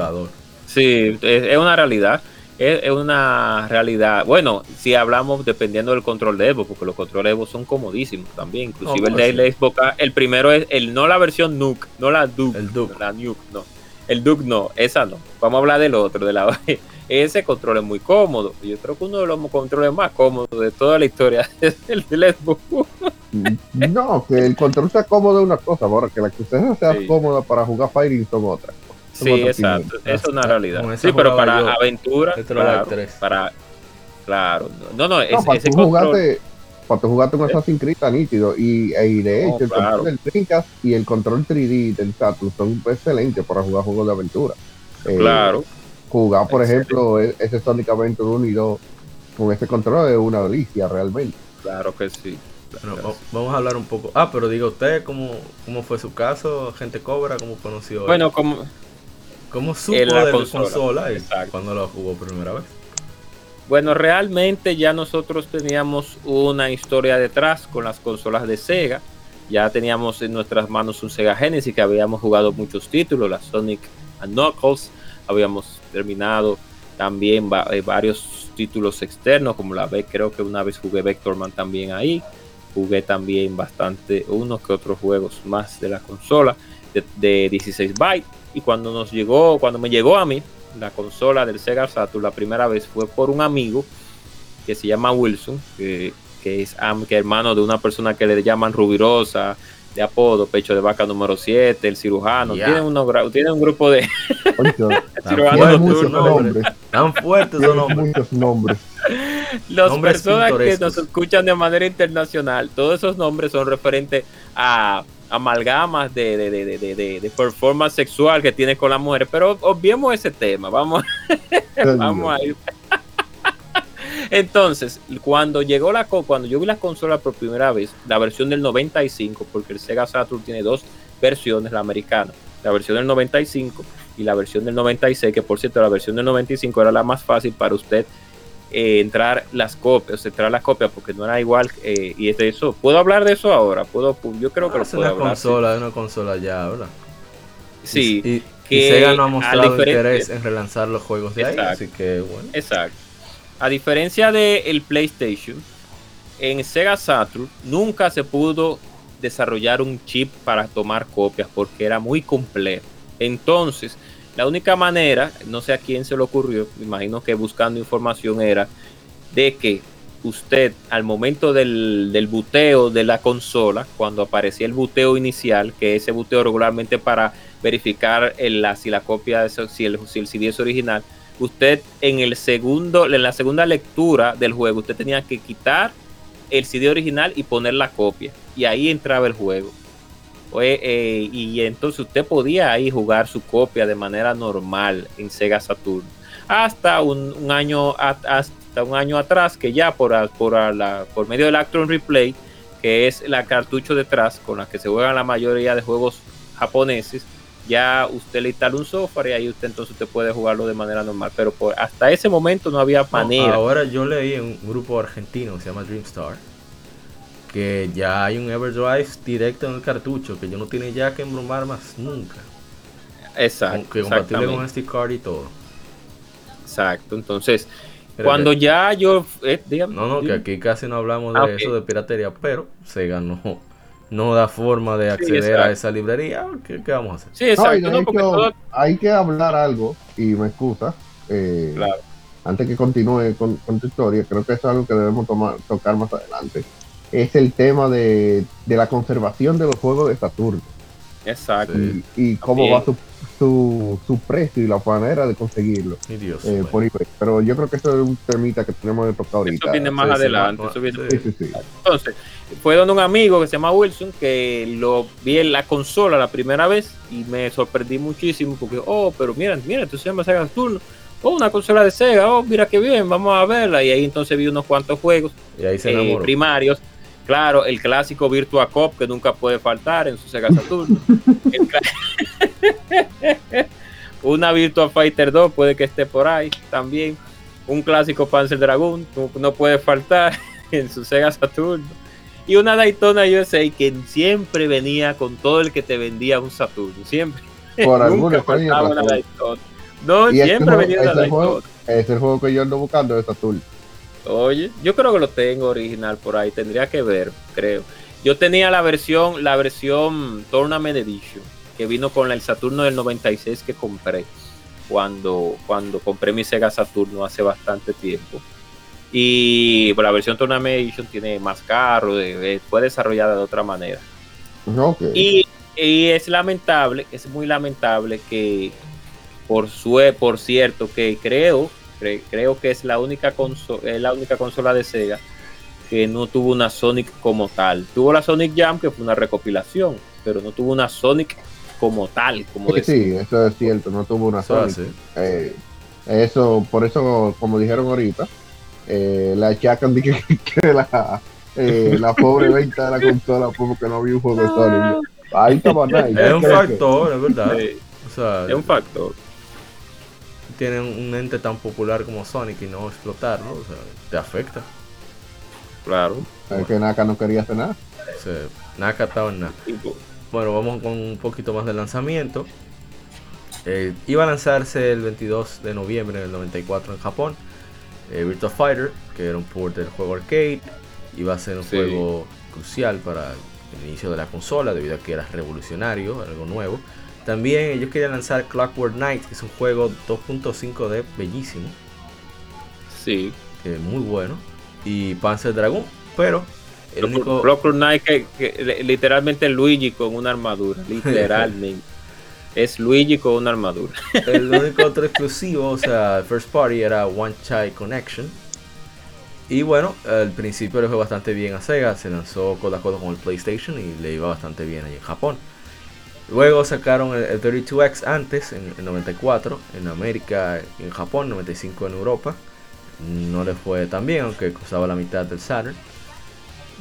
Sí, es una realidad es, una realidad. Bueno, si hablamos dependiendo del control de Evo, porque los controles de Evo son comodísimos también. Inclusive el de Xbox, el primero es el no la versión Nuke, no la Duke, el Duke. la Nuke, no. El Duke no, esa no. Vamos a hablar del otro, de la ese control es muy cómodo. Yo creo que uno de los controles más cómodos de toda la historia es el del Xbox. No, que el control sea cómodo es una cosa, ahora que la que usted sea cómoda para jugar Fighting son otras. Sí, exacto. Eso es una realidad. Sí, pero para aventura, claro, para claro. No, no, es, para ese tú jugaste, para tú jugaste un Assassin's Creed tan nítido y, y de hecho el control del Dreamcast y el control 3D del Saturn son excelentes para jugar juegos de aventura. Eh, claro. Jugar, por ejemplo, e, ese Sonic Adventure 1 y 2 con ese control es una delicia realmente. Claro que sí. vamos a hablar un poco. Ah, pero diga usted cómo, cómo fue su caso, gente cobra, cómo conoció. Bueno, como ¿Cómo supo de la consola, cuando la jugó primera vez? Bueno, realmente ya nosotros teníamos una historia detrás con las consolas de Sega. Ya teníamos en nuestras manos un Sega Genesis que habíamos jugado muchos títulos, la Sonic and Knuckles. Habíamos terminado también eh, varios títulos externos, como la vez creo que una vez jugué Vectorman también ahí. Jugué también bastante unos que otros juegos más de la consola de, de 16 bytes y cuando nos llegó, cuando me llegó a mí la consola del Sega Saturn la primera vez fue por un amigo que se llama Wilson, que, es hermano de una persona que le llaman Rubirosa, de apodo, pecho de vaca número 7, el cirujano, tienen, un grupo de cirujanos nocturnos. Tan fuertes son Muchos nombres. Las personas que nos escuchan de manera internacional, todos esos nombres son referentes a amalgamas de, de, de, de, performance sexual que tiene con la mujer, pero obviemos ese tema, vamos, vamos a ir. Entonces, cuando llegó la cuando yo vi la consola por primera vez, la versión del 95, porque el Sega Saturn tiene dos versiones, la americana, la versión del 95 y la versión del 96, que por cierto la versión del 95 era la más fácil para usted eh, entrar las copias, entrar las copias, porque no era igual. Eh, y es de eso. ¿Puedo hablar de eso ahora? ¿Puedo, yo creo que ah, lo puedo una Consola, una consola ya, ¿verdad? Sí. Y, que Sega no ha mostrado interés en relanzar los juegos de ahí, así que bueno. Exacto. A diferencia del el PlayStation, en Sega Saturn nunca se pudo desarrollar un chip para tomar copias porque era muy complejo. Entonces, la única manera, no sé a quién se le ocurrió, me imagino que buscando información era de que usted al momento del, del, buteo de la consola, cuando aparecía el buteo inicial, que ese buteo regularmente para verificar el, si la copia, de, si, el, si el CD es original, usted en el segundo, en la segunda lectura del juego, usted tenía que quitar el CD original y poner la copia. Y ahí entraba el juego. Eh, y entonces usted podía ahí jugar su copia de manera normal en Sega Saturn. Hasta un, año hasta un año atrás, que ya por, por, la, por medio del Actron Replay, que es la cartucho detrás con la que se juegan la mayoría de juegos japoneses, ya usted le instala un software y ahí usted entonces usted puede jugarlo de manera normal. Pero por, hasta ese momento no había manera. ahora yo leí en un grupo argentino que se llama Dreamstar que ya hay un Everdrive directo en el cartucho, que yo no tiene ya que embromar más nunca. Exacto. Que compatible con SD card y todo. Exacto, entonces, cuando ya yo... Eh, no, no, que aquí casi no hablamos de ah, eso de piratería, pero Sega no, no da forma de acceder a esa librería. ¿Qué, vamos a hacer? Sí, exacto. Hay que hablar algo, y me excusa, eh, antes que continúe con, con, tu historia, creo que es algo que debemos tomar, tocar más adelante es el tema de, la conservación de los juegos de Saturno. Exacto. Y, cómo va su, su, precio y la manera de conseguirlo. Eh, Pero yo creo que eso es un temita que tenemos que tocar ahorita. Eso viene más adelante. Entonces, fue donde un amigo que se llama Wilson que lo vi en la consola la primera vez y me sorprendí muchísimo porque, oh, pero mira, mira, tú se llama Sega Saturno. Oh, una consola de Sega, oh, mira qué bien, vamos a verla. Y ahí entonces vi unos cuantos juegos y ahí se eh, primarios Claro, el clásico Virtua Cop que nunca puede faltar en su Sega Saturn. Una Virtua Fighter 2 puede que esté por ahí también. Un clásico Panzer Dragoon no puede faltar en su Sega Saturn. Y una Daytona USA que siempre venía con todo el que te vendía un Saturn. Siempre. Por alguna faltaba una Daytona. No, siempre venía una Daytona. es el juego que yo ando buscando de Saturn. Oye, yo creo que lo tengo original por ahí, tendría que ver, creo. Yo tenía la versión, la versión Tournament Edition, que vino con el Saturno del 96 que compré cuando, cuando compré mi Sega Saturno hace bastante tiempo. Y la versión Tournament Edition tiene más carro, fue desarrollada de otra manera. Y, y, es lamentable, es muy lamentable que, por, su, por cierto, que creo creo que es la única, consola, la única consola de Sega que no tuvo una Sonic como tal. Tuvo la Sonic Jam, que fue una recopilación, pero no tuvo una Sonic como tal. Como sí, eso es cierto, no tuvo una Sonic. Eh, eso, por eso, como dijeron ahorita, eh, la achacan de que, la, eh, la pobre venta de la consola fue porque no había un juego de Sonic. Ahí estaba Es un factor, es verdad. es un factor tienen un ente tan popular como Sonic y no explotarlo, o sea, te afecta. Claro. Es que Naka no quería hacer nada. Naka estaba en nada. Bueno, vamos con un poquito más de lanzamiento. Eh, iba a lanzarse el 22 de noviembre del 94 en Japón. Eh, Virtua Fighter, que era un port del juego arcade. Iba a ser un juego crucial para el inicio de la consola, debido a que era revolucionario, algo nuevo. También ellos querían lanzar Clockwork Knight, que es un juego 2.5D bellísimo. Sí. Que muy bueno. Y Panzer Dragon. Pero El único... Knight que, literalmente Luigi con una armadura, literalmente. es Luigi con una armadura. el único otro exclusivo, o sea, first party era One Chai Connection. Y bueno, al principio le fue bastante bien a Sega, se lanzó con con el PlayStation y le iba bastante bien ahí en Japón. Luego sacaron el, 32X antes, en el 94, en América y en Japón, 95 en Europa. No le fue tan bien, aunque costaba la mitad del Saturn.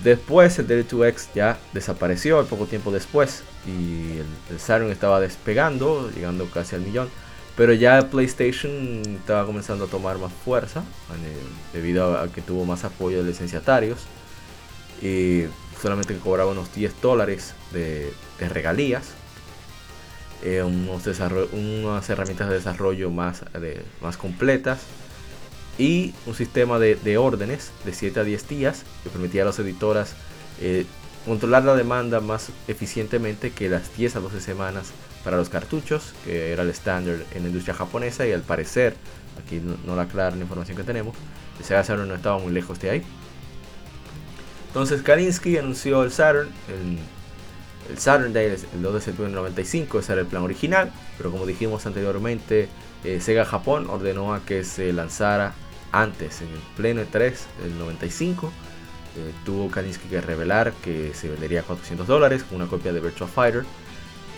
Después el 32X ya desapareció poco tiempo después y el, Saturn estaba despegando, llegando casi al millón. Pero ya PlayStation estaba comenzando a tomar más fuerza debido a que tuvo más apoyo de licenciatarios y solamente cobraba unos 10 dólares de regalías eh, unos unas herramientas de desarrollo más, más completas y un sistema de, órdenes de 7 a 10 días que permitía a las editoras eh, controlar la demanda más eficientemente que las 10 a 12 semanas para los cartuchos, que era el estándar en la industria japonesa y al parecer, aquí no, la aclara la información que tenemos, el Sega Saturn no estaba muy lejos de ahí. Entonces Kalinsky anunció el Saturn en el Saturn Day el 2 de septiembre del 95, ese era el plan original, pero como dijimos anteriormente, eh, Sega Japón ordenó a que se lanzara antes, en el pleno E3 del 95. Eh, tuvo Kaninsky que revelar que se vendería a 400 dólares una copia de Virtual Fighter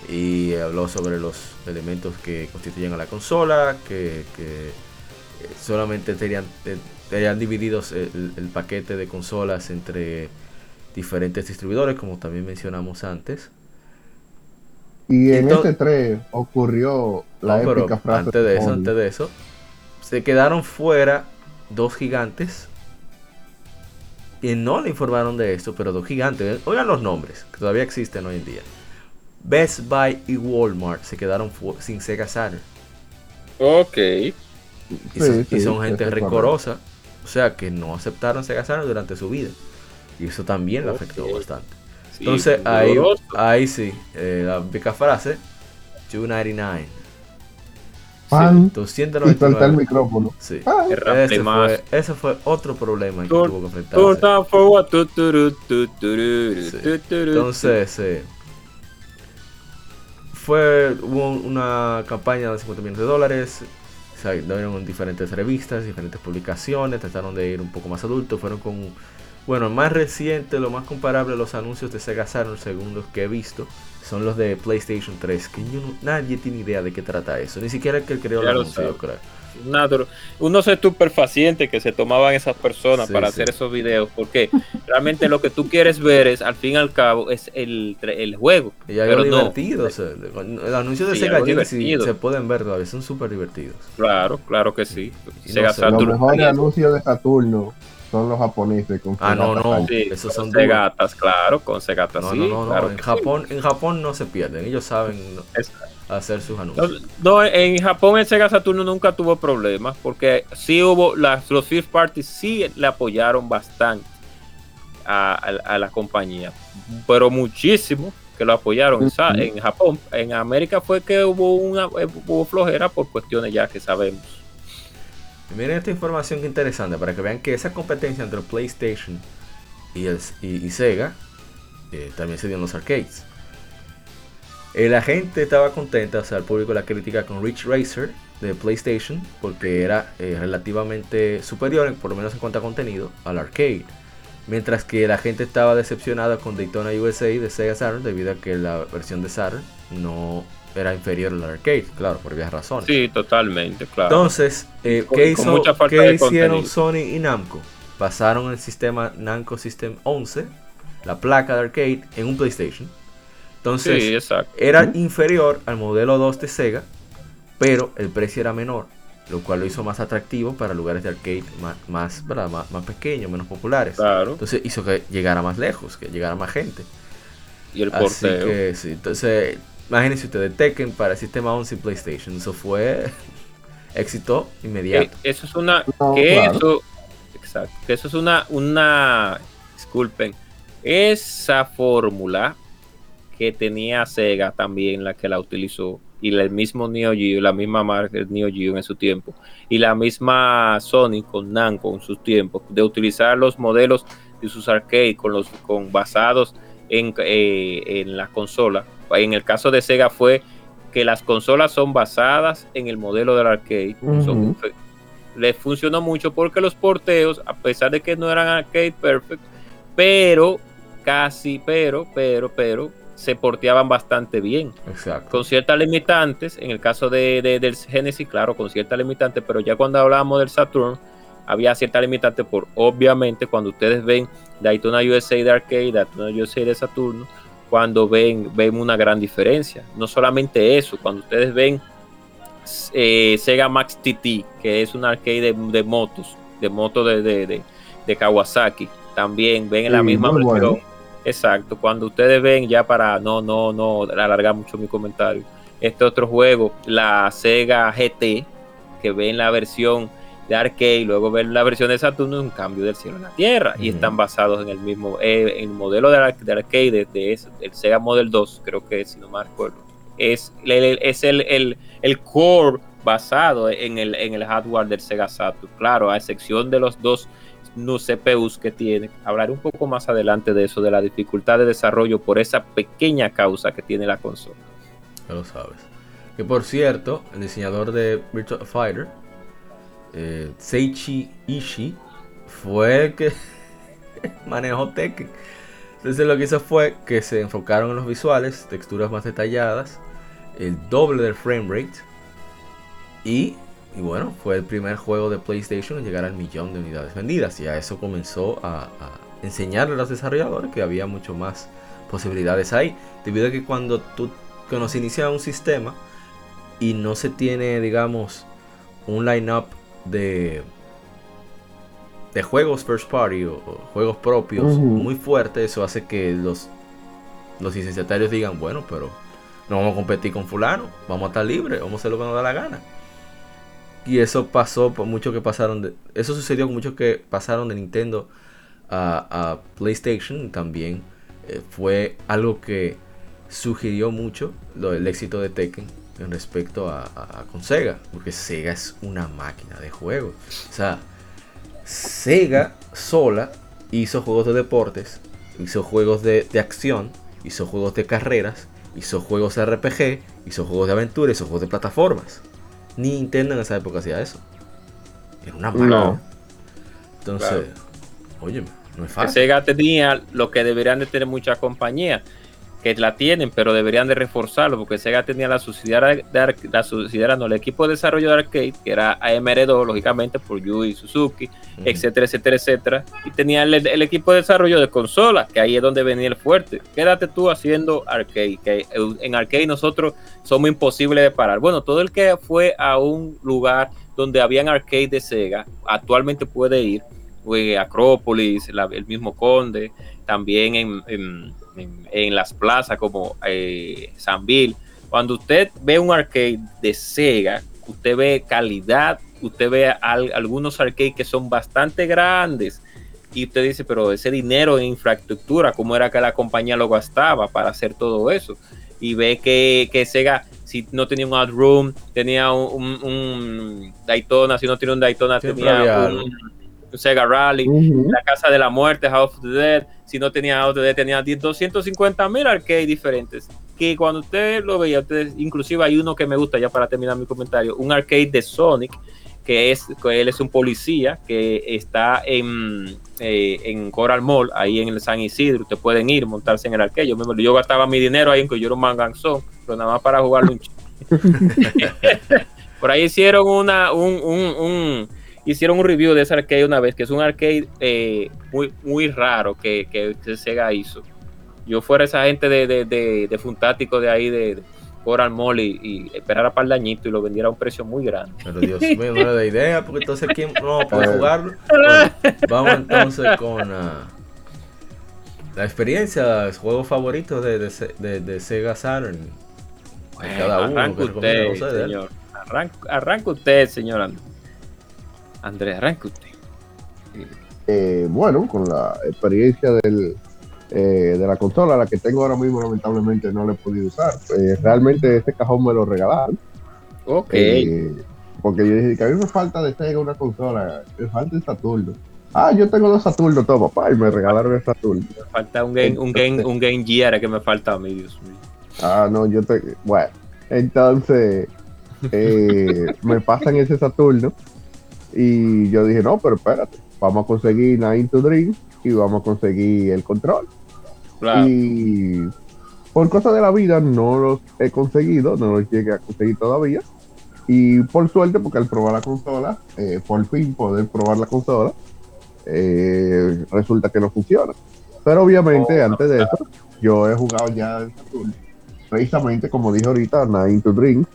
y habló sobre los elementos que constituyen a la consola, que, eh, solamente tenían, divididos el paquete de consolas entre diferentes distribuidores, como también mencionamos antes. Y en este 3 ocurrió la épica frase. Antes de eso, antes de eso, se quedaron fuera dos gigantes. Y no le informaron de esto, pero dos gigantes. Oigan los nombres, que todavía existen hoy en día. Best Buy y Walmart se quedaron sin Sega Saturn. Ok. Y son, gente recorosa. O sea que no aceptaron Sega Saturn durante su vida. Y eso también le afectó bastante. Entonces ahí, ahí sí, eh, la vieja frase, 299. Pan, 299. Y el micrófono. Sí. Ese, fue, ese, fue, otro problema que tuvo que enfrentarse. Entonces, eh, fue, hubo una campaña de 50 millones de dólares. Se dieron en diferentes revistas, diferentes publicaciones. Trataron de ir un poco más adultos. Fueron con bueno, más reciente, lo más comparable los anuncios de Sega Saturn, según los que he visto, son los de PlayStation 3, que nadie tiene idea de qué trata eso, ni siquiera el que creó el anuncio, creo. Uno es paciente que se tomaban esas personas para hacer esos videos, porque realmente lo que tú quieres ver es, al fin y al cabo, es el, el juego. Y algo divertido, el anuncio de Sega Genesis se pueden ver todavía, son súper divertidos. Claro, claro que sí. Sega Saturn. Los mejores anuncios de Saturno son los japoneses con Ah, no, no, esos son segatas, claro, con segatas. No, no, no, claro en Japón, en Japón no se pierden, ellos saben hacer sus anuncios. No, en Japón el Sega Saturno nunca tuvo problemas porque sí hubo las los fifth parties sí le apoyaron bastante a, la compañía, pero muchísimo que lo apoyaron en Japón. En América fue que hubo una hubo flojera por cuestiones ya que sabemos. Miren esta información que interesante para que vean que esa competencia entre PlayStation y, y, Sega eh, también se dio en los arcades. Eh, la gente estaba contenta, o sea, el público la crítica con Rich Racer de PlayStation porque era eh, relativamente superior, por lo menos en cuanto a contenido, al arcade. Mientras que la gente estaba decepcionada con Daytona USA de Sega Saturn debido a que la versión de Saturn no era inferior al arcade, claro, por varias razones. Sí, totalmente, claro. Entonces, eh, ¿qué, hicieron Sony y Namco? Pasaron el sistema Namco System 11, la placa de arcade, en un PlayStation. Entonces, era inferior al modelo 2 de Sega, pero el precio era menor, lo cual lo hizo más atractivo para lugares de arcade más, más, más, pequeños, menos populares. Claro. Entonces hizo que llegara más lejos, que llegara más gente. Y el porteo. Así que, sí, entonces Imagínense ustedes, Tekken para el sistema 11 y PlayStation. Eso fue éxito inmediato. Eh, eso es una. que eso, exacto. Que eso es una. una disculpen. Esa fórmula que tenía Sega también, la que la utilizó. Y el mismo Neo Geo, la misma marca Neo Geo en su tiempo. Y la misma Sony con Namco en sus tiempos. De utilizar los modelos y sus arcades con los con basados en, eh, en la consola. En el caso de Sega fue que las consolas son basadas en el modelo del arcade. les funcionó mucho porque los porteos, a pesar de que no eran arcade perfect, pero casi, pero, pero, pero, se porteaban bastante bien. Exacto. Con ciertas limitantes, en el caso de, del Genesis, claro, con ciertas limitantes, pero ya cuando hablábamos del Saturn, había ciertas limitantes por, obviamente, cuando ustedes ven Daytona USA de arcade, Daytona USA de Saturno, cuando ven, ven una gran diferencia. No solamente eso, cuando ustedes ven eh, Sega Max TT, que es un arcade de, motos, de motos de, de, Kawasaki, también ven en la misma versión. Exacto, cuando ustedes ven ya para no, no, no alargar mucho mi comentario, este otro juego, la Sega GT, que ven la versión de arcade y luego ver la versión de Saturno es un cambio del cielo a la tierra. Y están basados en el mismo eh, el modelo de, arcade de, de, el Sega Model 2 creo que si no me acuerdo es, el, es el, el, core basado en el, en el hardware del Sega Saturn. Claro a excepción de los dos no CPUs que tiene hablaré un poco más adelante de eso de la dificultad de desarrollo por esa pequeña causa que tiene la consola. Ya lo sabes. Que por cierto el diseñador de Virtua Fighter eh, Seichi Ishii fue el que manejó Tekken. Entonces lo que hizo fue que se enfocaron en los visuales, texturas más detalladas, el doble del frame rate y, bueno, fue el primer juego de PlayStation en llegar al millón de unidades vendidas y a eso comenzó a, a enseñarle a los desarrolladores que había mucho más posibilidades ahí, debido a que cuando tú cuando se inicia un sistema y no se tiene, digamos, un line-up de, de juegos first party o, juegos propios muy fuerte, eso hace que los, los licenciatarios digan, bueno, pero no vamos a competir con fulano, vamos a estar libres, vamos a hacer lo que nos da la gana. Y eso pasó por mucho que pasaron de, eso sucedió con muchos que pasaron de Nintendo a, PlayStation también eh, fue algo que sugirió mucho lo, el éxito de Tekken en respecto a, con Sega, porque Sega es una máquina de juegos. O sea, Sega sola hizo juegos de deportes, hizo juegos de, acción, hizo juegos de carreras, hizo juegos de RPG, hizo juegos de aventura, hizo juegos de plataformas. Ni Nintendo en esa época hacía eso. Era una máquina. Entonces, oye, no es fácil. Sega tenía lo que deberían de tener muchas compañías que la tienen, pero deberían de reforzarlo, porque Sega tenía la subsidiaria, de la subsidiaria no, el equipo de desarrollo de arcade, que era AMR2, lógicamente, por Yui Suzuki, etcétera, etcétera, etcétera, y tenía el, equipo de desarrollo de consola, que ahí es donde venía el fuerte. Quédate tú haciendo arcade, que en arcade nosotros somos imposibles de parar. Bueno, todo el que fue a un lugar donde habían arcade de Sega, actualmente puede ir, Acrópolis, el mismo Conde, también en en, las plazas como eh, Bill. Cuando usted ve un arcade de Sega, usted ve calidad, usted ve algunos arcades que son bastante grandes y usted dice, pero ese dinero en infraestructura, ¿cómo era que la compañía lo gastaba para hacer todo eso? Y ve que, que Sega, si no tenía un Outroom, tenía un, Daytona, si no tiene un Daytona, tenía un, Sega Rally, la Casa de la Muerte, House of the Dead, si no tenía House of the Dead, tenía 250 mil arcades diferentes. Que cuando usted lo veía, ustedes, inclusive hay uno que me gusta ya para terminar mi comentario, un arcade de Sonic, que es que él es un policía que está en, eh, en Coral Mall, ahí en el San Isidro. Ustedes pueden ir, montarse en el arcade. Yo, yo gastaba mi dinero ahí en que yo era un manganzón, pero nada más para jugar un Por ahí hicieron una, un, un hicieron un review de ese arcade una vez, que es un arcade eh, muy, muy raro que, que, Sega hizo. Yo fuera esa gente de, de, de, de Funtático de ahí, de, Coral Mall y, y esperara para el dañito y lo vendiera a un precio muy grande. Pero Dios mío, no da idea, porque entonces ¿quién no puede jugarlo? vamos entonces con uh, la experiencia, los juegos favoritos de, de, de, Sega Saturn. cada uno. Arranca usted, señor. Arranca, usted, señor Andrea, arranque usted. Eh, bueno, con la experiencia del, eh, de la consola, la que tengo ahora mismo, lamentablemente no la he podido usar. Eh, realmente este cajón me lo regalaron. Ok. porque yo dije que a mí me falta de Sega una consola, me falta el Saturno. Ah, yo tengo dos Saturno, todo papá, y me regalaron el Saturno. Me falta un Game, un game, un game Gear que me falta a mí, Dios mío. Ah, no, yo te. Bueno, entonces eh, me pasan ese Saturno y yo dije, no, pero espérate, vamos a conseguir Nine to Dream y vamos a conseguir el control. Y por cosas de la vida no los he conseguido, no los llegué a conseguir todavía. Y por suerte, porque al probar la consola, eh, por fin poder probar la consola, eh, resulta que no funciona. Pero obviamente, oh, antes de eso, yo he jugado ya precisamente como dije ahorita, Nine to Dream,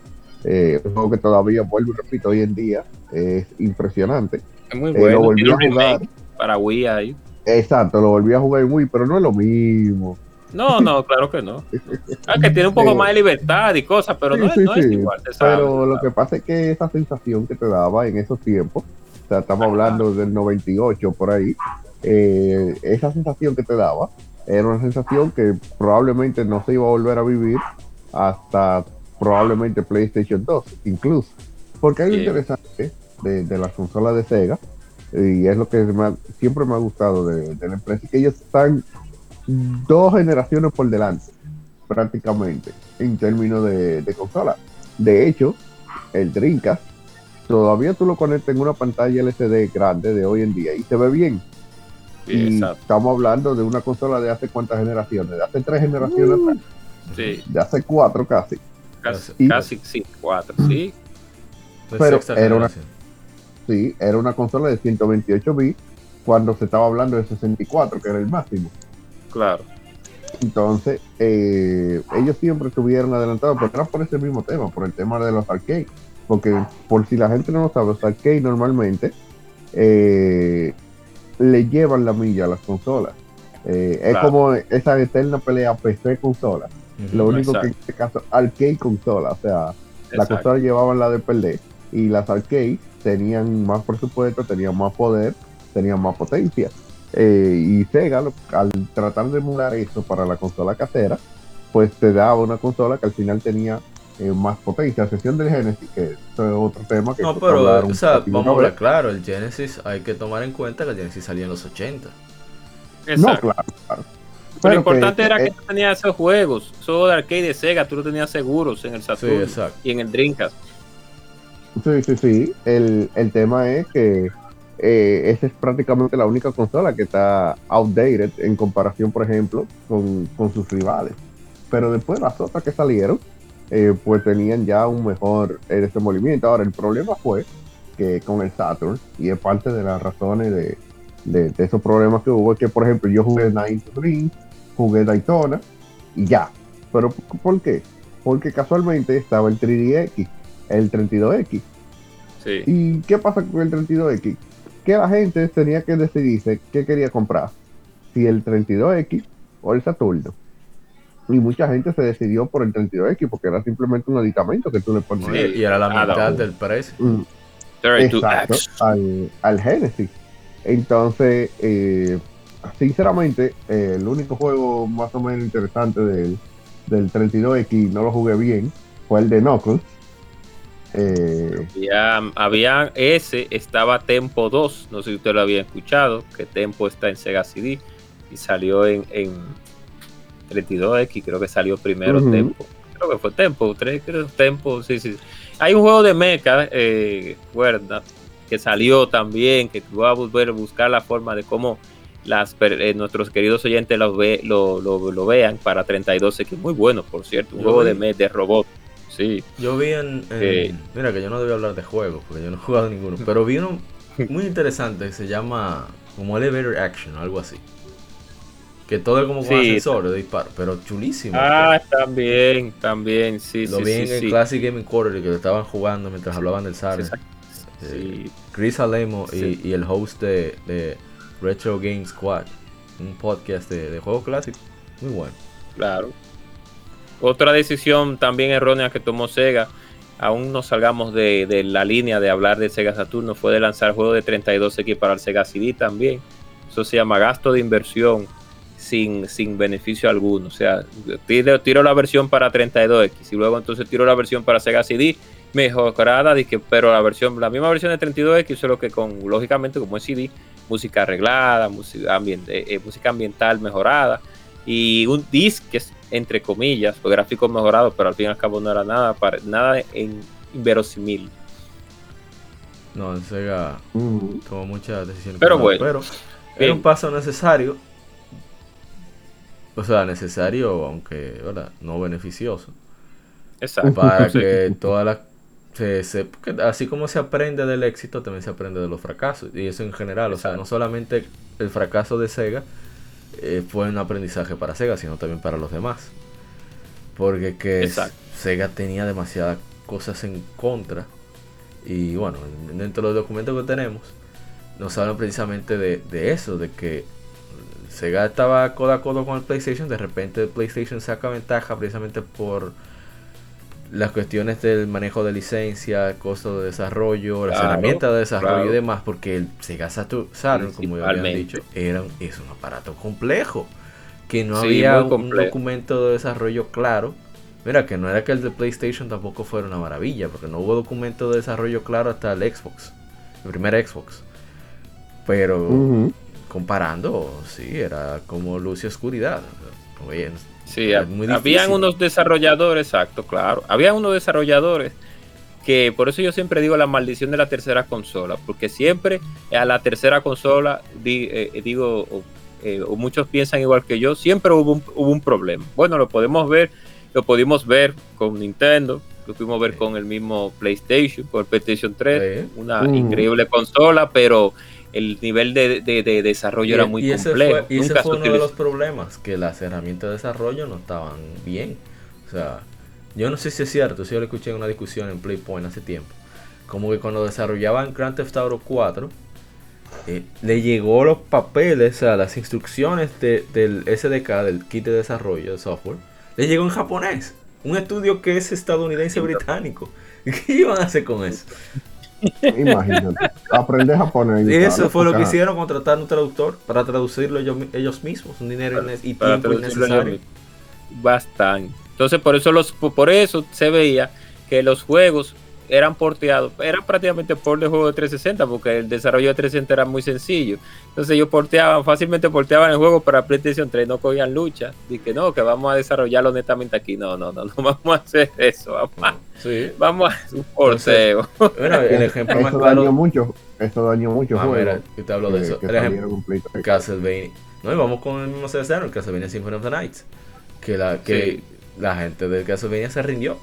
eh, un juego que todavía vuelvo y repito hoy en día, es impresionante. Es muy bueno, lo volví a jugar. Para Wii ahí. Exacto, lo volví a jugar en Wii, pero no es lo mismo. No, no, claro que no. Ah, que tiene un poco más de libertad y cosas, pero no, es, igual. pero lo que pasa es que esa sensación que te daba en esos tiempos, o sea, estamos hablando del 98 por ahí, eh, esa sensación que te daba era una sensación que probablemente no se iba a volver a vivir hasta probablemente PlayStation 2, incluso. Porque hay lo interesante de, de las consolas de Sega, y es lo que siempre me ha gustado de, la empresa, que ellos están dos generaciones por delante, prácticamente, en términos de, de consola. De hecho, el Dreamcast, todavía tú lo conectas en una pantalla LCD grande de hoy en día y se ve bien. y estamos hablando de una consola de hace cuántas generaciones, de hace tres generaciones, uh, de hace cuatro casi. Casi, sí, cuatro, sí. Pero era una, sí, era una consola de 128 bits cuando se estaba hablando de 64, que era el máximo. Claro. Entonces, eh, ellos siempre estuvieron adelantados, pero era por ese mismo tema, por el tema de los arcades. Porque, por si la gente no lo sabe, los arcades normalmente eh, le llevan la milla a las consolas. Eh, es como esa eterna pelea PC-consola. Lo único que en este caso, arcade consola, o sea, la consola llevaban la de perder y las arcades tenían más presupuesto, tenían más poder, tenían más potencia. Eh, y Sega, al tratar de emular eso para la consola casera, pues te daba una consola que al final tenía eh, más potencia, a excepción del Genesis, que es otro tema que... No, pero, o sea, vamos a hablar claro, el Genesis hay que tomar en cuenta que el Genesis salió en los 80. No, claro, claro. Lo importante era que tú tenías esos juegos, esos de arcade de Sega, tú lo tenías seguros en el Saturn y en el Dreamcast. Sí, sí, sí. El, el tema es que eh, esa es prácticamente la única consola que está outdated en comparación, por ejemplo, con, sus rivales. Pero después las otras que salieron, eh, pues tenían ya un mejor eh, desenvolvimiento. Ahora, el problema fue que con el Saturn, y es parte de las razones de, de, esos problemas que hubo, que por ejemplo yo jugué Nine to jugué Daytona y ya. ¿Pero por qué? Porque casualmente estaba el 3DX, el 32X. Sí. ¿Y qué pasa con el 32X? Que la gente tenía que decidirse qué quería comprar. Si el 32X o el Saturno. Y mucha gente se decidió por el 32X porque era simplemente un aditamento que tú le ponías. y era la mitad del precio. Mm. Exacto, al, al Genesis. Entonces, eh, sinceramente, eh, el único juego más o menos interesante del, del 32X, no lo jugué bien, fue el de Knuckles. Eh, había, ese, estaba Tempo 2, no sé si usted lo había escuchado, que Tempo está en Sega CD y salió en, 32X, creo que salió primero Tempo. Creo que fue Tempo, 3, creo Tempo, sí, sí. Hay un juego de mecha, eh, que salió también, que va a volver a buscar la forma de cómo las, eh, nuestros queridos oyentes lo, ve, lo, vean para 32 que muy bueno, por cierto, un juego de, de robot. Sí. Yo vi en, Mira, que yo no debía hablar de juegos, porque yo no he jugado ninguno, pero vi uno muy interesante que se llama como Elevator Action, algo así. Que todo es como con ascensores de disparo, pero chulísimo. Ah, también, también, sí, Lo vi en el Classic Gaming Quarterly que estaban jugando mientras hablaban del SAR. Eh, Chris Alemo y, el host de Retro Game Squad, un podcast de, juegos clásicos. Muy bueno. Claro. Otra decisión también errónea que tomó Sega, aún no salgamos de, la línea de hablar de Sega Saturno, fue de lanzar juegos de 32X para el Sega CD también. Eso se llama gasto de inversión sin, sin beneficio alguno. O sea, tiro, tiro la versión para 32X y luego entonces tiro la versión para Sega CD mejorada, pero la versión, la misma versión de 32X, solo que con, lógicamente, como es CD, música arreglada, música, eh, música ambiental mejorada y un disc que es entre comillas, los gráficos mejorados, pero al fin y al cabo no era nada, para, nada en inverosímil. No, en Sega mm. tomó muchas decisiones. Pero bueno, pero era un paso necesario. O sea, necesario, aunque no beneficioso. Exacto. Para que todas las se, así como se aprende del éxito, también se aprende de los fracasos. Y eso en general, o sea, no solamente el fracaso de Sega eh, fue un aprendizaje para Sega, sino también para los demás. Porque que Sega tenía demasiadas cosas en contra. Y bueno, dentro de los documentos que tenemos, nos hablan precisamente de, de eso, de que Sega estaba codo a codo con el PlayStation, de repente el PlayStation saca ventaja precisamente por las cuestiones del manejo de licencia, costo de desarrollo, las herramientas de desarrollo y demás, porque el Sega Saturn, como ya habían dicho, era, es un aparato complejo, que no había un documento de desarrollo claro. Mira, que no era que el de PlayStation tampoco fuera una maravilla, porque no hubo documento de desarrollo claro hasta el Xbox, el primer Xbox. Pero comparando, sí, era como luz y oscuridad. Sí, habían unos desarrolladores, exacto, claro. Habían unos desarrolladores que por eso yo siempre digo la maldición de la tercera consola, porque siempre a la tercera consola, eh, digo, eh, o, muchos piensan igual que yo, siempre hubo un, hubo un problema. Bueno, lo podemos ver, lo pudimos ver con Nintendo, lo pudimos ver con el mismo PlayStation, con el PlayStation 3, una increíble consola, pero el nivel de, desarrollo era muy complejo. y ese fue uno de los problemas, que las herramientas de desarrollo no estaban bien. O sea, yo no sé si es cierto, si yo lo escuché en una discusión en Playpoint hace tiempo, como que cuando desarrollaban Grand Theft Auto 4, eh, le llegó los papeles, o sea, las instrucciones del SDK, del kit de desarrollo de software, le llegó en japonés. Un estudio que es estadounidense británico. ¿Qué iban a hacer con eso? Imagínate, aprender japonés. Y eso fue lo que hicieron, contratar un traductor para traducirlo ellos, mismos, un dinero y tiempo innecesario. Bastante. Entonces por eso los por eso se veía que los juegos eran porteados, eran prácticamente por de juego de 360, porque el desarrollo de 360 era muy sencillo. Entonces ellos porteaban, fácilmente porteaban el juego para PlayStation 3, no cogían lucha. Que no, que vamos a desarrollarlo netamente aquí. No, no, no, no vamos a hacer eso. Vamos, sí. vamos a hacer un porteo. bueno, el ejemplo más claro. Dañó mucho, esto dañó mucho. Ah, mira, que te hablo de eso. el ejemplo, Castlevania. No, y vamos con el mismo CSR, el Castlevania Symphony of the Night. Que la, que la gente del Castlevania se rindió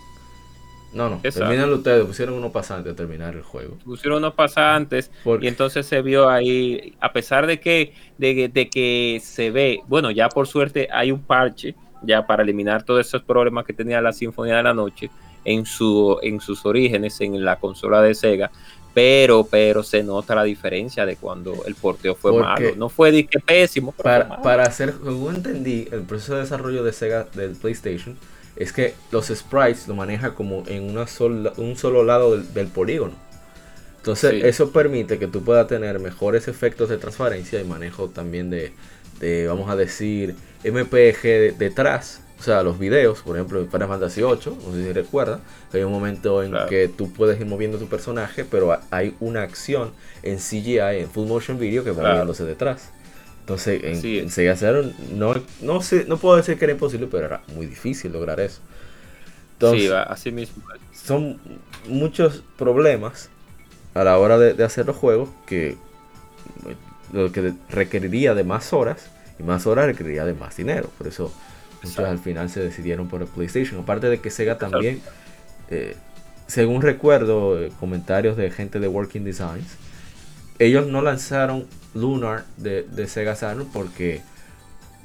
no, no, terminan ustedes, pusieron unos pasantes a terminar el juego. Pusieron unos pasantes y entonces se vio ahí, a pesar de que, de, que se ve, bueno, ya por suerte hay un parche ya para eliminar todos esos problemas que tenía la Sinfonía de la Noche en, su, en sus orígenes en la consola de Sega, pero, pero se nota la diferencia de cuando el porteo fue malo. No fue de que pésimo. para, para hacer, como entendí, el proceso de desarrollo de Sega del PlayStation es que los sprites lo maneja como en una un solo lado del, polígono. Entonces eso permite que tú puedas tener mejores efectos de transparencia y manejo también de, vamos a decir, MPG detrás. O sea, los videos, por ejemplo, en Final Fantasy 8, no sé si recuerda, hay un momento en que tú puedes ir moviendo tu personaje, pero hay una acción en CGI, en Full Motion Video, que va moviéndose detrás. Entonces, en, Sega Saturn no, no, sé, no puedo decir que era imposible, pero era muy difícil lograr eso. sí, así mismo. Son muchos problemas a la hora de, hacer los juegos que lo que requeriría de más horas y más horas requeriría de más dinero. Por eso muchos al final se decidieron por el PlayStation. Aparte de que Sega también, eh, según recuerdo, eh, comentarios de gente de Working Designs, ellos no lanzaron Lunar de, Sega Saturn porque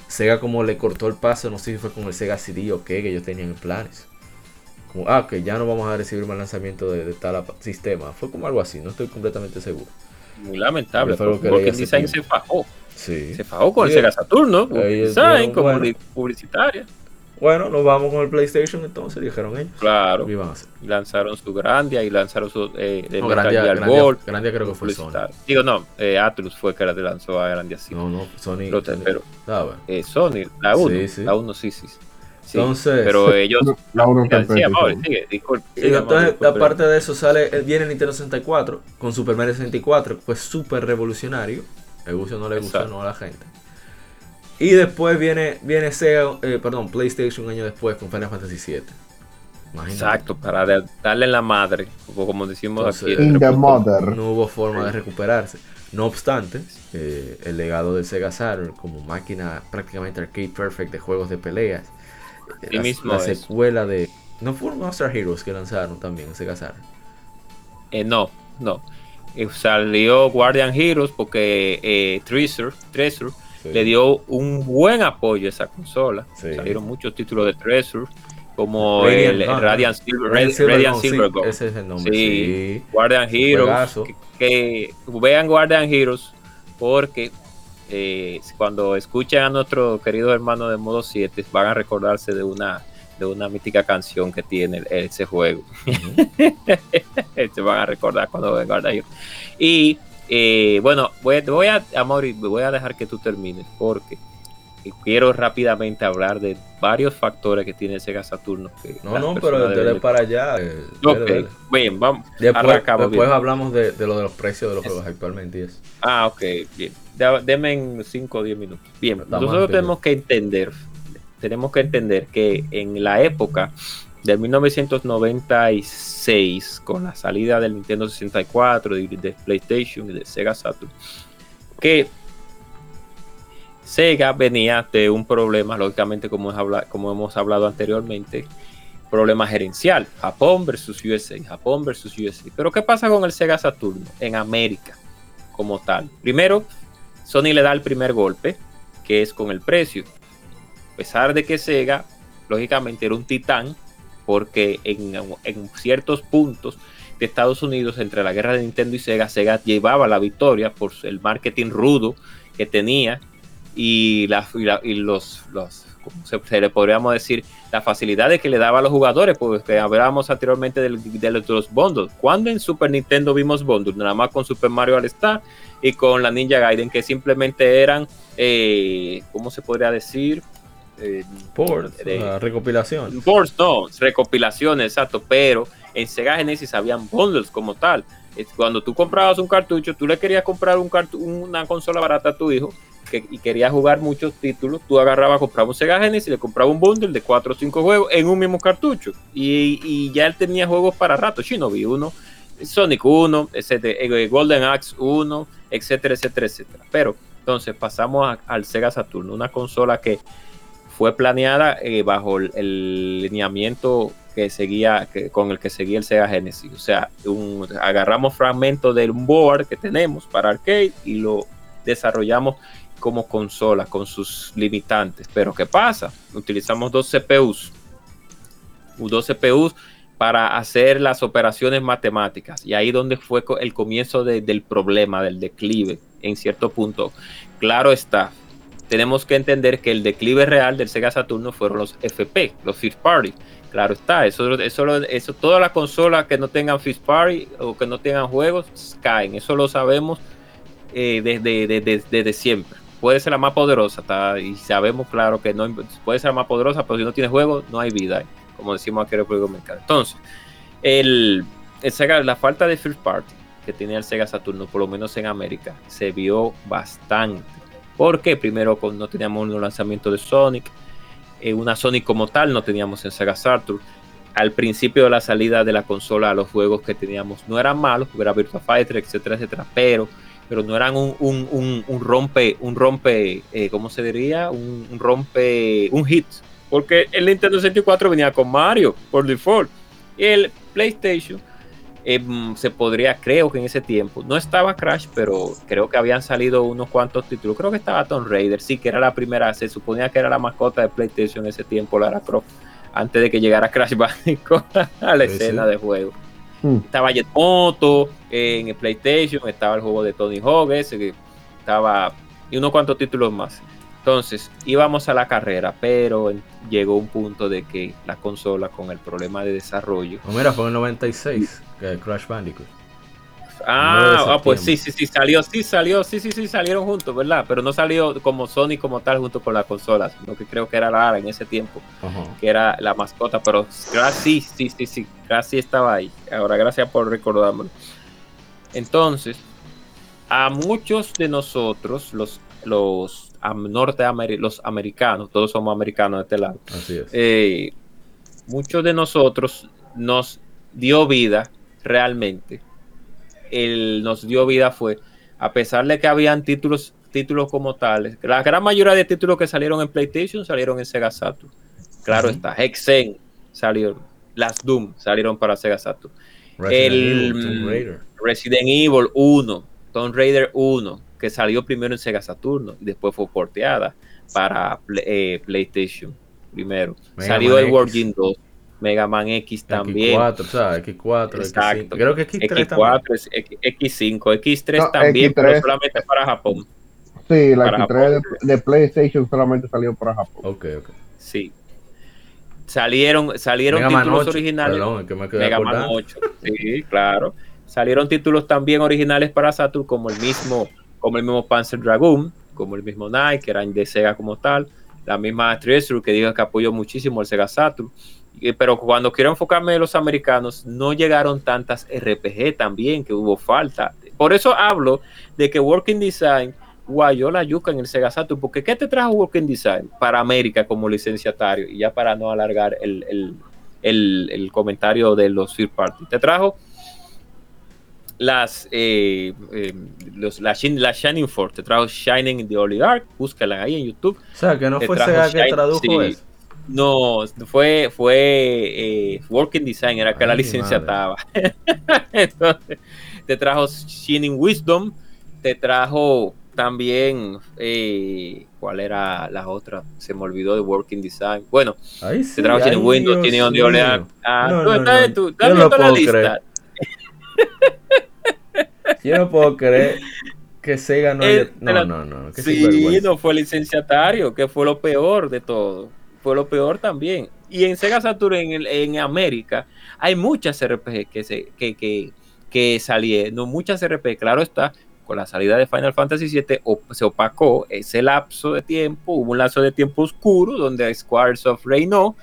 Sega como le cortó el paso, no sé si fue con el Sega CD o qué, que ellos tenían planes. Como, ah, que ya no vamos a recibir más lanzamiento de, tal sistema. Fue como algo así, no estoy completamente seguro. Muy lamentable, porque el design se fajó. Sí. Se fajó con el Sega Saturn, ¿no? Design como publicitaria. Bueno, nos vamos con el PlayStation entonces, dijeron ellos. Claro. Lanzaron su Grandia y lanzaron su eh, no, Grandia, Grandia, Grandia, creo que fue Sony. Digo, no, eh, Atlus fue que la lanzó a Grandia sí. No, no, Sony. pero, ah, eh, Sony, la 1. Sí, sí. La 1 sí, sí. entonces, pero ellos. La 1 sigue, disculpe, y entonces, aparte de eso, sale, viene el Nintendo 64 con Super Mario 64, pues súper revolucionario. Le gusta o no le gusta no a la gente. Y después viene, viene Sega, eh, perdón, PlayStation un año después con Final Fantasy VII. Exacto, para darle la madre, como decimos aquí. No hubo forma de recuperarse. No obstante, eh, el legado de Sega Saturn como máquina prácticamente arcade perfect de juegos de peleas, la, mismo la secuela de... ¿No fue Monster Heroes que lanzaron también en Sega Saturn? Eh, no, no. Eh, salió Guardian Heroes porque eh, Treasure, Le dio un buen apoyo a esa consola. Salieron muchos títulos de Treasure como el Radiant Silver, Radiant Silver, Ese es el nombre. Sí, Guardian Heroes. Que, vean Guardian Heroes porque eh, cuando escuchen a nuestro querido hermano de modo 7 van a recordarse de una de una mítica canción que tiene ese juego. Se van a recordar cuando vean Guardian Heroes. Y eh, bueno, voy, voy a, Amor, voy a dejar que tú termines porque quiero rápidamente hablar de varios factores que tiene Sega Saturno. no, no, pero dele para allá. Eh, bien, vamos. Después, hablamos de, lo de los precios de los juegos actualmente. Ah, ok, bien. Deme en 5 o 10 minutos. Bien, nosotros tenemos que entender, tenemos que entender que en la época de 1996, con la salida del Nintendo 64, de, de PlayStation y de Sega Saturn, que Sega venía de un problema, lógicamente, como, como hemos hablado anteriormente, problema gerencial. Japón versus USA, Japón versus USA. Pero ¿qué pasa con el Sega Saturno en América como tal? Primero, Sony le da el primer golpe, que es con el precio. A pesar de que Sega, lógicamente, era un titán, porque en, en ciertos puntos de Estados Unidos, entre la guerra de Nintendo y Sega, Sega llevaba la victoria por el marketing rudo que tenía y, y, los, los se, le podríamos decir, las facilidades que le daba a los jugadores, porque hablábamos anteriormente de, los bundles. Cuando en Super Nintendo vimos bundles, nada más con Super Mario All Star y con la Ninja Gaiden, que simplemente eran, eh, ¿cómo se podría decir? Eh, recopilación. Ports, no, recopilaciones, exacto, pero en Sega Genesis habían bundles como tal. Cuando tú comprabas un cartucho, tú le querías comprar un una consola barata a tu hijo, y quería jugar muchos títulos, tú agarrabas, comprabas un Sega Genesis y le comprabas un bundle de 4 o 5 juegos en un mismo cartucho. Y, ya él tenía juegos para rato, Shinobi 1, Sonic 1, eh, Golden Axe 1, etcétera, etcétera, etcétera. Pero entonces pasamos al Sega Saturn, una consola que fue planeada eh, bajo el, lineamiento que seguía, que, con el que seguía el Sega Genesis. O sea, agarramos fragmentos del board que tenemos para arcade y lo desarrollamos como consola con sus limitantes. Pero ¿qué pasa? Utilizamos dos CPUs. Dos CPUs para hacer las operaciones matemáticas. Y ahí donde fue el comienzo del problema, del declive, en cierto punto. Claro está, tenemos que entender que el declive real del Sega Saturno fueron los FP, los First Party. Claro está, eso, eso, eso, todas las consolas que no tengan First Party o que no tengan juegos caen. Eso lo sabemos eh, desde, desde siempre puede ser la más poderosa, y sabemos claro que no puede ser la más poderosa, pero si no tiene juego, no hay vida, como decimos aquí en el juego mercado. Entonces, el, Sega, la falta de first party que tenía el Sega Saturno, por lo menos en América, se vio bastante. Porque primero no teníamos un lanzamiento de Sonic, eh, una Sonic como tal no teníamos en Sega Saturn. Al principio de la salida de la consola, los juegos que teníamos no eran malos, era Virtua Fighter, etcétera, etcétera, pero pero no eran un, un, un, rompe, un rompe, eh, ¿cómo se diría? Un, rompe, un hit. Porque el Nintendo 64 venía con Mario por default. Y el PlayStation em, se podría, creo que en ese tiempo, no estaba Crash, pero creo que habían salido unos cuantos títulos. Creo que estaba Tomb Raider, sí, que era la primera, se suponía que era la mascota de PlayStation en ese tiempo, Lara Croft, antes de que llegara Crash Bandicoot a la escena de juego. Hmm. Estaba Jet Moto en el PlayStation, estaba el juego de Tony Hawk, ese, estaba y unos cuantos títulos más. Entonces íbamos a la carrera, pero llegó un punto de que la consola con el problema de desarrollo. Oh, mira, fue en el 96, que Crash Bandicoot. Ah, ah, pues sí, sí, sí, salió, sí, salió, sí, sí, sí, salieron juntos, ¿verdad? Pero no salió como Sony como tal junto con la consola, sino que creo que era Lara en ese tiempo, que era la mascota, pero sí, sí, sí, sí, casi estaba ahí. Ahora, gracias por recordármelo. Entonces, a muchos de nosotros, los, los, los americanos, todos somos americanos de este lado, eh, muchos de nosotros nos dio vida realmente. El, nos dio vida fue, a pesar de que habían títulos, títulos como tales, la gran mayoría de títulos que salieron en PlayStation salieron en Sega Saturn. Claro está, Hexen salió, las Doom salieron para Sega Saturn. el Resident Evil 1, Tomb Raider 1, que salió primero en Sega Saturno y después fue porteada para eh, PlayStation primero. salió el World 2, Mega Man X también. X4, o sea, X4, Exacto. Creo que X3 X4, X5, X3 también, pero solamente para Japón. Sí, la X3 de, PlayStation solamente salió para Japón. Ok, ok. Sí. Salieron, salieron títulos originales. Mega Man 8. Sí, claro. Salieron títulos también originales para Saturn, como el mismo, como el mismo Panzer Dragoon, como el mismo Nike, que eran de Sega como tal. La misma Treasure, que digo que apoyó muchísimo el Sega Saturn. Pero cuando quiero enfocarme en los americanos, no llegaron tantas RPG también, que hubo falta. Por eso hablo de que Working Design guayó la yuca en el Sega Saturn, porque ¿qué te trajo Working Design para América como licenciatario? Y ya para no alargar el, el comentario de los third party, te trajo las, eh, eh, los, la, la, Shining Force, te trajo Shining in the Oligarch, búscala ahí en YouTube. O sea, que no fue Sega que tradujo eso. No, fue, fue eh, Working Design, era que la licencia estaba. Entonces, te trajo Shining Wisdom, te trajo también, eh, ¿cuál era la otra? Se me olvidó de Working Design. Bueno, te trajo Shining Wisdom, Shining on the Oligarch. Ah, no, no, tú, estás viendo la lista. Yo no puedo creer que Sega no. Eh, no, no, no, Sí, no fue licenciatario, que fue lo peor de todo. Fue lo peor también. Y en Sega Saturn, en, en América, hay muchas RPG que, se, que, que, que salieron. Muchas RPG, claro está, con la salida de Final Fantasy VII se opacó ese lapso de tiempo, hubo un lapso de tiempo oscuro donde Squaresoft reinó,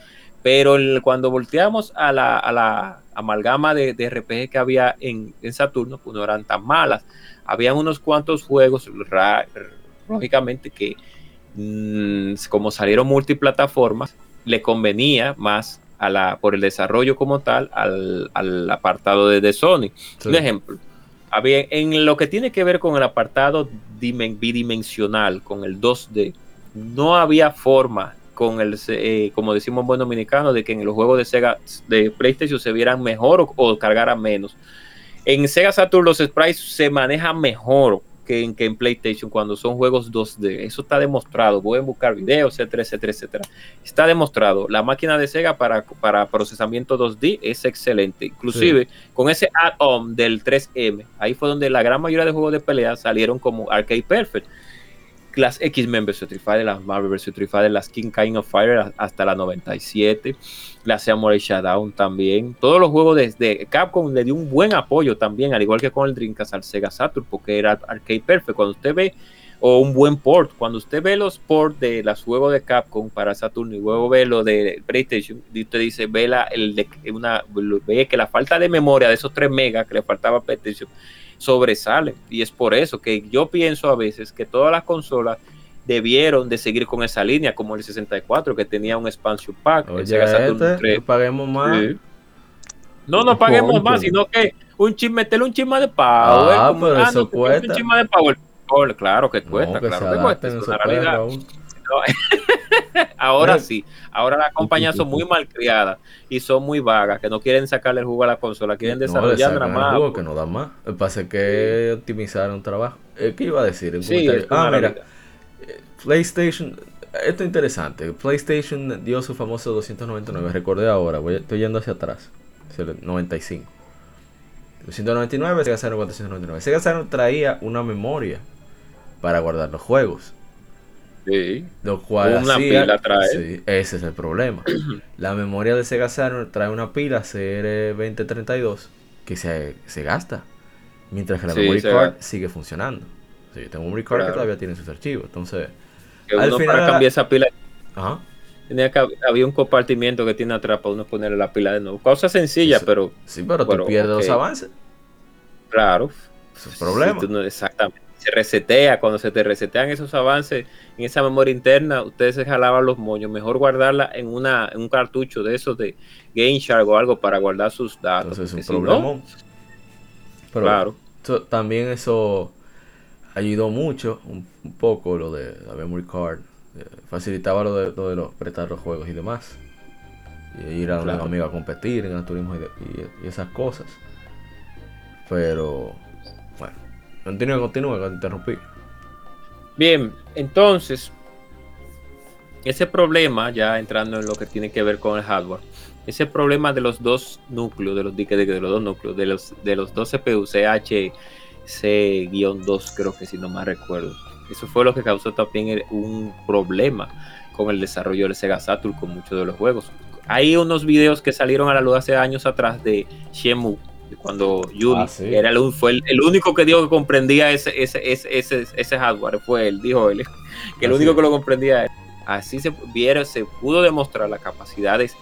pero cuando volteamos a la, a la amalgama de, de, RPG que había en, en, Saturno, pues no eran tan malas. Habían unos cuantos juegos, lógicamente, que mm, como salieron multiplataformas, le convenía más a la, por el desarrollo como tal al, al apartado de, de Sony. Un ejemplo, había, en lo que tiene que ver con el apartado bidimensional, con el 2D, no había forma con el, eh, como decimos en buen dominicano, de que en los juegos de Sega, de PlayStation se vieran mejor o, cargaran menos. En Sega Saturn los sprites se manejan mejor que en, que en PlayStation cuando son juegos 2D. Eso está demostrado. Pueden buscar videos, etcétera, etcétera, etcétera. Está demostrado. La máquina de Sega para, para procesamiento 2D es excelente. Inclusive con ese add-on del 3M, ahí fue donde la gran mayoría de juegos de pelea salieron como Arcade Perfect las X-Men vs Street Fighter, las Marvel vs Street Fighter, las King Kind of Fire hasta la 97, la Samurai Shadow también. Todos los juegos desde Capcom le dio un buen apoyo también, al igual que con el Dreamcast al Sega Saturn, porque era arcade perfect. Cuando usted ve, o un buen port, cuando usted ve los ports de los juegos de Capcom para Saturn y luego ve lo de PlayStation, y usted dice, ve, la, el de, una, ve que la falta de memoria de esos 3 megas que le faltaba a PlayStation sobresale. Y es por eso que yo pienso a veces que todas las consolas debieron de seguir con esa línea, como el 64, que tenía un expansion pack. Este, paguemos más. No, no paguemos más, sino que un chip, meterle un chisma de power. Ah, pero ah, eso cuesta. Un chisma de power. Claro que cuesta, claro que cuesta. Es una realidad. ahora sí, ahora las compañías son muy mal criadas y son muy vagas, que no quieren sacarle el jugo a la consola, quieren desarrollar nada más. Jugo que no dan más. El pase que optimizar un trabajo. ¿Qué iba a decir? ah, mira, eh, PlayStation, esto es interesante. PlayStation dio su famoso 299. Recordé ahora, voy, estoy yendo hacia atrás. Hacia el 95. 299, Sega Saturn 499. Sega Saturn traía una memoria para guardar los juegos. Sí. Lo cual una pila trae. ese es el problema. la memoria de Sega Saturn trae una pila CR2032 que se, se gasta. Mientras que la memory card sigue funcionando. Sí, tengo un memory card que todavía tiene sus archivos. Entonces, al final, para cambiar esa pila. Tenía que, había un compartimiento que tiene atrás para uno ponerle la pila de nuevo. Cosa sencilla, pero. Sí, pero, tú pierdes los avances. Claro. Es un problema. exactamente. Se resetea, cuando se te resetean esos avances en esa memoria interna, ustedes se jalaban los moños. Mejor guardarla en, una, un cartucho de esos de GameShark o algo para guardar sus datos. Entonces es un problema. claro. también eso ayudó mucho, un, poco lo de la memory card. Eh, facilitaba lo de, lo de los prestar los juegos y demás y ir a claro. amigo a competir en el turismo y, esas cosas. Pero, continúa, continúa, que interrumpí. Bien, entonces, ese problema, ya entrando en lo que tiene que ver con el hardware, ese problema de los dos núcleos, de los, de, de los dos núcleos, de los, de los dos CPU, CHC-2, creo que si no más recuerdo. Eso fue lo que causó también un problema con el desarrollo del Sega Saturn con muchos de los juegos. Hay unos videos que salieron a la luz hace años atrás de Shemu, cuando Yuri ah, era el, fue el, único que dijo que comprendía ese, ese, ese, ese, hardware, fue él, dijo él, que el único que lo comprendía. Así se, vieron, se pudo demostrar las capacidades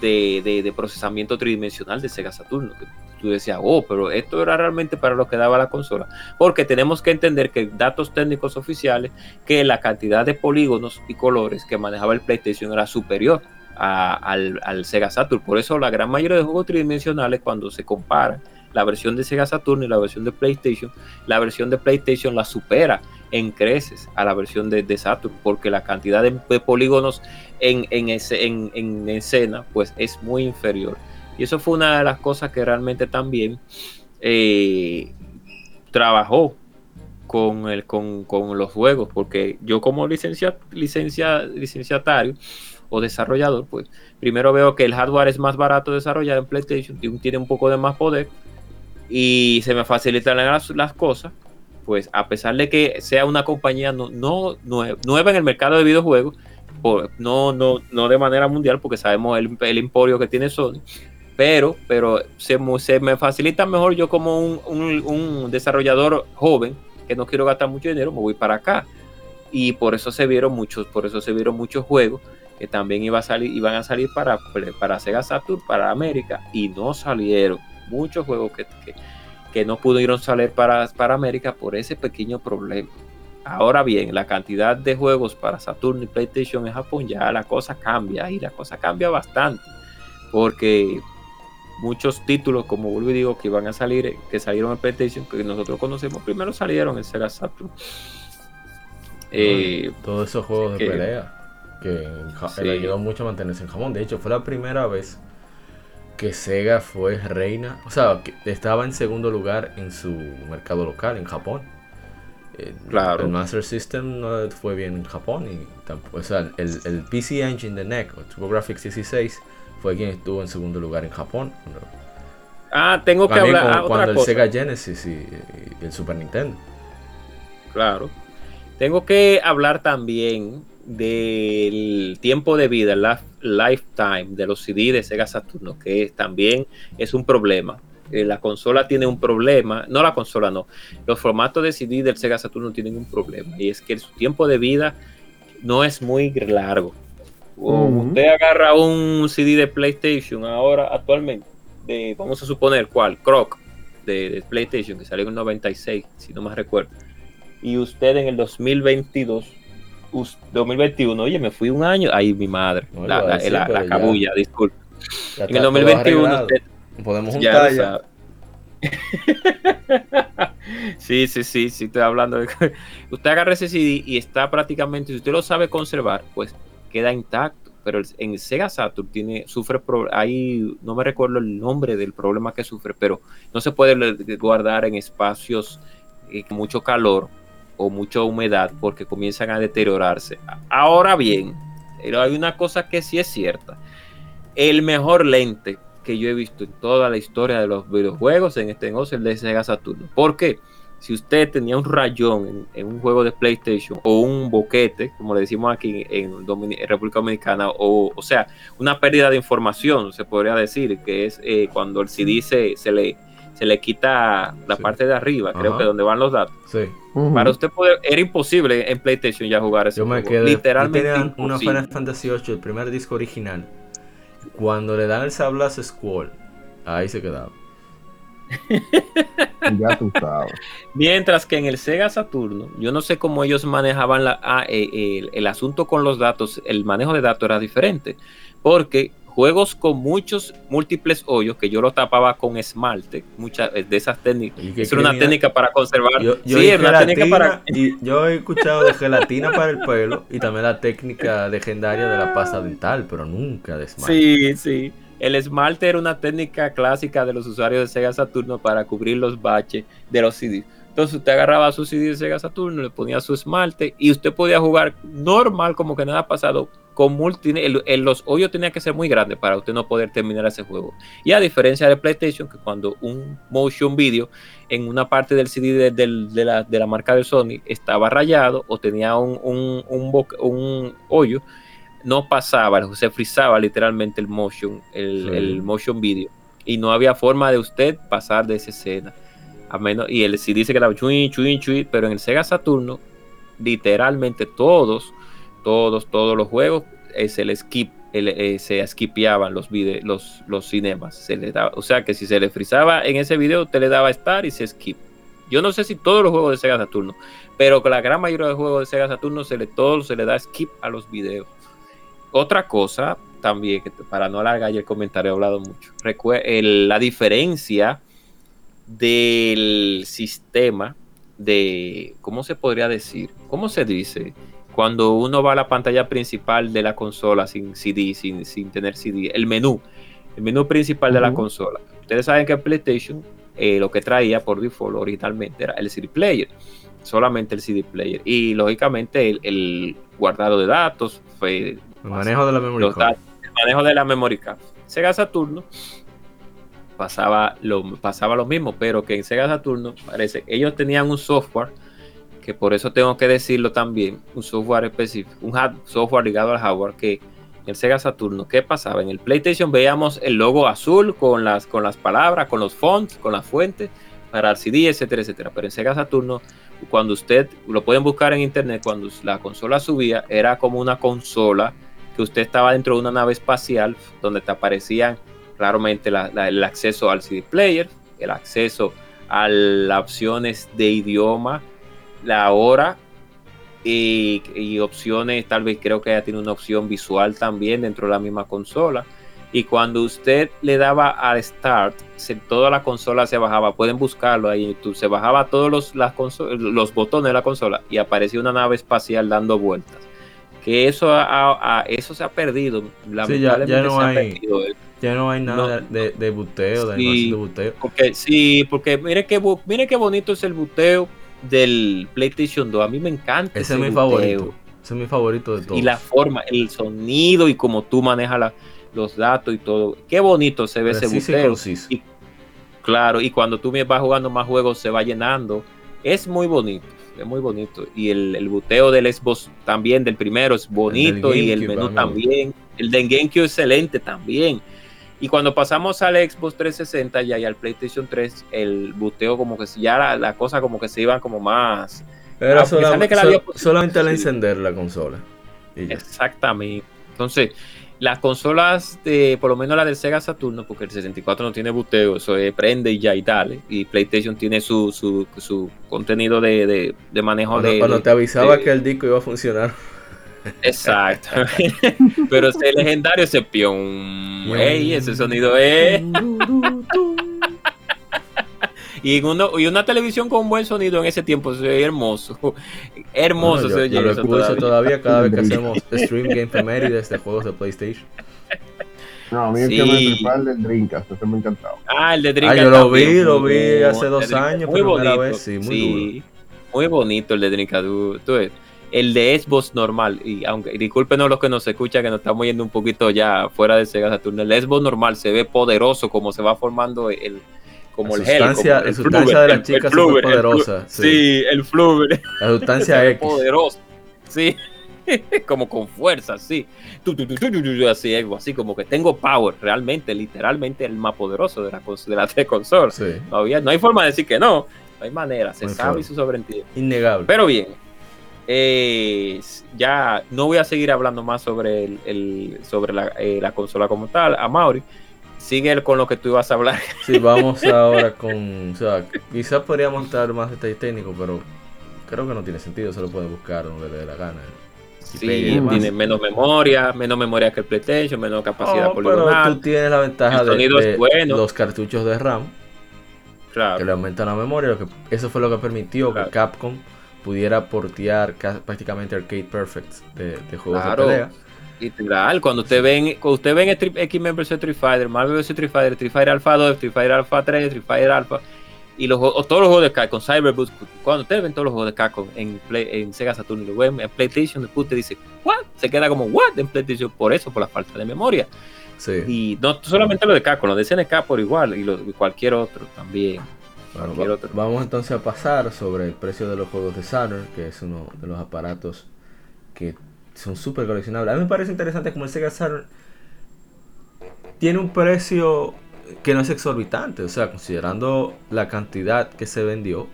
de, de, procesamiento tridimensional de Sega Saturno. Que tú decías, oh, pero esto era realmente para lo que daba la consola. Porque tenemos que entender que datos técnicos oficiales, que la cantidad de polígonos y colores que manejaba el PlayStation era superior al, Sega Saturn. Por eso la gran mayoría de juegos tridimensionales, cuando se comparan la versión de Sega Saturn y la versión de PlayStation, la versión de PlayStation la supera en creces a la versión de, Saturn, porque la cantidad de, polígonos en, en, ese, en, escena pues es muy inferior. Y eso fue una de las cosas que realmente también eh, trabajó con, el, con, con, los juegos, porque yo como licencia, licencia, licenciatario, o desarrollador, pues primero veo que el hardware es más barato desarrollar en PlayStation, tiene un poco de más poder y se me facilitan las, las cosas, pues a pesar de que sea una compañía no, no nueva en el mercado de videojuegos, no, no, no de manera mundial, porque sabemos el, el emporio que tiene Sony, pero, pero se, se, me facilita mejor yo como un, un, un, desarrollador joven que no quiero gastar mucho dinero, me voy para acá. Y por eso se vieron muchos, por eso se vieron muchos juegos que también iba a salir, iban a salir para, para Sega Saturn, para América, y no salieron. Muchos juegos que, que, no pudieron salir para, para América por ese pequeño problema. Ahora bien, la cantidad de juegos para Saturn y PlayStation en Japón ya la cosa cambia y la cosa cambia bastante porque muchos títulos, como vuelvo y digo, que van a salir, que salieron en PlayStation, que nosotros conocemos, primero salieron en Sega Saturn. Eh, todos esos juegos de pelea que le ayudó mucho a mantenerse en Japón. De hecho, fue la primera vez que Sega fue reina, o sea, que estaba en segundo lugar en su mercado local, en Japón. claro. El Master System no fue bien en Japón y tampoco, o sea, el, el PC Engine de NEC, o Graphics 16, fue quien estuvo en segundo lugar en Japón. Ah, tengo que hablar. Ah, cuando el Sega Genesis y el Super Nintendo. Claro. Tengo que hablar también del tiempo de vida, la lifetime de los CD de Sega Saturno, que también es un problema. Eh, la consola tiene un problema, no la consola no, los formatos de CD del Sega Saturno tienen un problema y es que su tiempo de vida no es muy largo. Usted agarra un CD de PlayStation ahora actualmente, de, vamos a suponer cuál, Croc de, de PlayStation que salió en el 96, si no me recuerdo, y usted en el 2022 2021, oye, me fui un año, ay, mi madre, la, la, cabulla, disculpe. En el 2021 podemos juntar ya. sí, sí, sí, sí, estoy hablando de usted agarra ese CD y está prácticamente, si usted lo sabe conservar, pues queda intacto. Pero en Sega Saturn tiene, sufre, ahí no me recuerdo el nombre del problema que sufre, pero no se puede guardar en espacios eh, con mucho calor o mucha humedad porque comienzan a deteriorarse. Ahora bien, hay una cosa que sí es cierta. El mejor lente que yo he visto en toda la historia de los videojuegos en este negocio es el de Sega Saturno. ¿Por qué? Si usted tenía un rayón en, un juego de PlayStation o un boquete, como le decimos aquí en, República Dominicana, o, o sea, una pérdida de información, se podría decir, que es eh, cuando el CD se, se le se le quita la parte de arriba, creo que donde van los datos. Sí. Para usted poder, era imposible en PlayStation ya jugar ese Yo me quedé, literalmente. Tenía una Final Fantasy VIII, el primer disco original. Cuando le dan el sablazo Squall, ahí se quedaba. ya tú sabes. Mientras que en el Sega Saturno, yo no sé cómo ellos manejaban la, ah, eh, el, asunto con los datos, el manejo de datos era diferente, porque juegos con muchos múltiples hoyos que yo lo tapaba con esmalte, muchas de esas técnicas. Es una técnica para conservar. Yo, sí, una técnica para. Y yo he escuchado de gelatina para el pelo y también la técnica legendaria de la pasta dental, pero nunca de esmalte. Sí, sí. El esmalte era una técnica clásica de los usuarios de Sega Saturno para cubrir los baches de los CDs. Entonces usted agarraba su CD de Sega Saturno, le ponía su esmalte y usted podía jugar normal como que nada ha pasado. Con multi, los hoyos tenía que ser muy grandes para usted no poder terminar ese juego. Y a diferencia de PlayStation, que cuando un motion video en una parte del CD de, la, marca de Sony estaba rayado o tenía un, un, hoyo, no pasaba, se frizaba literalmente el motion, el, el motion video. Y no había forma de usted pasar de esa escena menos, y el sí dice que era chuin, chuin, chuin, pero en el Sega Saturno, literalmente todos, todos, todos los juegos, es el skip, eh, se skipeaban los, los, los cinemas. Se le daba, o sea que si se le frizaba en ese video, te le daba estar y se skip. Yo no sé si todos los juegos de Sega Saturno, pero con la gran mayoría de juegos de Sega Saturno se le, todo se le da skip a los videos. Otra cosa también, para no alargar el comentario he hablado mucho, la diferencia del sistema de, ¿cómo se podría decir? ¿Cómo se dice? Cuando uno va a la pantalla principal de la consola sin CD, sin, sin tener CD, el menú, el menú principal de la consola. Ustedes saben que PlayStation eh, lo que traía por default originalmente era el CD player, solamente el CD player. Y lógicamente el, guardado de datos fue... El manejo de la memoria El manejo de la. Sega Saturno pasaba lo, pasaba mismo, pero que en Sega Saturno parece, ellos tenían un software, que por eso tengo que decirlo también, un software específico, un software ligado al hardware que en Sega Saturno, ¿qué pasaba? En el PlayStation veíamos el logo azul con las, con las palabras, con los fonts, con las fuentes para el CD, etcétera, etcétera. Pero en Sega Saturno, cuando usted lo pueden buscar en internet, cuando la consola subía, era como una consola que usted estaba dentro de una nave espacial donde te aparecían claramente el acceso al CD player, el acceso a las opciones de idioma, la hora y, opciones, tal vez creo que ya tiene una opción visual también dentro de la misma consola. Y cuando usted le daba al start, toda la consola se bajaba. Pueden buscarlo ahí en YouTube. Se bajaba todos los, las los botones de la consola y aparecía una nave espacial dando vueltas. Que eso, a, eso se ha perdido. Lamentablemente ya, no se hay, ha perdido. Ya no hay nada de, de, buteo, de sí, de buteo. Porque, sí, porque mire qué, mire qué bonito es el buteo del PlayStation 2. A mí me encanta. Ese, es mi favorito. Ese es mi favorito de todos. Y la forma, el sonido y cómo tú manejas los datos y todo. Qué bonito se ve ese buteo. Y, claro, y cuando tú vas jugando más juegos se va llenando. Es muy bonito. Es muy bonito. Y el, el buteo del Xbox también, del primero, es bonito. y el menú también. El de GameCube excelente también. Y cuando pasamos al Xbox 360 ya y al PlayStation 3, el buteo como que ya la, cosa como que se iba como más... Pero solamente al encender la consola. Exactamente. Entonces, las consolas de, por lo menos la del Sega Saturno, porque el 64 no tiene buteo, eso es prende y ya y tal. Y PlayStation tiene su, su, su contenido de, de, manejo de. Cuando te avisaba que el disco iba a funcionar. Exacto. Pero ese legendario ese pion. Ey, ese sonido es. y, uno, y una televisión con buen sonido en ese tiempo se ve hermoso. Hermoso se oye. lo todavía. todavía. cada vez que hacemos stream game efemérides de juegos de PlayStation. No, a mí el que me principal del Dreamcast, ese me encantaba. Ah, el de Dreamcast. Ah, yo lo vi, lo vi hace dos años, muy bonito, vez, sí, muy sí, Muy bonito el de Dreamcast, tú, tú el de Xbox normal, y aunque discúlpenos los que nos escuchan, que nos estamos yendo un poquito ya fuera de Sega Saturn, el Xbox normal se ve poderoso como se va formando el como el sustancia, gel, la sustancia de la chica es poderosa. sí. el fluver. La sustancia es poderosa. Sí. como con fuerza, sí. Así, así como que tengo power, realmente, literalmente el más poderoso de la, de la consola. no hay forma de decir que no. No hay manera, se sabe y se sobreentiende. Innegable. Pero bien, eh, ya no voy a seguir hablando más sobre, el, sobre la, eh, la, consola como tal, a Mauri. sigue con lo que tú ibas a hablar. Sí, vamos ahora con. O sea, quizás podríamos dar más detalles técnicos, pero creo que no tiene sentido. Se lo puede buscar donde le dé la gana. Sí, tiene menos memoria, menos memoria que el PlayStation, menos capacidad oh, poligonal. Pero tú tienes la ventaja de, los cartuchos de RAM. Claro. Que le aumentan la memoria. que, eso fue lo que permitió que Capcom pudiera portear prácticamente Arcade Perfect de, juegos de pelea. Literal, cuando usted ven, cuando usted ven X-Men vs Street Fighter, Marvel vs Street Fighter, Street Fighter Alpha 2, Street Fighter Alpha 3, Street Fighter Alpha y los todos los juegos de Capcom, Cyberboost, cuando ustedes ven todos los juegos de Capcom en, en Sega Saturn y lo ven en PlayStation, después usted dice, ¿what? Se queda como, ¿what? En PlayStation, por eso, por la falta de memoria. Sí. Y no solamente lo de Capcom, lo de SNK por igual, y, cualquier otro también. Vamos entonces a pasar sobre el precio de los juegos de Saturn, que es uno de los aparatos que son súper coleccionables. A mí me parece interesante como el Sega Saturn tiene un precio que no es exorbitante, o sea, considerando la cantidad que se vendió,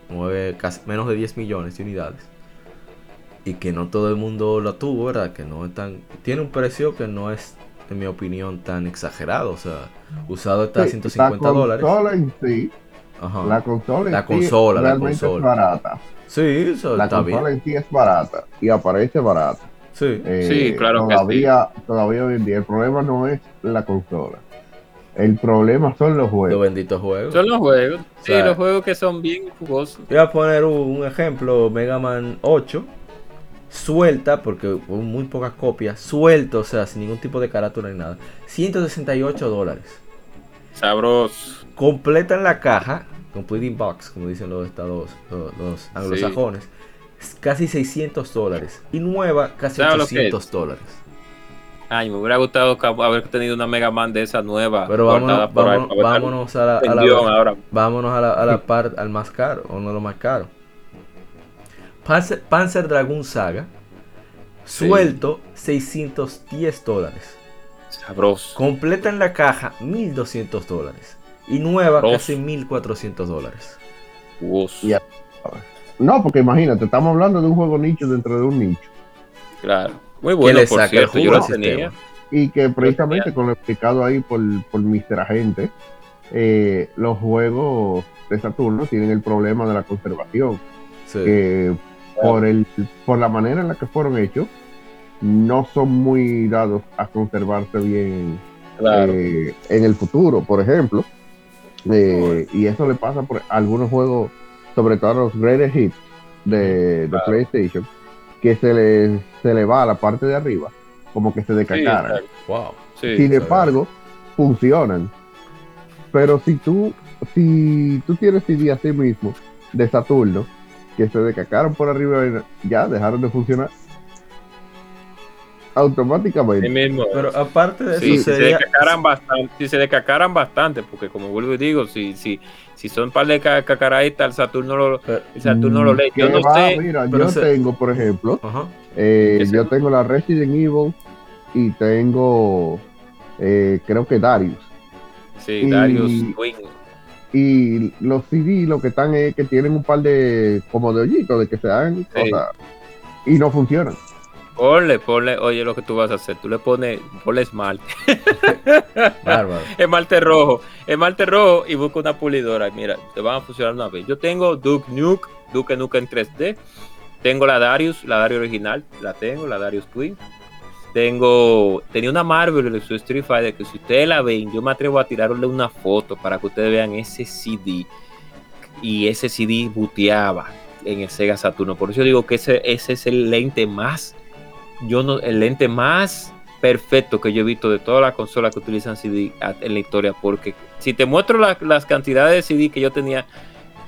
casi, menos de 10 millones de unidades, y que no todo el mundo lo tuvo, ¿verdad? Que no es tan, tiene un precio que no es, en mi opinión, tan exagerado, o sea, usado está a 150 dólares. En sí, La consola, la consola, realmente es barata. Sí, eso la consola en sí es barata y aparece barata. Sí, eh, sí claro todavía, que sí. Todavía hoy en día el problema no es la consola el problema son los juegos. Los benditos juegos. Son los juegos. sí, los juegos que son bien jugosos. Voy a poner un, ejemplo: Mega Man 8. Suelta, porque hubo muy pocas copias. Suelto, o sea, sin ningún tipo de carátula ni nada. 168 dólares. Sabros. Completa en la caja. Completing box, como dicen los estados, los, anglosajones. Casi 600 dólares. Y nueva, casi 800 dólares. Ay, me hubiera gustado haber tenido una Mega Man de esa nueva. Pero vámonos, vámonos, a la, a la, vámonos a la, a la parte, al más caro, o no lo más caro. Panzer, Dragon Saga, suelto 610 dólares. Sabroso. Completa en la caja 1200 dólares. Y nueva casi 1400 dólares. No, porque imagínate, estamos hablando de un juego nicho dentro de un nicho. Claro. Muy bueno, por cierto, yo lo tenía. Y que precisamente con lo explicado ahí por, por Mr. Agente, eh, los juegos de Saturno tienen el problema de la conservación. Que por, el, por la manera en la que fueron hechos, no son muy dados a conservarse bien eh, en el futuro, por ejemplo. Eh, y eso le pasa por algunos juegos, sobre todo los Greatest Hits de, de PlayStation que se le, se le va a la parte de arriba, como que se decacaran. Sin embargo, funcionan. Pero si tú, si tú tienes CD sí mismo de Saturno, que se decacaron por arriba, ya dejaron de funcionar automáticamente. Pero aparte de eso, si se decacaran bastante, si se decacaran bastante, porque como vuelvo y digo, si, si, si son un par de cacaraitas, el Saturno lo, el Saturno lo lee. Yo no sé. Mira, yo tengo, por ejemplo, eh, yo tengo la Resident Evil y tengo, eh, creo que Darius. Sí, Darius Y los CD lo que están es que tienen un par de, como de hoyitos, de que se dan cosas y no funcionan. Ponle, ponle, oye, lo que tú vas a hacer, tú le pones, ponle esmalte. Bárbaro. esmalte rojo, esmalte rojo y busca una pulidora. Mira, te van a funcionar una vez. Yo tengo Duke Nuke, Duke Nuke en 3D. Tengo la Darius, la Darius original, la tengo, la Darius Queen. Tengo, tenía una Marvel de su Street Fighter que si ustedes la ven, yo me atrevo a tirarle una foto para que ustedes vean ese CD. Y ese CD buteaba en el Sega Saturno. Por eso digo que ese, ese es el lente más yo no, el lente más perfecto que yo he visto de todas las consolas que utilizan CD en la historia, porque si te muestro las cantidades de CD que yo tenía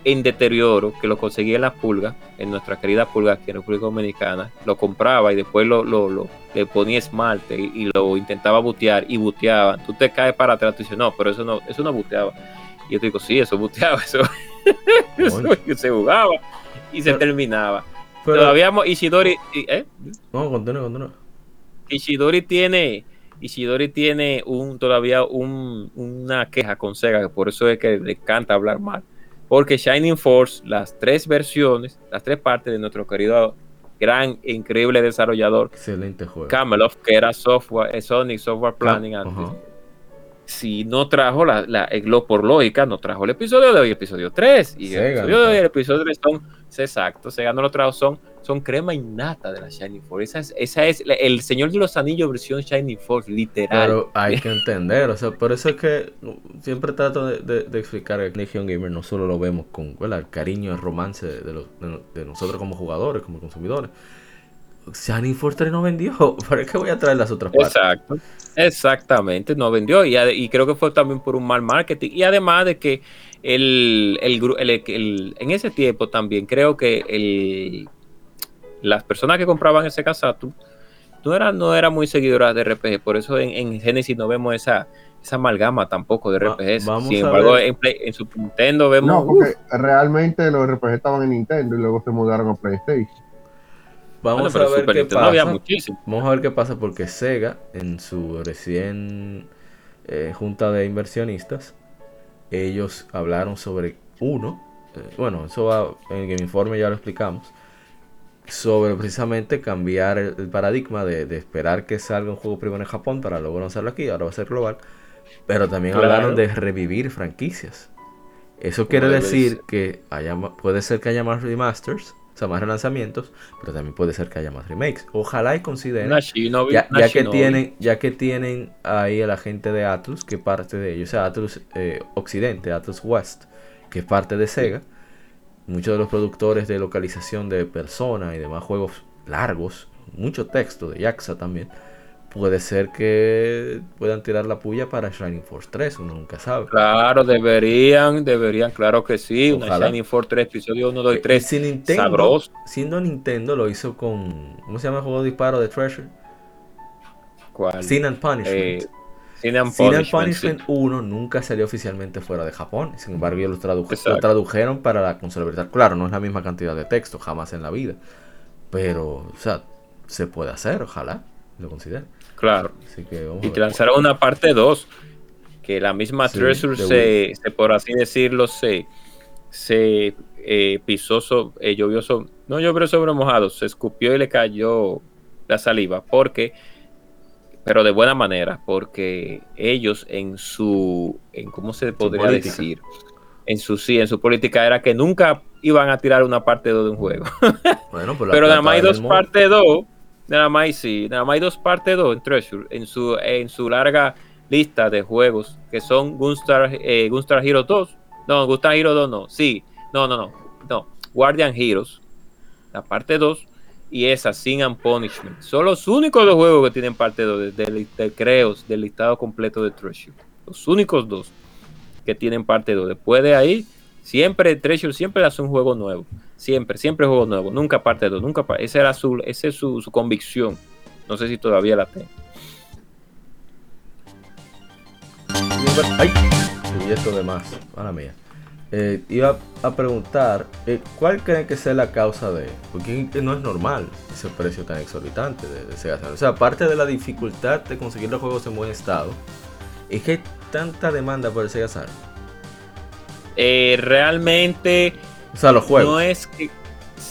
en deterioro, que lo conseguí en las pulgas, en nuestra querida pulga aquí en República Dominicana, lo compraba y después lo, lo, le ponía esmalte y, lo intentaba butear y buteaba. Tú te caes para atrás y dices, no, pero eso no, eso no buteaba. Y yo te digo, sí, eso buteaba, eso, se jugaba y se terminaba. Todavía Ishidori. ¿eh? No, continúa, continúa. Ishidori tiene. Ishidori tiene un todavía un, una queja con Sega, por eso es que le encanta hablar mal. Porque Shining Force, las tres versiones, las tres partes de nuestro querido gran increíble desarrollador excelente juego Camelot, que era software, eh, Sonic Software Planning antes. Si no trajo la, la, por lógica, no trajo el episodio de hoy, episodio 3. Y el episodio de hoy, el episodio 3 son, exacto, Sega no lo trajo, son, son crema innata de la Shining Force. Esa es, esa es el Señor de los Anillos versión Shining Force, literal. Pero hay que entender, o sea, por eso es que siempre trato de, de, explicar que Legion Gamer no solo lo vemos con el cariño, el romance de, los, de nosotros como jugadores, como consumidores Shining Force 3 no vendió. ¿Para qué voy a traer las otras partes? Exacto. Exactamente, no vendió. Y, creo que fue también por un mal marketing. Y además de que el, en ese tiempo también creo que el, las personas que compraban ese Casatu no eran no era muy seguidoras de RPG. Por eso en, Genesis no vemos esa, esa amalgama tampoco de RPGs. Sin embargo, en, en, Super Nintendo vemos. No, porque realmente los RPGs estaban en Nintendo y luego se mudaron a PlayStation. Vamos a ver qué pasa. Vamos a ver qué pasa porque Sega en su recién eh, junta de inversionistas ellos hablaron sobre uno, eh, bueno, eso va en el informe ya lo explicamos, sobre precisamente cambiar el, paradigma de, esperar que salga un juego primero en Japón para luego lanzarlo aquí, ahora va a ser global, pero también hablaron de revivir franquicias. Eso quiere decir que haya, puede ser que haya más remasters o sea, más relanzamientos, pero también puede ser que haya más remakes. Ojalá y consideren, ya, que tienen, ya que tienen ahí a la gente de Atlus, que parte de ellos, o sea, Atlus eh, Occidente, Atlus West, que es parte de Sega, muchos de los productores de localización de Persona y demás juegos largos, mucho texto de Yaxa también, puede ser que puedan tirar la puya para Shining Force 3, uno nunca sabe. Claro, deberían, deberían, claro que sí. Una Shining Force 3, episodio 1, 2 y 3. Si Nintendo, sabroso. Siendo Nintendo, lo hizo con. ¿Cómo se llama el juego de disparo de Treasure? ¿Cuál? Sin and Punishment. Eh, Sin and Punishment, Punishment 1 nunca salió oficialmente fuera de Japón. Sin embargo, ellos lo, lo tradujeron para la consola virtual. Claro, no es la misma cantidad de texto, jamás en la vida. Pero, o sea, se puede hacer, ojalá lo consideren. Claro. y te lanzaron una parte 2, que la misma Treasure se, por así decirlo, se, se eh, pisó, eh, llovió, no llovió sobre mojado, se escupió y le cayó la saliva, porque, pero de buena manera, porque ellos en su, en cómo se podría decir, en su sí, en su política era que nunca iban a tirar una parte 2 de un juego. Bueno, pues pero nada más hay dos parte 2 Nada más sí, nada más hay dos partes 2 en Treasure, en su, en su larga lista de juegos que son Gunstar, eh, Gunstar Hero 2. No, Gunstar Hero 2 no, sí, no, no, no, no. Guardian Heroes, la parte 2 y esa Sin and Punishment. Son los únicos dos juegos que tienen parte 2 del, creo, del listado completo de Treasure. Los únicos dos que tienen parte 2. Después de ahí, siempre Treasure siempre hace un juego nuevo. Siempre, siempre juego nuevo, nunca parte de dos, nunca parte. Esa era su, esa es su, convicción. No sé si todavía la tengo. Ay, y esto de más, mala mía. Eh, iba a preguntar, eh, ¿cuál creen que sea la causa de? Porque no es normal ese precio tan exorbitante de, de Sega O sea, aparte de la dificultad de conseguir los juegos en buen estado, es que hay tanta demanda por el Sega Saturn. Eh, realmente o sea, los juegos. No es que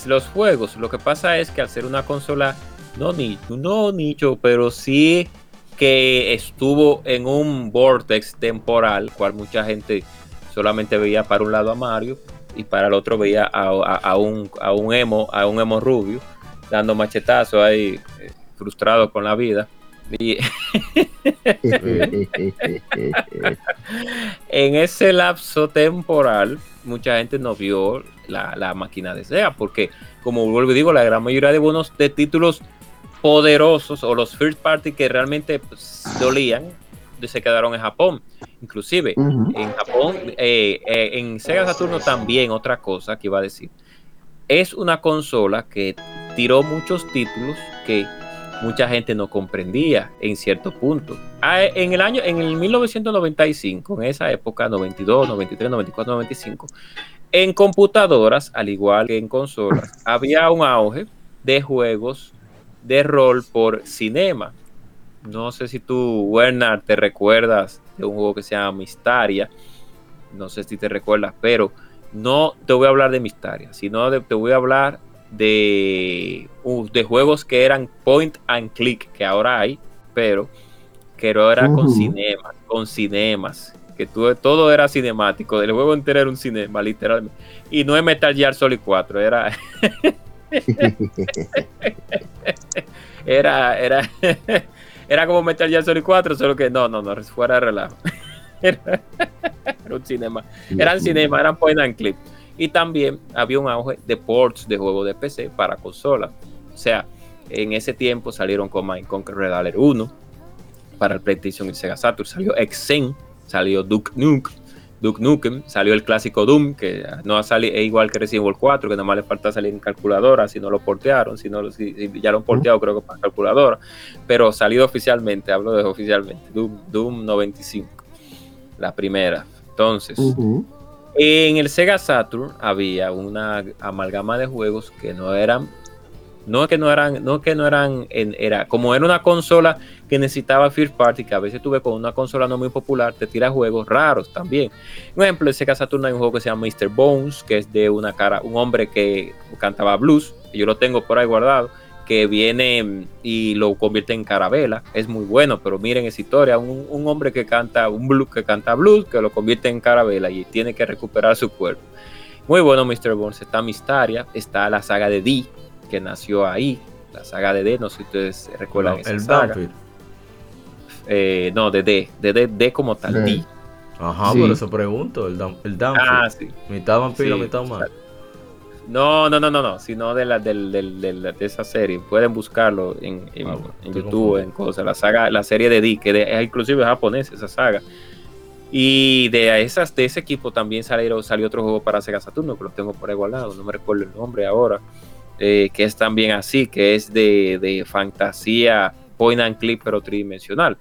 los juegos, lo que pasa es que al ser una consola, no nicho, no nicho, pero sí que estuvo en un vortex temporal, cual mucha gente solamente veía para un lado a Mario y para el otro veía a, un, a un emo, a un emo rubio, dando machetazo ahí, eh, frustrado con la vida. Y en ese lapso temporal, mucha gente no vio la, máquina de SEA, porque como vuelvo y digo, la gran mayoría de buenos de títulos poderosos o los first party que realmente pues, dolían se quedaron en Japón. Inclusive en Japón, eh, eh, en Sega Saturno también otra cosa que iba a decir. Es una consola que tiró muchos títulos que mucha gente no comprendía en cierto punto. Ah, en el año, en el 1995, en esa época, 92, 93, 94, 95, en computadoras, al igual que en consolas, había un auge de juegos de rol por cinema. No sé si tú, Werner, te recuerdas de un juego que se llama Mistaria. No sé si te recuerdas, pero no te voy a hablar de Mistaria, sino te voy a hablar de, uh, de juegos que eran point and click, que ahora hay, pero que era con cinemas, con cinemas, que todo era cinemático, el juego entero era un cinema, literalmente. Y no es Metal Gear Solid 4, era... era, era, era como Metal Gear Solid 4, solo que no, no, no, fuera de relajo. era, un cinema, eran cinema, eran point and clip. Y también había un auge de ports de juegos de PC para consola. O sea, en ese tiempo salieron Command Conquer Red Alert 1 para el PlayStation y Sega Saturn, salió Exen, salió Duke Nukem, Duke Nukem, salió el clásico Doom, que no ha salido, es igual que Resident Evil 4, que nada más le falta salir en calculadora, si no lo portearon, si, no, si, ya lo han porteado creo que para calculadora, pero salido oficialmente, hablo de oficialmente, Doom, Doom 95, la primera. Entonces, en el Sega Saturn había una amalgama de juegos que no eran no que no eran, no que no eran, era como era una consola que necesitaba first party, que a veces tuve con una consola no muy popular, te tira juegos raros también. Un ejemplo, en Sega Saturn hay un juego que se llama Mr. Bones, que es de una cara, un hombre que cantaba blues, yo lo tengo por ahí guardado, que viene y lo convierte en carabela. Es muy bueno, pero miren esa historia, un, hombre que canta un blues, que canta blues, que lo convierte en carabela y tiene que recuperar su cuerpo. Muy bueno, Mr. Bones. Está Mistaria, está la saga de D, que nació ahí, la saga de D, no sé si ustedes recuerdan esa el saga. Eh, no, de D, de D, como tal, D. Ajá, por eso pregunto, el, el Ah, sí. Mitad vampiro, mitad humano. No, no, no, no, no, sino de la del, del, de esa serie. Pueden buscarlo en, en, ah, YouTube, en cosas. La saga, la serie de D, que es inclusive japonés, esa saga. Y de esas, de ese equipo también salió, salió otro juego para Sega Saturno, que lo tengo por ahí igualado, no me recuerdo el nombre ahora. Eh, que es también así, que es de, fantasía point and click pero tridimensional,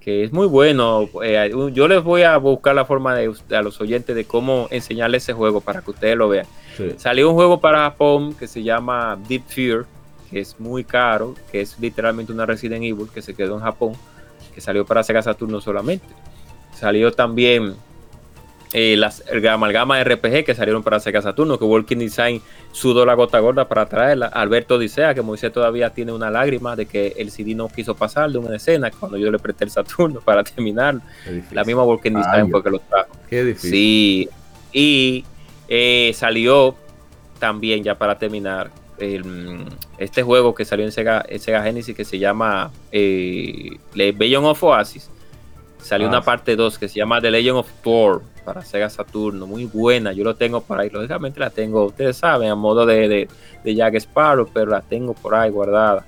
que es muy bueno. Eh, yo les voy a buscar la forma de a los oyentes de cómo enseñarles ese juego para que ustedes lo vean. Salió un juego para Japón que se llama Deep Fear, que es muy caro, que es literalmente una Resident Evil que se quedó en Japón, que salió para Sega Saturno solamente. Salió también eh, las, el amalgama RPG que salieron para Sega Saturno, que Walking Design sudó la gota gorda para traerla. Alberto Odisea, que Moisés todavía tiene una lágrima de que el CD no quiso pasar de una escena cuando yo le presté el Saturno para terminar. La misma Walking Design fue que lo trajo. Qué difícil. Sí, y eh, salió también, ya para terminar, este juego que salió en Sega, Sega Genesis que se llama eh, Legend of Oasis. Salió una ah, parte 2 que se llama The Legend of Thor para Sega Saturno, muy buena. Yo lo tengo por ahí, lógicamente la tengo, ustedes saben, a modo de, de, de Jack Sparrow, pero la tengo por ahí guardada.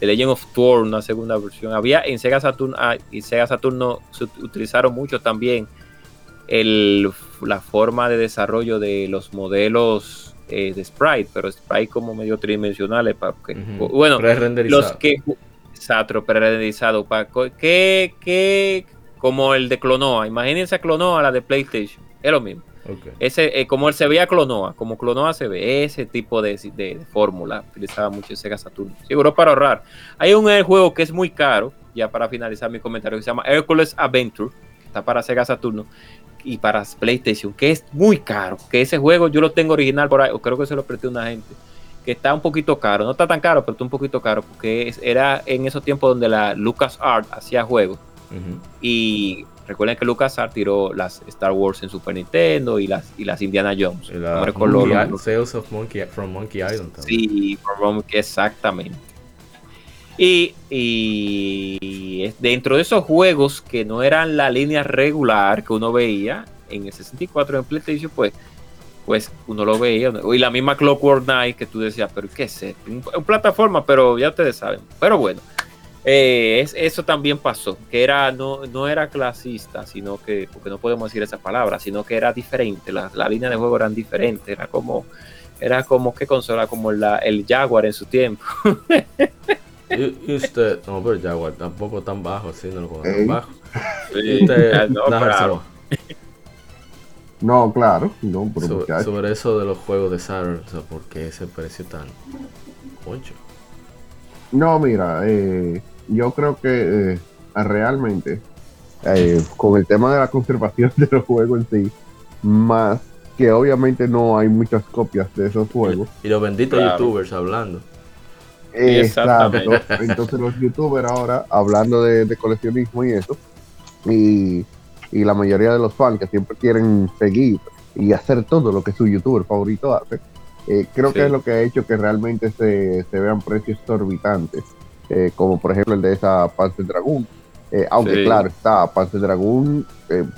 The Legend of Thor, una segunda versión. Había en Sega Saturno ah, y Sega Saturno se utilizaron mucho también el, la forma de desarrollo de los modelos eh, de sprite, pero sprite como medio tridimensionales. Para que, Bueno, los que. Exacto, pre-renderizado. Que, que como el de Clonoa. Imagínense a Clonoa, la de PlayStation. Es lo mismo. Ese, eh, como él se veía Clonoa, como Clonoa se ve, ese tipo de, de, fórmula utilizaba mucho Sega Saturn. Seguro para ahorrar. Hay un eh, juego que es muy caro, ya para finalizar mi comentario, que se llama Hercules Adventure, que está para Sega Saturno y para PlayStation, que es muy caro. Que ese juego yo lo tengo original por ahí, o creo que se lo presté a una gente, que está un poquito caro. No está tan caro, pero está un poquito caro, porque era en esos tiempos donde la LucasArts hacía juegos y recuerden que LucasArts tiró las Star Wars en Super Nintendo y las, y las Indiana Jones. La Monkey, of Monkey, from Monkey Island. Sí, exactamente. Y, y, dentro de esos juegos que no eran la línea regular que uno veía en el 64 en PlayStation, pues, pues uno lo veía. Y la misma Clockwork Knight que tú decías, pero ¿qué es esto? Un, plataforma, pero ya ustedes saben. Pero bueno, eh, eso también pasó, que era no, no era clasista, sino que, porque no podemos decir esa palabra, sino que era diferente, la, la línea de juego eran diferentes, era como, era como que consola, como la, el Jaguar en su tiempo. y, usted, no, pero Jaguar tampoco tan bajo, así, no lo tan bajo. usted, no, claro. no, claro, sobre, eso de los juegos de Saturn, o sea, ¿por qué ese precio tan concho? No, mira, eh, yo creo que eh, realmente eh, con el tema de la conservación de los juegos en sí, más que obviamente no hay muchas copias de esos juegos. Y los benditos youtubers hablando. Exacto. Entonces los youtubers ahora, hablando de, coleccionismo y eso, y, la mayoría de los fans que siempre quieren seguir y hacer todo lo que su youtuber favorito hace, eh, creo que es lo que ha hecho que realmente se, vean precios exorbitantes, eh, como por ejemplo el de esa Panzer Dragoon. Eh, aunque claro, está Panzer Dragoon,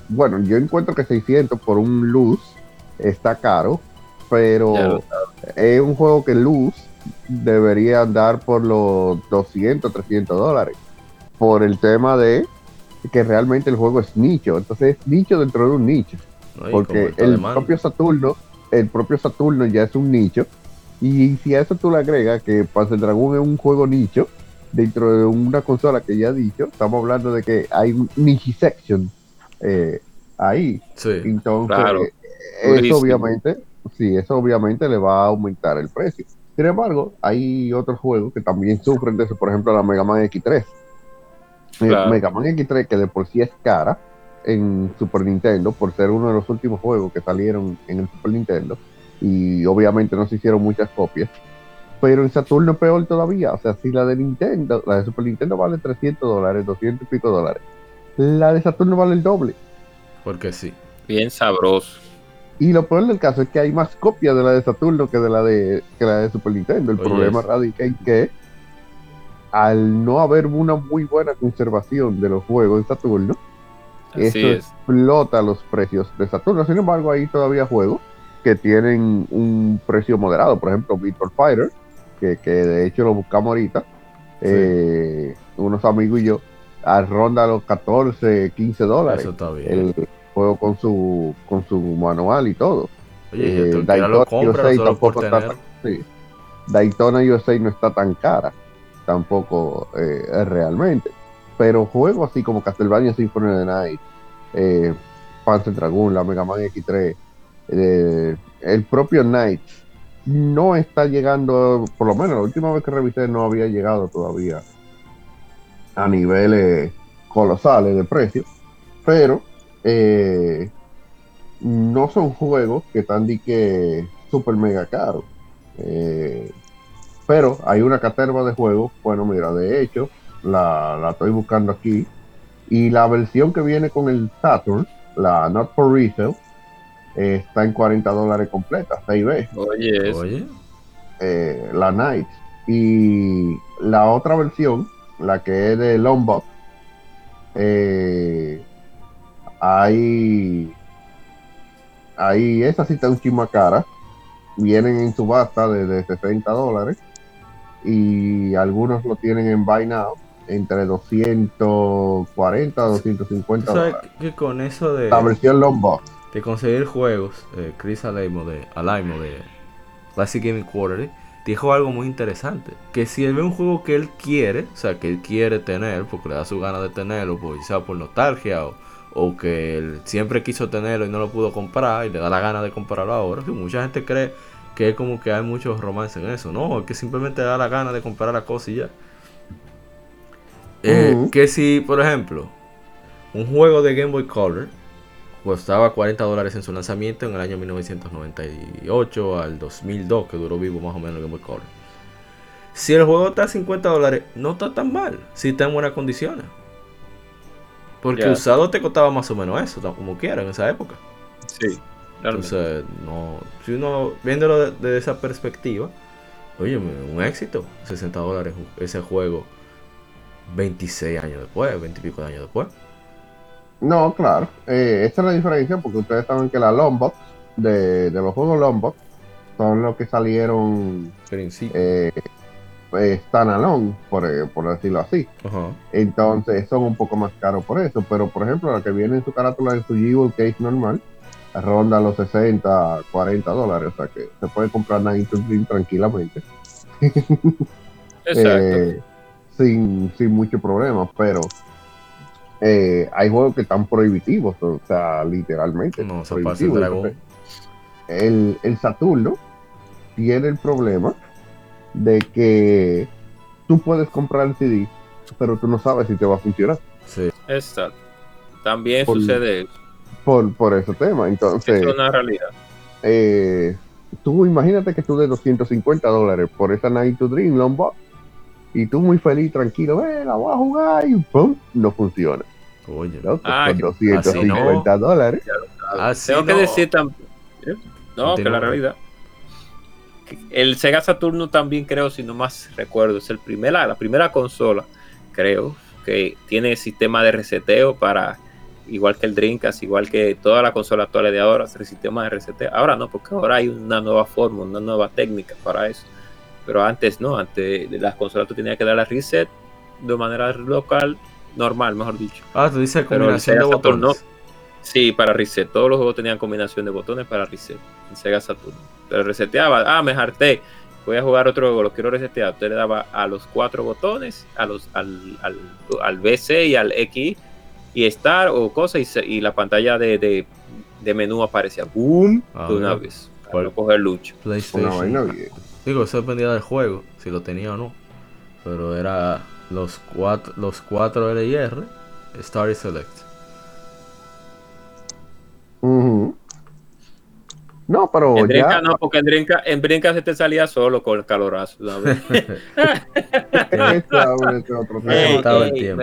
bueno, yo encuentro que 600 por un luz está caro, pero es un juego que luz debería andar por los 200, 300 dólares. Por el tema de que realmente el juego es nicho. Entonces es nicho dentro de un nicho. porque el propio Saturno, el propio Saturno ya es un nicho. Y si a eso tú le agregas que Panzer Dragon es un juego nicho, dentro de una consola que ya he dicho, estamos hablando de que hay un niche section eh, ahí. Entonces, eso obviamente, sí, eso obviamente le va a aumentar el precio. Sin embargo, hay otros juegos que también sufren de eso, por ejemplo, la Mega Man X3. Mega Man X3, que de por sí es cara en Super Nintendo, por ser uno de los últimos juegos que salieron en el Super Nintendo, y obviamente no se hicieron muchas copias, pero en Saturno es peor todavía. O sea, si la de Nintendo, la de Super Nintendo vale 300 dólares, 200 y pico dólares, la de Saturno vale el doble. Porque sí. Bien sabroso. Y lo peor del caso es que hay más copias de la de Saturno que de la de, que la de Super Nintendo. El problema radica en que al no haber una muy buena conservación de los juegos de Saturno, eso explota los precios de Saturno. Sin embargo, hay todavía juegos que tienen un precio moderado. Por ejemplo, Virtual Fighter, que, de hecho lo buscamos ahorita. Eh, unos amigos y yo, a ronda los 14, 15 dólares. Eso está bien juego con su con su manual y todo. Oye, eh, Daytona, USA tampoco está tan, Daytona USA no está tan cara tampoco eh, realmente. Pero juegos así como Castlevania Symphony of the Night, eh, Panzer Dragoon, la Mega Man X3, eh, el propio Knight no está llegando, por lo menos la última vez que revisé no había llegado todavía a niveles colosales de precio, pero eh, no son juegos que están de que super mega caros. Eh, pero hay una caterva de juegos. Bueno, mira, de hecho, la, estoy buscando aquí. Y la versión que viene con el Saturn, la Not for Resale, está en 40 dólares completa, 6B. Oye, Oye. Eh, la Night. Y la otra versión, la que es de Lombok, eh, hay, hay esa cita un chisma cara. Vienen en subasta de, de 60 dólares y algunos lo tienen en buy now entre 240 a 250 ¿Sabes que con eso de la versión Lombok de conseguir juegos eh, Chris Alaimo de Alaimo de Classic Gaming Quarterly dijo algo muy interesante que si él ve un juego que él quiere o sea que él quiere tener porque le da su gana de tenerlo pues, sea por nostalgia o o que él siempre quiso tenerlo y no lo pudo comprar y le da la gana de comprarlo ahora. mucha gente cree que es como que hay muchos romances en eso. No, es que simplemente da la gana de comprar la cosa y ya. Eh, que si, por ejemplo, un juego de Game Boy Color costaba 40 dólares en su lanzamiento en el año 1998 al 2002, que duró vivo más o menos el Game Boy Color. Si el juego está a 50 dólares, no está tan mal, si está en buenas condiciones. Porque usado te costaba más o menos eso, como quiera, en esa época. Sí, Entonces, no, si uno viéndolo desde esa perspectiva, oye, un éxito, 60 dólares ese juego 26 años después, 20 y pico de años después. No, claro, eh, esta es la diferencia porque ustedes saben que la Lombok de, de los juegos Lombok son los que salieron eh, están alone, por, eh, por decirlo así. Entonces son un poco más caros por eso. Pero por ejemplo, la que viene en su carátula en su Jewel Case normal, ronda los 60, 40 dólares. O sea que se puede comprar Dream tranquilamente. Eh, sin, sin mucho problema, pero eh, hay juegos que están prohibitivos, o sea, literalmente. No, prohibitivos. el, el Saturno tiene el problema de que tú puedes comprar el CD, pero tú no sabes si te va a funcionar. Sí. Exacto. También sucede Por, por ese tema. Entonces. Es una realidad. Eh, tú imagínate que tú de 250 dólares por esa Night to Dream Longbox y tú muy feliz, tranquilo, ve, la voy a jugar y ¡pum! no funciona. Oye, ¿no? Ah, con 250 dólares. Tengo que decir también, ¿eh? no, que la realidad. El Sega Saturno también creo, si no más recuerdo, es el primera, la primera consola, creo, que tiene sistema de reseteo para, igual que el Dreamcast, igual que todas las consolas actuales de ahora, el sistema de reseteo. Ahora no, porque ahora hay una nueva forma, una nueva técnica para eso. Pero antes no, antes de las consolas tú tenías que dar la reset de manera local, normal, mejor dicho. Ah, tú dices combinación de botones. sí, para reset. Todos los juegos tenían combinación de botones para reset en Sega Saturn. Pero reseteaba, ah, me harté, voy a jugar otro juego, lo quiero resetear. Usted le daba a los cuatro botones, a los, al, al, al BC y al X y Start o cosas, y, la pantalla de, de, de, menú aparecía boom ah, de una vez. Para no coger lucho. PlayStation. Digo, eso dependía del juego, si lo tenía o no. Pero era los cuatro, los cuatro L y R, Start y Select. No, pero en ya... no, porque en Brinca, en Brinca se te salía solo con el calorazo. me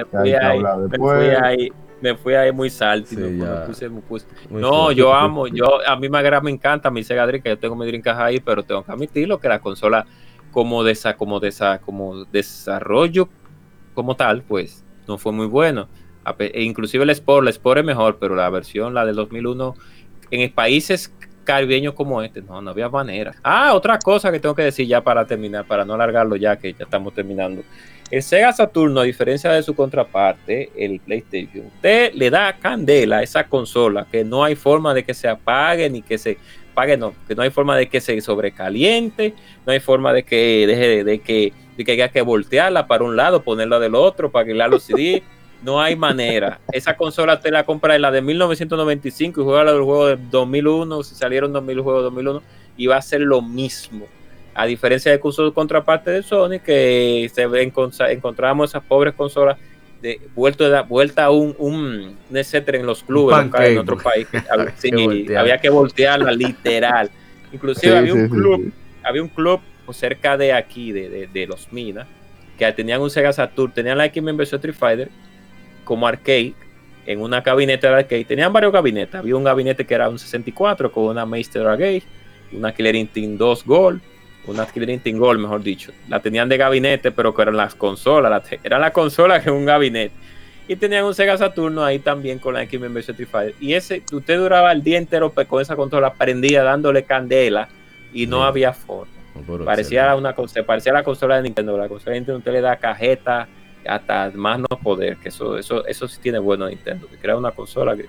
fui ahí, me fui ahí, me fui ahí muy salto. no, yo amo, yo a mí me, me encanta mi Sega Dreamcast, yo tengo mi Dreamcast ahí, pero tengo que admitirlo que la consola como de esa, como de esa, como desarrollo como tal, pues no fue muy bueno. E inclusive el Sport, el Sport es mejor, pero la versión, la del 2001, en países caribeños como este, no, no había manera. Ah, otra cosa que tengo que decir ya para terminar, para no alargarlo ya que ya estamos terminando. El Sega Saturno, a diferencia de su contraparte, el PlayStation, usted le da candela a esa consola, que no hay forma de que se apague ni que se apague, no, que no hay forma de que se sobrecaliente, no hay forma de que deje de, que, de que haya que voltearla para un lado, ponerla del otro, para que la los CD. No hay manera. Esa consola te la compra en la de 1995 y juega la del juego de 2001, si salieron 2000 juegos de 2001, y va a ser lo mismo. A diferencia de su contraparte de Sony, que se encontramos esas pobres consolas de vuelta, vuelta a un, un, etcétera en los clubes en otro país. había que voltearla literal. Inclusive había un club, había un club cerca de aquí, de, de, los Minas, que tenían un Sega Saturn, tenían la X-Men vs Street Fighter como arcade en una gabinete de arcade. Tenían varios gabinetes. Había un gabinete que era un 64 con una Meister Arcade, una Killer Instinct 2 Gold, una Killer Instinct Gold, mejor dicho. La tenían de gabinete, pero que eran las consolas. era la consola que un gabinete. Y tenían un Sega Saturno ahí también con la X-Men. Y ese, usted duraba el día entero con esa consola prendida, dándole candela, y no había forma. parecía una se parecía la consola de Nintendo. La consola de Nintendo usted le da cajeta, hasta más no poder, que eso, eso, eso sí tiene bueno Nintendo, que crea una consola que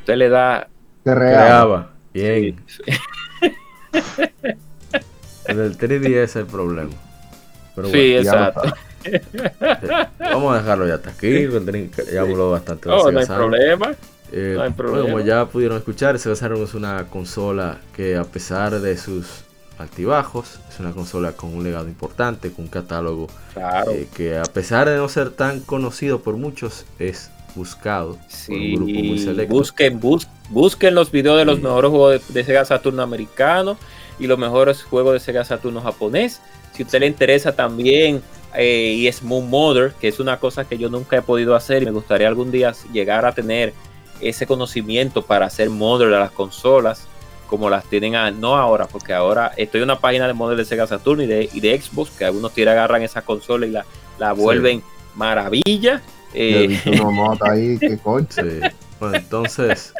usted le da. Se creaba. Bien. el 3DS es el problema. Pero sí, exacto. Vamos a dejarlo ya hasta aquí. Ya habló bastante. No, no hay problema. Eh, no hay problema. como ya pudieron escuchar, se basaron es una consola que a pesar de sus altibajos. Es una consola con un legado importante, con un catálogo eh, que a pesar de no ser tan conocido por muchos, es buscado por un grupo muy selecto. Busquen, busquen los videos de los mejores juegos de, Sega Saturno americano y los mejores juegos de Sega Saturno japonés. Si a usted le interesa también eh, y es Moon Mother, que es una cosa que yo nunca he podido hacer y me gustaría algún día llegar a tener ese conocimiento para hacer Mother de las consolas como las tienen no ahora, porque ahora estoy en una página de modelos de Sega Saturn y de, y de Xbox, que algunos tiran, agarran esa consola y la, la vuelven maravilla. Eh, ahí, qué Bueno, entonces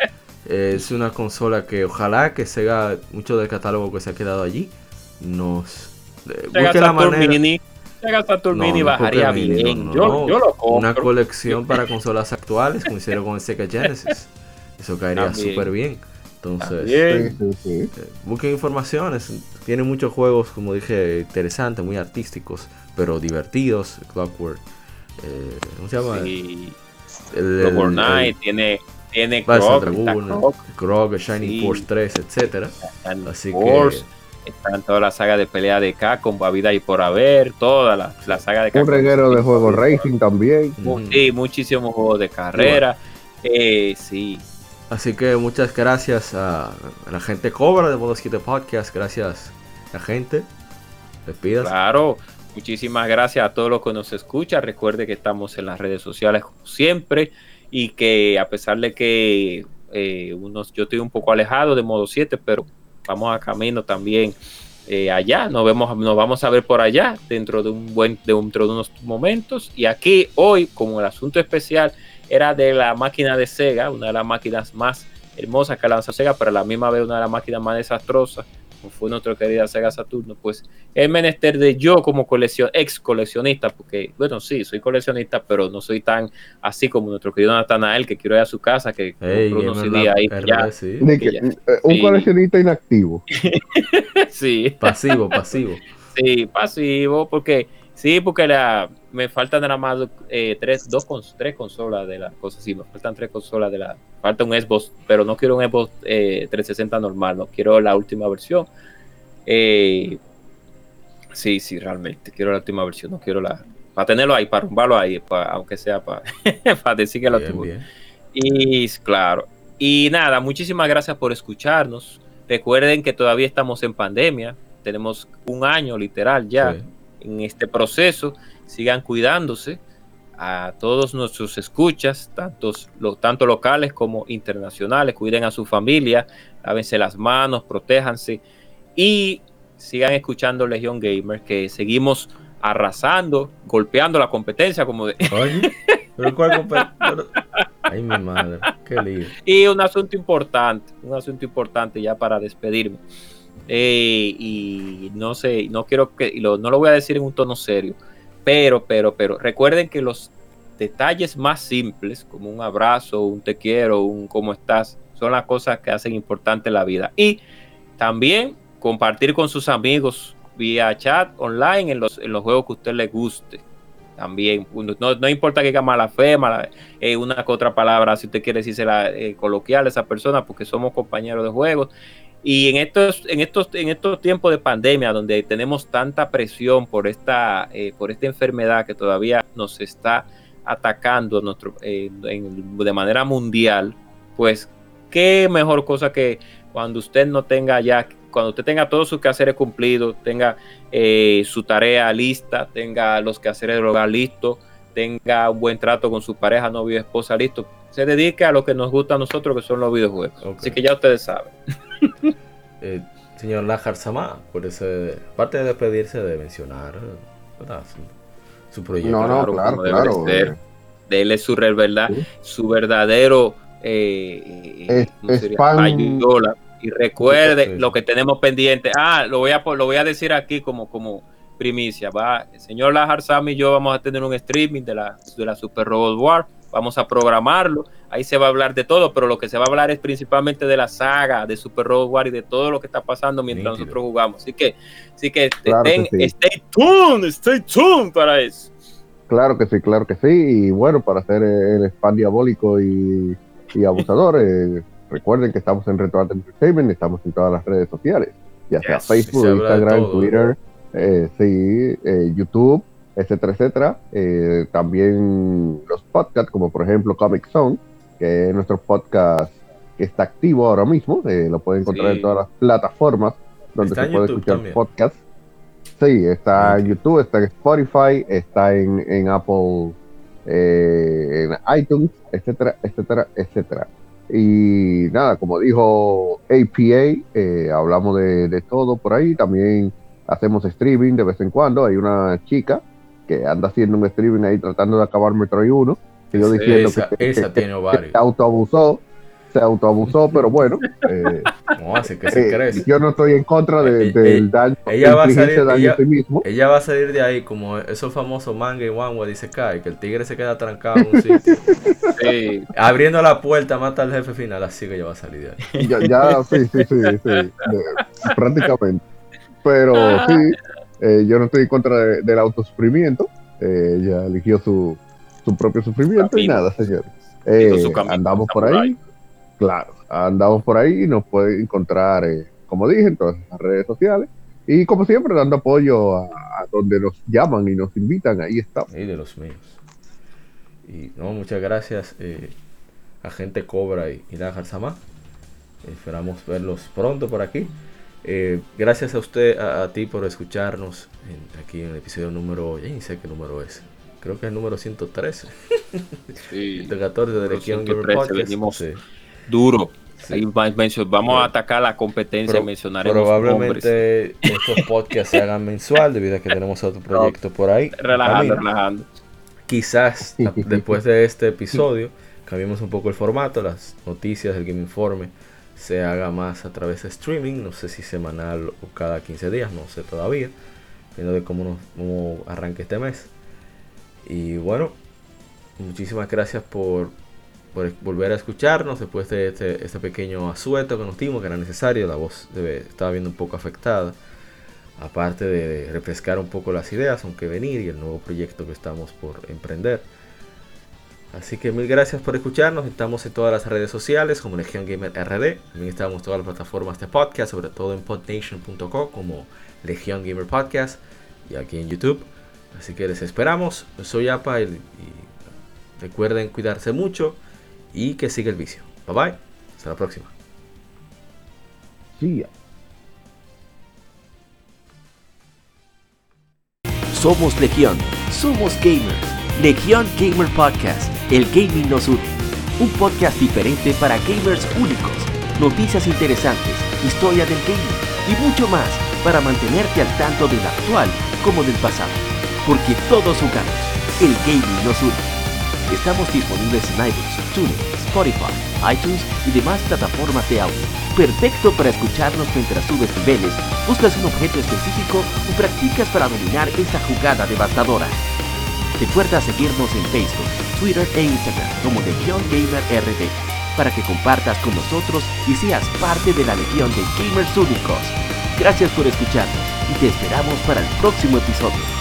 eh, es una consola que ojalá que Sega, mucho del catálogo que se ha quedado allí, nos eh, busque la manera. Mini, Sega Saturn Mini bajaría bien. yo, yo, lo compro. Una colección para consolas actuales, como hicieron con el Sega Genesis. Eso caería súper bien. Entonces, eh, busquen informaciones. Tiene muchos juegos, como dije, interesantes, muy artísticos, pero divertidos. Clockwork. Eh, ¿Cómo se llama? Sí. El, Clockwork Knight tiene, tiene Krog, Krog, Shining Force 3, etcétera. Así que están toda la saga de pelea de Capcom, vida y por haber, toda la, la saga de Capcom. Un reguero de juegos racing también. Sí, muchísimos juegos de carrera. Eh, sí, Así que muchas gracias a, la gente Cobra de 7 Podcast. Gracias, la gente. Despidas. Claro. Muchísimas gracias a todos los que nos escuchan. Recuerde que estamos en las redes sociales como siempre y que a pesar de que eh, yo estoy un poco alejado de modo 7, pero vamos a camino también eh, allá. Nos, vemos, nos vamos a ver por allá dentro de, un buen, dentro de unos momentos. Y aquí hoy, como el asunto especial era de la máquina de Sega, una de las máquinas más hermosas que lanzó Sega, pero a la misma vez una de las máquinas más desastrosas como fue nuestro querido Sega Saturno, pues es menester de yo como colección, ex coleccionista, porque bueno, sí, soy coleccionista, pero no soy tan así como nuestro querido Natanael, que quiero ir a su casa, que unos ahí. un coleccionista inactivo. sí. Pasivo, pasivo. Sí, pasivo, porque sí, porque la, me faltan nada más eh, tres, dos, tres consolas de las cosas, sí, me faltan tres consolas de la, falta un Xbox, pero no quiero un Xbox 360 eh, normal, no quiero la última versión. Eh, sí, sí, realmente, quiero la última versión, no quiero la, para tenerlo ahí, para rumbarlo ahí, aunque sea para, para decir que lo tengo. Y claro, y nada, muchísimas gracias por escucharnos. Recuerden que todavía estamos en pandemia, tenemos un año literal ya en este proceso sigan cuidándose. A todos nuestros escuchas, tantos, tanto locales como internacionales, cuiden a su familia, lávense las manos, protéjanse y sigan escuchando Legion Gamer, que seguimos arrasando, golpeando la competencia, como de. Ay, mi madre, qué lío. Y un asunto importante, un asunto importante ya para despedirme. Y no sé, no quiero que, no lo voy a decir en un tono serio, pero, pero, pero, recuerden que los detalles más simples, como un abrazo, un te quiero, un cómo estás, son las cosas que hacen importante la vida. Y también compartir con sus amigos vía chat online en los, en los juegos que usted le guste. También, no, no importa que diga mala fe, mala, eh, una que otra palabra, si usted quiere decirse la, eh, coloquial a esa persona, porque somos compañeros de juegos. Y en estos, en estos, en estos tiempos de pandemia, donde tenemos tanta presión por esta, eh, por esta enfermedad que todavía nos está atacando nuestro, eh, de manera mundial, pues qué mejor cosa que cuando usted no tenga ya, cuando usted tenga todos sus quehaceres cumplidos, tenga eh, su tarea lista, tenga los quehaceres del hogar listos, tenga un buen trato con su pareja, novio, esposa listo, se dedique a lo que nos gusta a nosotros, que son los videojuegos. Así que ya ustedes saben. Eh, señor Lajar Sama, por ese, aparte de despedirse, de mencionar Su, proyecto. No, no, claro, claro. Eh. Dele su, verdad, su verdadero eh, y recuerde lo que tenemos pendiente. Ah, lo voy a lo voy a decir aquí como como primicia. Va, el señor Lajar Sama y yo vamos a tener un streaming de la, de la Super Robot War vamos a programarlo, ahí se va a hablar de todo, pero lo que se va a hablar es principalmente de la saga, de Super Road War y de todo lo que está pasando mientras nosotros jugamos. Así que, así que, stay tuned, stay tuned para eso. Claro que sí, claro que sí. Y bueno, para hacer el spam diabólico y, abusador, eh, recuerden que estamos en Retro Entertainment, estamos en todas las redes sociales, ya sea Facebook, Instagram, Twitter, eh, sí, eh, YouTube etcétera, etcétera. Eh, también los podcasts, como por ejemplo Comic Zone, que es nuestro podcast que está activo ahora mismo, eh, lo pueden encontrar en todas las plataformas donde se puede escuchar podcast. Sí, está en YouTube, está en Spotify, está en, Apple, eh, en iTunes, etcétera, etcétera, etcétera. Y nada, como dijo APA, hablamos de, de, todo por ahí. También hacemos streaming de vez en cuando. Hay una chica que anda haciendo un streaming ahí tratando de acabar Metroid 1. Que yo diciendo que, esa tiene se autoabusó, se autoabusó, pero bueno. Eh, ¿Cómo hace que se eh, Yo no estoy en contra de, eh, del daño. Ella va, a salir, ella, mismo. ella va a salir de ahí como esos famosos manga y one dice cae, que el tigre se queda trancado en un sitio. sí. Abriendo la puerta mata al jefe final, así que ella va a salir de ahí. Ya, ya sí, sí, sí, sí, prácticamente. Pero sí, eh, yo no estoy en contra del autosufrimiento. Eh, ella eligió su, su propio sufrimiento y nada, señores. Eh, andamos por ahí. Claro, andamos por ahí y nos pueden encontrar, como dije, en todas las redes sociales. Y como siempre, dando apoyo a, donde nos llaman y nos invitan, ahí estamos. Y de los míos. Y no, muchas gracias a gente Cobra y, y Sama. Esperamos verlos pronto por aquí. Eh, gracias a usted, a, ti por escucharnos aquí en el episodio número, ya ni sé qué número es. Creo que es el número 113. Sí, 114 de Legion Gamer Podcast. Duro. vamos a atacar la competencia, mencionaremos Probablemente estos podcasts se hagan mensual debido a que tenemos otro proyecto por ahí. Relajando, relajando. Quizás después de este episodio cambiemos un poco el formato, las noticias del Game Informe se haga más a través de streaming, no sé si semanal o cada 15 días, no sé todavía, dependiendo de cómo, nos, arranque este mes. Y bueno, muchísimas gracias por, volver a escucharnos después de este, este, pequeño asueto que nos dimos, que era necesario, la voz estaba viendo un poco afectada, aparte de refrescar un poco las ideas, aunque venir y el nuevo proyecto que estamos por emprender. Así que mil gracias por escucharnos. Estamos en todas las redes sociales como Legion Gamer RD. También estamos en todas las plataformas de podcast, sobre todo en podnation.co como Legion Gamer Podcast y aquí en YouTube. Así que les esperamos. Yo soy Apa y, recuerden cuidarse mucho y que siga el vicio. Bye bye. Hasta la próxima. Somos Legión. Somos gamers. Legion Gamer Podcast, El Gaming nos une. Un podcast diferente para gamers únicos, noticias interesantes, historia del gaming y mucho más para mantenerte al tanto del actual como del pasado. Porque todos jugamos. El gaming nos une. Estamos disponibles en iTunes, TuneIn, Spotify, iTunes y demás plataformas de audio. Perfecto para escucharnos mientras subes niveles, buscas un objeto específico o practicas para dominar esa jugada devastadora. Recuerda seguirnos en Facebook, Twitter e Instagram como Legión Gamer para que compartas con nosotros y seas parte de la legión de gamers únicos. Gracias por escucharnos y te esperamos para el próximo episodio.